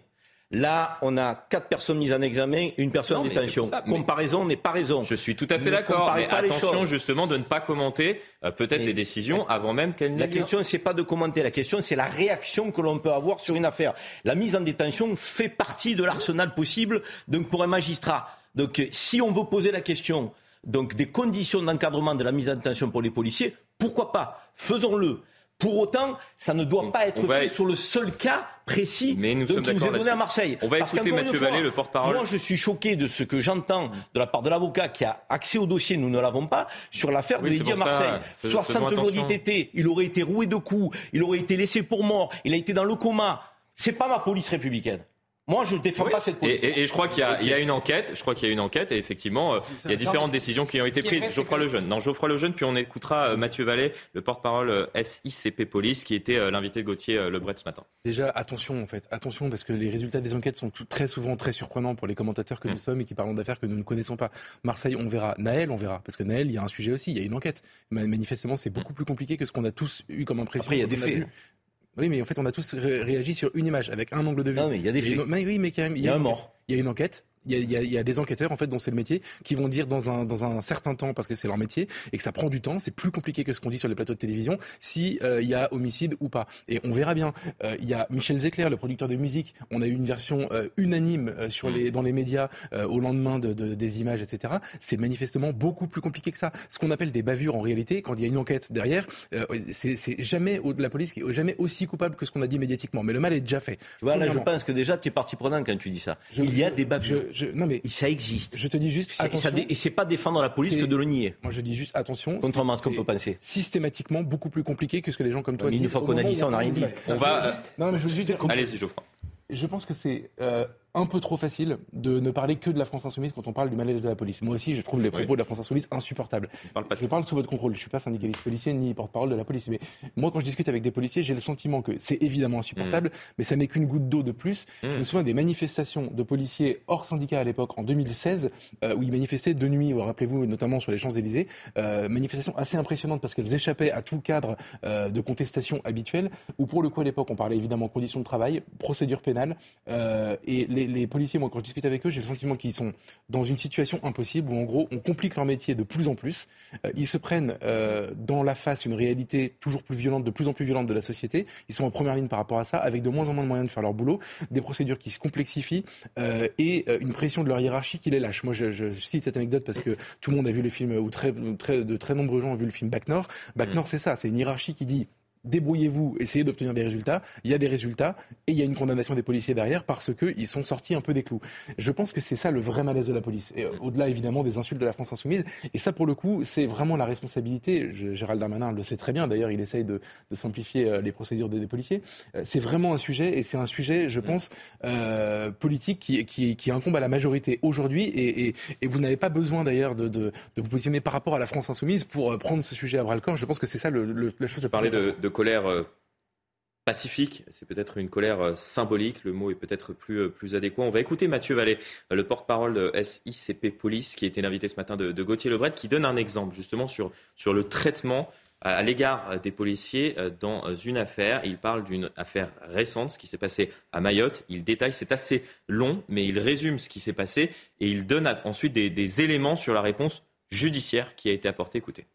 Là, on a quatre personnes mises en examen, une personne en détention. Comparaison n'est pas raison. Je suis tout à fait d'accord. Mais attention justement de ne pas commenter euh, peut-être les décisions avant même qu'elles n'aient La question, c'est pas de commenter. La question, c'est la réaction que l'on peut avoir sur une affaire. La mise en détention fait partie de l'arsenal possible donc pour un magistrat. Donc, si on veut poser la question donc des conditions d'encadrement de la mise en détention pour les policiers, pourquoi pas? Faisons-le. Pour autant, ça ne doit pas être fait sur le seul cas précis Mais nous qui nous est donné à Marseille. On va écouter Mathieu Vallée, le porte-parole. Moi, je suis choqué de ce que j'entends de la part de l'avocat qui a accès au dossier, nous ne l'avons pas, sur l'affaire de Didier Marseille. 60 jours d'ITT, il aurait été roué de coups, il aurait été laissé pour mort, il a été dans le coma. C'est pas ma police républicaine. Moi, je ne défends pas cette police. Et, je crois qu'il y, a une enquête. Je crois qu'il y a une enquête et effectivement, euh, il y a différentes décisions qui ont été prises. Geoffroy Lejeune. Non, Geoffroy Lejeune. Puis on écoutera euh, Mathieu Vallée, le porte-parole euh, SICP Police, qui était l'invité de Gauthier Lebret ce matin. Déjà, attention en fait, attention parce que les résultats des enquêtes sont très souvent très surprenants pour les commentateurs que nous mm. sommes et qui parlons d'affaires que nous ne connaissons pas. Marseille, on verra. Naël, on verra. Parce que Naël, il y a un sujet aussi. Il y a une enquête. Manifestement, c'est beaucoup plus compliqué que ce qu'on a tous eu comme impression. Après, il y a des faits. Oui, mais en fait, on a tous réagi sur une image, avec un angle de vue. Non, mais il y a des faits. oui, mais quand même, il y a un mort. Il y a une enquête, il y, a, des enquêteurs en fait dont c'est le métier qui vont dire dans un, dans un certain temps parce que c'est leur métier et que ça prend du temps, c'est plus compliqué que ce qu'on dit sur les plateaux de télévision si euh, il y a homicide ou pas. Et on verra bien. Euh, il y a Michel Zecler, le producteur de musique. On a eu une version euh, unanime sur les dans les médias au lendemain de, des images, etc. C'est manifestement beaucoup plus compliqué que ça. Ce qu'on appelle des bavures en réalité, quand il y a une enquête derrière, c'est jamais de la police qui est jamais aussi coupable que ce qu'on a dit médiatiquement. Mais le mal est déjà fait. Tu vois, là, je pense que déjà tu es partie prenante quand tu dis ça. il y a des bavures. non mais ça existe. Je te dis juste attention. et c'est pas défendre la police que de le nier. Moi, je dis juste attention. Contrairement à ce qu'on peut penser. Systématiquement beaucoup plus compliqué que ce que les gens comme toi disent. Une fois qu'on a dit ça, on n'a rien dit. On va. Non, mais je veux juste dire. Allez-y, Geoffroy. Je pense que c'est euh, un peu trop facile de ne parler que de la France insoumise quand on parle du malaise de la police. Moi aussi, je trouve les propos de la France insoumise insupportables. Je parle, sous votre contrôle. Je suis pas syndicaliste policier ni porte-parole de la police, mais moi, quand je discute avec des policiers, j'ai le sentiment que c'est évidemment insupportable, mm. mais ça n'est qu'une goutte d'eau de plus. Je me souviens des manifestations de policiers hors syndicat à l'époque en 2016 euh, où ils manifestaient de nuit. Rappelez-vous, notamment sur les Champs Élysées, euh, manifestations assez impressionnantes parce qu'elles échappaient à tout cadre euh, de contestation habituel. Où pour le coup à l'époque, on parlait évidemment conditions de travail, procédure pénale, et les les, policiers, moi, quand je discute avec eux, j'ai le sentiment qu'ils sont dans une situation impossible où, en gros, on complique leur métier de plus en plus. Euh, ils se prennent euh, dans la face une réalité toujours plus violente, de plus en plus violente de la société. Ils sont en première ligne par rapport à ça, avec de moins en moins de moyens de faire leur boulot, des procédures qui se complexifient euh, et une pression de leur hiérarchie qui les lâche. Moi, je, cite cette anecdote parce que tout le monde a vu le film, ou très, très, de très nombreux gens ont vu le film Back North. Back mm. North, c'est ça, c'est une hiérarchie qui dit débrouillez-vous, essayez d'obtenir des résultats. Il y a des résultats et il y a une condamnation des policiers derrière parce qu'ils sont sortis un peu des clous. Je pense que c'est ça le vrai malaise de la police. Et euh, au-delà évidemment des insultes de la France insoumise. Et ça, pour le coup, c'est vraiment la responsabilité. Gérald Darmanin le sait très bien. D'ailleurs, il essaye de, simplifier euh, les procédures des, policiers. Euh, c'est vraiment un sujet et c'est un sujet, je pense, politique qui, qui, incombe à la majorité aujourd'hui. Et, vous n'avez pas besoin d'ailleurs de, vous positionner par rapport à la France insoumise pour prendre ce sujet à bras le corps. Je pense que c'est ça le, la chose de parler de colère euh, pacifique, c'est peut-être une colère euh, symbolique, le mot est peut-être plus, euh, plus adéquat. On va écouter Mathieu Vallée, le porte-parole de SICP Police, qui été l'invité ce matin de, Gauthier Lebret, qui donne un exemple justement sur, sur le traitement à l'égard des policiers dans une affaire. Il parle d'une affaire récente, ce qui s'est passé à Mayotte. Il détaille, c'est assez long, mais il résume ce qui s'est passé et il donne ensuite des, des éléments sur la réponse judiciaire qui a été apportée. Écoutez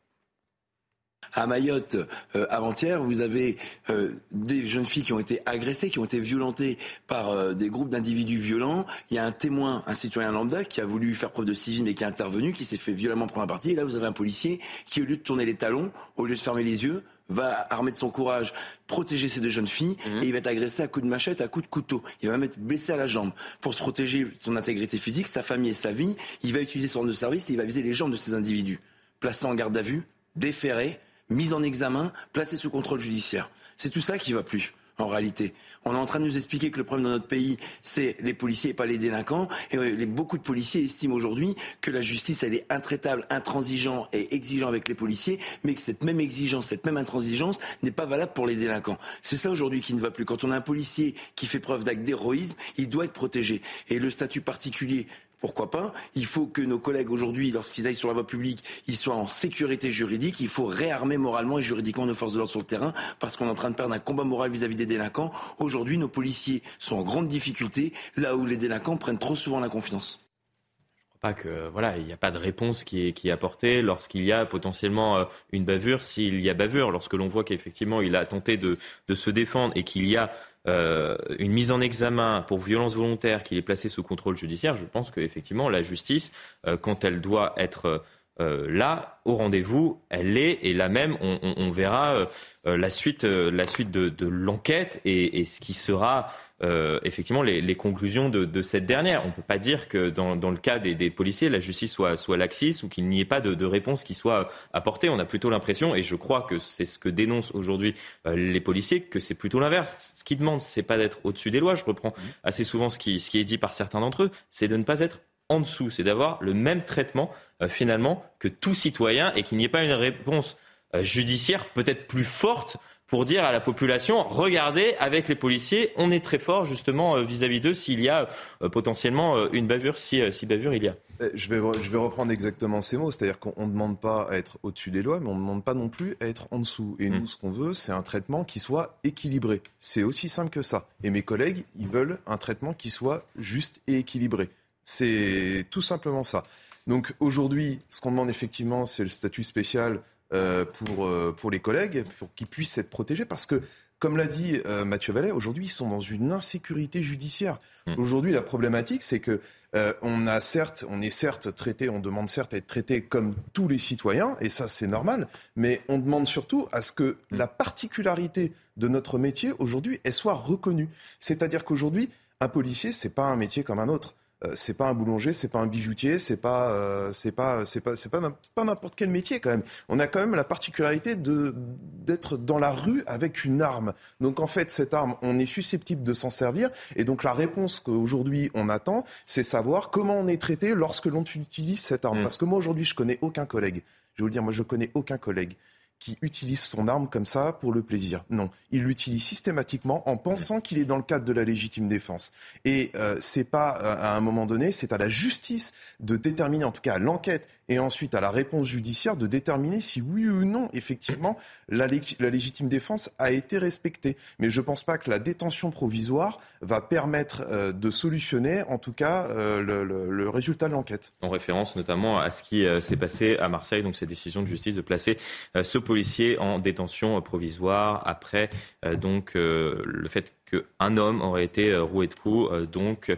à Mayotte euh, avant-hier, vous avez euh, des jeunes filles qui ont été agressées, qui ont été violentées par euh, des groupes d'individus violents. Il y a un témoin, un citoyen lambda, qui a voulu faire preuve de civisme et qui est intervenu, qui s'est fait violemment prendre un parti. Et là, vous avez un policier qui, au lieu de tourner les talons, au lieu de fermer les yeux, va armer de son courage protéger ces deux jeunes filles mhm. et il va être agressé à coups de machette, à coups de couteau. Il va même être blessé à la jambe pour se protéger son intégrité physique, sa famille et sa vie. Il va utiliser son de service et il va viser les jambes de ces individus. Placé en garde à vue, déféré, mise en examen, placée sous contrôle judiciaire. C'est tout ça qui va plus en réalité. On est en train de nous expliquer que le problème dans notre pays, c'est les policiers et pas les délinquants. Et beaucoup de policiers estiment aujourd'hui que la justice, elle est intraitable, intransigeante et exigeante avec les policiers, mais que cette même exigence, cette même intransigeance n'est pas valable pour les délinquants. C'est ça aujourd'hui qui ne va plus. Quand on a un policier qui fait preuve d'acte d'héroïsme, il doit être protégé. Et le statut particulier pourquoi pas Il faut que nos collègues aujourd'hui, lorsqu'ils aillent sur la voie publique, ils soient en sécurité juridique. Il faut réarmer moralement et juridiquement nos forces de l'ordre sur le terrain parce qu'on est en train de perdre un combat moral vis-à-vis des délinquants. Aujourd'hui, nos policiers sont en grande difficulté là où les délinquants prennent trop souvent la confiance pas que voilà, il n'y a pas de réponse qui est, qui apportée lorsqu'il y a potentiellement euh, une bavure, s'il y a bavure, lorsque l'on voit qu'effectivement il a tenté de se défendre et qu'il y a euh, une mise en examen pour violence volontaire qui est placée sous contrôle judiciaire, je pense qu'effectivement, la justice, euh, quand elle doit être euh, là, au rendez-vous, elle est, et là même, on, verra la suite, la suite de, l'enquête et, ce qui sera euh, effectivement les, conclusions de, cette dernière. On ne peut pas dire que dans, le cas des, policiers, la justice soit, soit laxiste ou qu'il n'y ait pas de, réponse qui soit apportée. On a plutôt l'impression, et je crois que c'est ce que dénoncent aujourd'hui euh, les policiers, que c'est plutôt l'inverse. Ce qu'ils demandent, c'est pas d'être au-dessus des lois. Je reprends mmh. assez souvent ce qui, ce qui est dit par certains d'entre eux, c'est de ne pas être en dessous, c'est d'avoir le même traitement euh, finalement que tout citoyen et qu'il n'y ait pas une réponse judiciaire peut-être plus forte pour dire à la population, regardez, avec les policiers, on est très fort justement euh, vis-à-vis d'eux s'il y a euh, potentiellement euh, une bavure, si, si bavure il y a. Je vais, je vais reprendre exactement ces mots, c'est-à-dire qu'on ne demande pas à être au-dessus des lois, mais on ne demande pas non plus à être en dessous. Et nous, mm. ce qu'on veut, c'est un traitement qui soit équilibré. C'est aussi simple que ça. Et mes collègues, ils veulent un traitement qui soit juste et équilibré. C'est tout simplement ça. Donc aujourd'hui, ce qu'on demande effectivement, c'est le statut spécial euh, pour, euh, pour les collègues, pour qu'ils puissent être protégés, parce que comme l'a dit euh, Mathieu Vallet, aujourd'hui, ils sont dans une insécurité judiciaire. Hmm. Aujourd'hui, la problématique, c'est que on a certes, on est certes traité, on demande certes à être traité comme tous les citoyens, et ça, c'est normal. Mais on demande surtout à ce que hmm. la particularité de notre métier aujourd'hui, elle soit reconnue. C'est-à-dire qu'aujourd'hui, un policier, c'est pas un métier comme un autre. Euh, c'est pas un boulanger, c'est pas un bijoutier, c'est pas, euh, c'est pas, c'est pas, c'est pas, pas n'importe quel métier quand même. On a quand même la particularité de d'être dans la rue avec une arme. Donc en fait, cette arme, on est susceptible de s'en servir. Et donc la réponse qu'aujourd'hui on attend, c'est savoir comment on est traité lorsque l'on utilise cette arme. Mm. Parce que moi aujourd'hui, je connais aucun collègue. Je vais vous le dire, moi je connais aucun collègue qui utilise son arme comme ça pour le plaisir. Non, il l'utilise systématiquement en pensant qu'il est dans le cadre de la légitime défense. Et euh, c'est pas euh, à un moment donné, c'est à la justice de déterminer, en tout cas à l'enquête et ensuite à la réponse judiciaire de déterminer si oui ou non, effectivement, la, légitime défense a été respectée. Mais je ne pense pas que la détention provisoire va permettre euh, de solutionner, en tout cas, euh, le, résultat de l'enquête. En référence notamment à ce qui euh, s'est passé à Marseille, donc cette décision de justice de placer ce policier en détention provisoire après donc le fait qu'un homme aurait été roué de coups, donc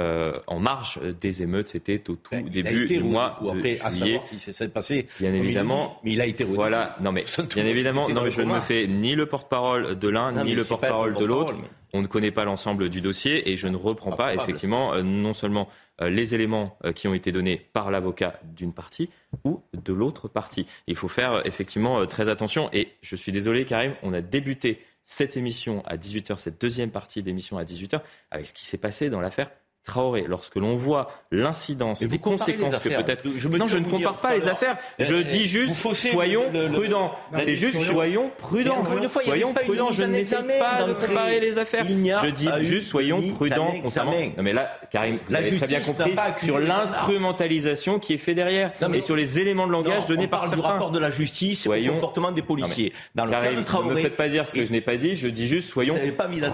euh, en marge des émeutes. C'était au tout début du mois de après, juillet. À si c'est passé. Bien évidemment. mais il a été Voilà. Non, mais bien évidemment, non, mais je ne me fais ni le porte-parole de l'un ni le porte-parole de l'autre. On ne connaît pas l'ensemble du dossier et je ne reprends pas, effectivement, euh, non seulement euh, les éléments qui ont été donnés par l'avocat d'une partie ou de l'autre partie. Il faut faire effectivement très attention. Et je suis désolé, Karim, on a débuté cette émission à 18h, cette deuxième partie d'émission à 18h, avec ce qui s'est passé dans l'affaire Traoré, lorsque l'on voit l'incidence, les conséquences que peut-être. non, je ne compare pas les affaires. Je dis juste, soyons prudents. C'est juste, soyons prudents. Encore une fois, soyons prudents. Je n'essaie pas de comparer les affaires. Je dis juste, soyons prudents concernant. Non, mais là, Karim, vous avez très bien compris sur l'instrumentalisation qui est faite derrière et sur les éléments de langage donnés par certains. du rapport de la justice et du comportement des policiers. Dans le Karim, ne me faites pas dire ce que je n'ai pas dit. Je dis juste, soyons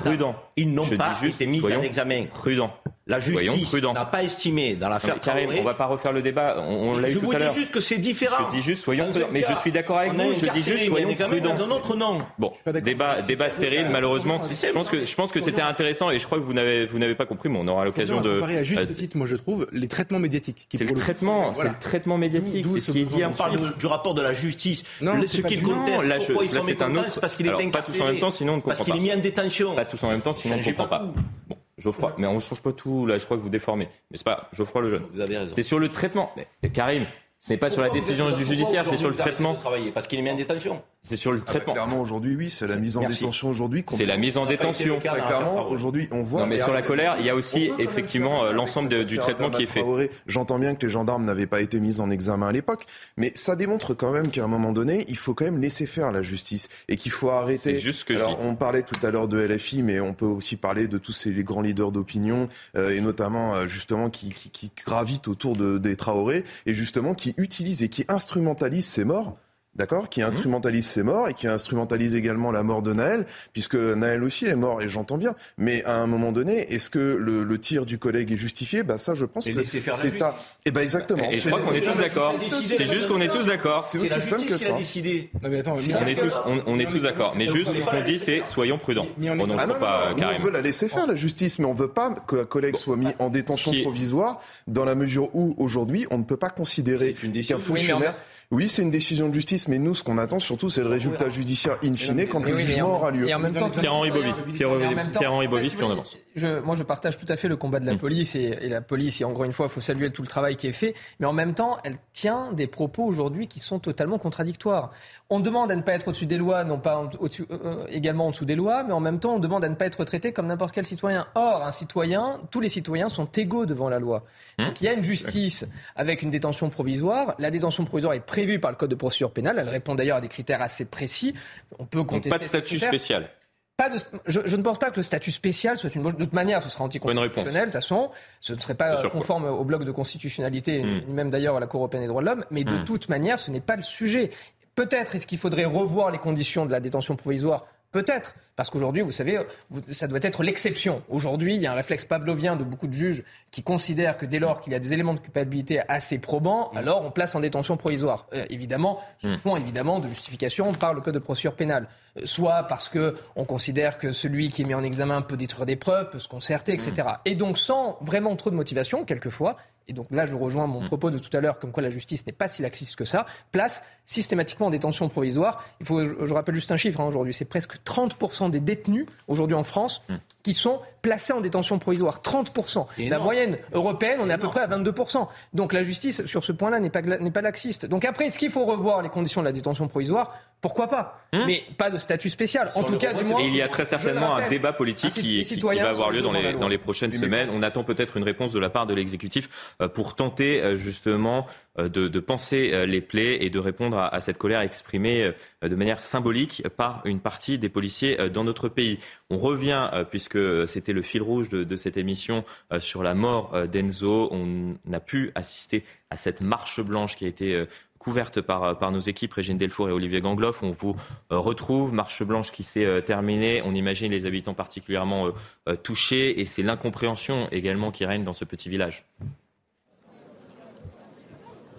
prudents. Ils n'ont pas été mis en examen. Prudents. La justice n'a pas estimé dans l'affaire Karim, on ne va pas refaire le débat. On, l'a eu tout à l'heure. Je vous dis juste que c'est différent. Je dis juste soyons prudents. Mais je suis d'accord avec vous. Je dis juste soyons prudents. Dans notre nom. Bon, débat, débat stérile. Malheureusement, je pense que je pense que c'était intéressant et je crois que vous n'avez vous n'avez pas compris. Mais on aura l'occasion de. à juste euh, titre, moi je trouve les traitements médiatiques. C'est le traitement, c'est le traitement médiatique. C'est ce qui est dit. On parle du rapport de la justice. Ce qui conteste. Là, c'est un autre. Parce qu'il est incarcéré. Pas tous en même temps, sinon on ne comprend pas. Parce qu'il est mis en détention. Pas tous en même temps, sinon on ne comprend pas. Geoffroy, mais on ne change pas tout, là, je crois que vous déformez. Mais c'est pas Geoffroy le jeune. Vous avez raison. C'est sur le traitement. Mais, Karim, ce n'est pas sur la décision du judiciaire, c'est sur le traitement. Parce qu'il est mis en détention. C'est sur le ah bah, traitement. clairement, aujourd'hui, oui, c'est la mise en détention aujourd'hui. C'est la mise en détention. Très clairement, aujourd'hui, on voit. Non, mais sur la colère, il y a aussi effectivement l'ensemble du traitement qui est fait. J'entends bien que les gendarmes n'avaient pas été mis en examen à l'époque, mais ça démontre quand même qu'à un moment donné, il faut quand même laisser faire la justice et qu'il faut arrêter. C'est juste que Alors, on parlait tout à l'heure de LFI, mais on peut aussi parler de tous ces les grands leaders d'opinion euh, et notamment euh, justement qui, qui, qui, gravitent autour de, des Traoré et justement qui utilisent et qui instrumentalisent ces morts d'accord, qui instrumentalise ses morts et qui instrumentalise également la mort de Naël, puisque Naël aussi est mort, et j'entends bien. Mais à un moment donné, est-ce que le, tir du collègue est justifié? Bah ça, je pense que c'est à. Eh ben exactement. Et je crois qu'on est tous d'accord. C'est juste qu'on est tous d'accord. C'est aussi simple que ça. Décidé. on est tous, on, est tous d'accord. Mais juste, ce qu'on dit, c'est soyons prudents. On ah pas On veut la laisser faire la justice, mais on veut pas que un collègue soit mis en détention provisoire dans la mesure où aujourd'hui, on ne peut pas considérer qu'un fonctionnaire oui, c'est une décision de justice, mais nous, ce qu'on attend surtout, c'est le résultat judiciaire in fine quand le jugement aura lieu. Et en même temps, Pierre-Henri Bovis, Pierre-Henri Bovis, puis on avance. Je, moi, je partage tout à fait le combat de la mm. police et, et, la police, et encore une fois, il faut saluer tout le travail qui est fait, mais en même temps, elle tient des propos aujourd'hui qui sont totalement contradictoires. On demande à ne pas être au-dessus des lois, non pas au euh, euh, également en dessous des lois, mais en même temps, on demande à ne pas être traité comme n'importe quel citoyen. Or, un citoyen, tous les citoyens sont égaux devant la loi. Hum. Donc, il y a une justice avec une détention provisoire. La détention provisoire est prévue par le Code de procédure pénale. Elle répond d'ailleurs à des critères assez précis. On peut contester. pas de statut spécial. Pas de, je, ne pense pas que le statut spécial soit une De toute manière, ce sera anticonstitutionnel. De toute façon, ce ne serait pas conforme au bloc de constitutionnalité, ni même d'ailleurs à la Cour européenne des droits de l'homme. Mais de hum. toute manière, ce n'est pas le sujet. Peut-être est-ce qu'il faudrait revoir les conditions de la détention provisoire Peut-être, parce qu'aujourd'hui, vous savez, ça doit être l'exception. Aujourd'hui, il y a un réflexe pavlovien de beaucoup de juges qui considèrent que dès lors qu'il y a des éléments de culpabilité assez probants, mm. alors on place en détention provisoire. Euh, évidemment, sous mm. fond évidemment de justification par le code de procédure pénale. Euh, soit parce que on considère que celui qui est mis en examen peut détruire des preuves, peut se concerter, etc. Mm. Et donc sans vraiment trop de motivation, quelquefois, et donc là je rejoins mon propos de tout à l'heure, comme quoi la justice n'est pas si laxiste que ça, place systématiquement en détention provisoire. Il faut, je, rappelle juste un chiffre hein, aujourd'hui, c'est presque 30% des détenus aujourd'hui en France qui sont placés en détention provisoire. 30%. La moyenne européenne, on est à peu près à 22%. Donc la justice, sur ce point-là, n'est pas, pas laxiste. Donc après, est-ce qu'il faut revoir les conditions de la détention provisoire? Pourquoi pas? Hein Mais pas de statut spécial. En tout cas, du moins. Et il y a très certainement un débat politique qui, qui, va avoir lieu dans les, dans les prochaines semaines. On attend peut-être une réponse de la part de l'exécutif euh, pour tenter euh, justement euh, de, de, penser les plaies et de répondre à, cette colère exprimée de manière symbolique par une partie des policiers dans notre pays. On revient, puisque c'était le fil rouge de, de cette émission, sur la mort d'Enzo. On a pu assister à cette marche blanche qui a été couverte par, par nos équipes, Régine Delfour et Olivier Gangloff. On vous retrouve, marche blanche qui s'est terminée. On imagine les habitants particulièrement touchés et c'est l'incompréhension également qui règne dans ce petit village.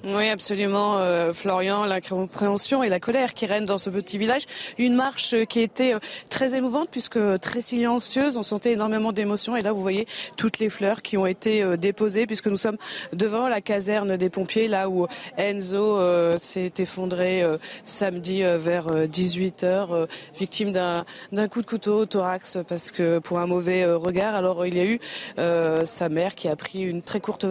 Oui, absolument, euh, Florian, l'incompréhension et la colère qui règnent dans ce petit village. Une marche qui était euh, très émouvante puisque très silencieuse. On sentait énormément d'émotions et là, vous voyez toutes les fleurs qui ont été euh, déposées puisque nous sommes devant la caserne des pompiers, là où Enzo s'est effondré samedi vers 18 h victime d'un coup de couteau au thorax parce que pour un mauvais regard. Alors il y a eu sa mère qui a pris une très courte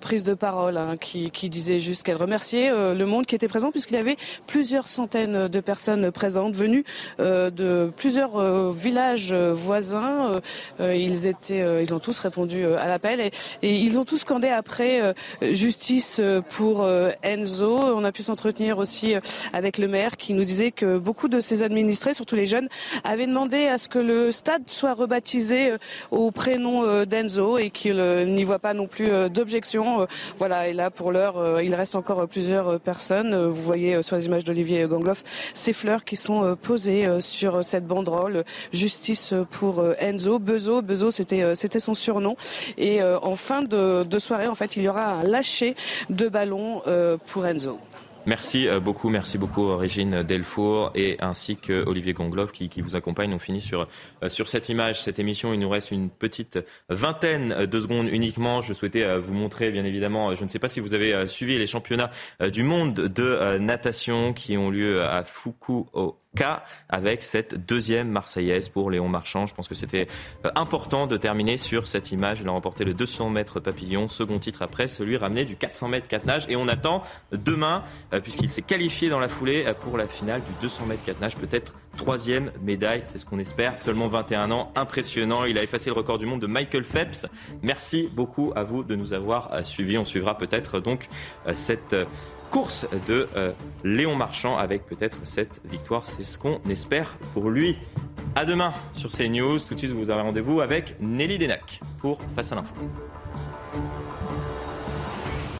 prise de parole, hein, qui disait jusqu'à remercier euh, le monde qui était présent puisqu'il y avait plusieurs centaines de personnes présentes venues euh, de plusieurs euh, villages voisins. ils étaient, ils ont tous répondu à l'appel et, ils ont tous scandé après justice pour Enzo. On a pu s'entretenir aussi avec le maire qui nous disait que beaucoup de ses administrés, surtout les jeunes, avaient demandé à ce que le stade soit rebaptisé au prénom d'Enzo et qu'il n'y voit pas non plus d'objection. Voilà, et là pour l'heure, il reste encore plusieurs personnes. Vous voyez sur les images d'Olivier Gangloff ces fleurs qui sont posées sur cette banderole. Justice pour Enzo. Bezo, Bezo, c'était son surnom. Et en fin de, de soirée, en fait, il y aura un lâcher de ballon pour Enzo. Merci euh, beaucoup, merci beaucoup euh, Régine Delfour et ainsi que Olivier Gongloff qui, qui vous accompagne. On finit sur, euh, sur cette image, cette émission. Il nous reste une petite vingtaine de secondes uniquement. Je souhaitais vous montrer, bien évidemment, je ne sais pas si vous avez suivi les championnats du monde de natation qui ont lieu à Fukuoka avec cette deuxième Marseillaise pour Léon Marchand. Je pense que c'était euh, important de terminer sur cette image. Il a remporté le 200 mètres papillon, second titre après celui ramené du 400 mètres 4 nages. Et on attend demain, euh, puisqu'il s'est qualifié dans la foulée euh, pour la finale du 200 mètres 4 nages, peut-être troisième médaille, c'est ce qu'on espère. Seulement 21 ans, impressionnant. Il a effacé le record du monde de Michael Phelps. Merci beaucoup à vous de nous avoir suivis. On suivra peut-être donc cette course de euh, Léon Marchand avec peut-être cette victoire. C'est ce qu'on espère pour lui. À demain sur CNews. Tout de suite, vous avez rendez-vous avec Nelly Denac pour Face à l'info.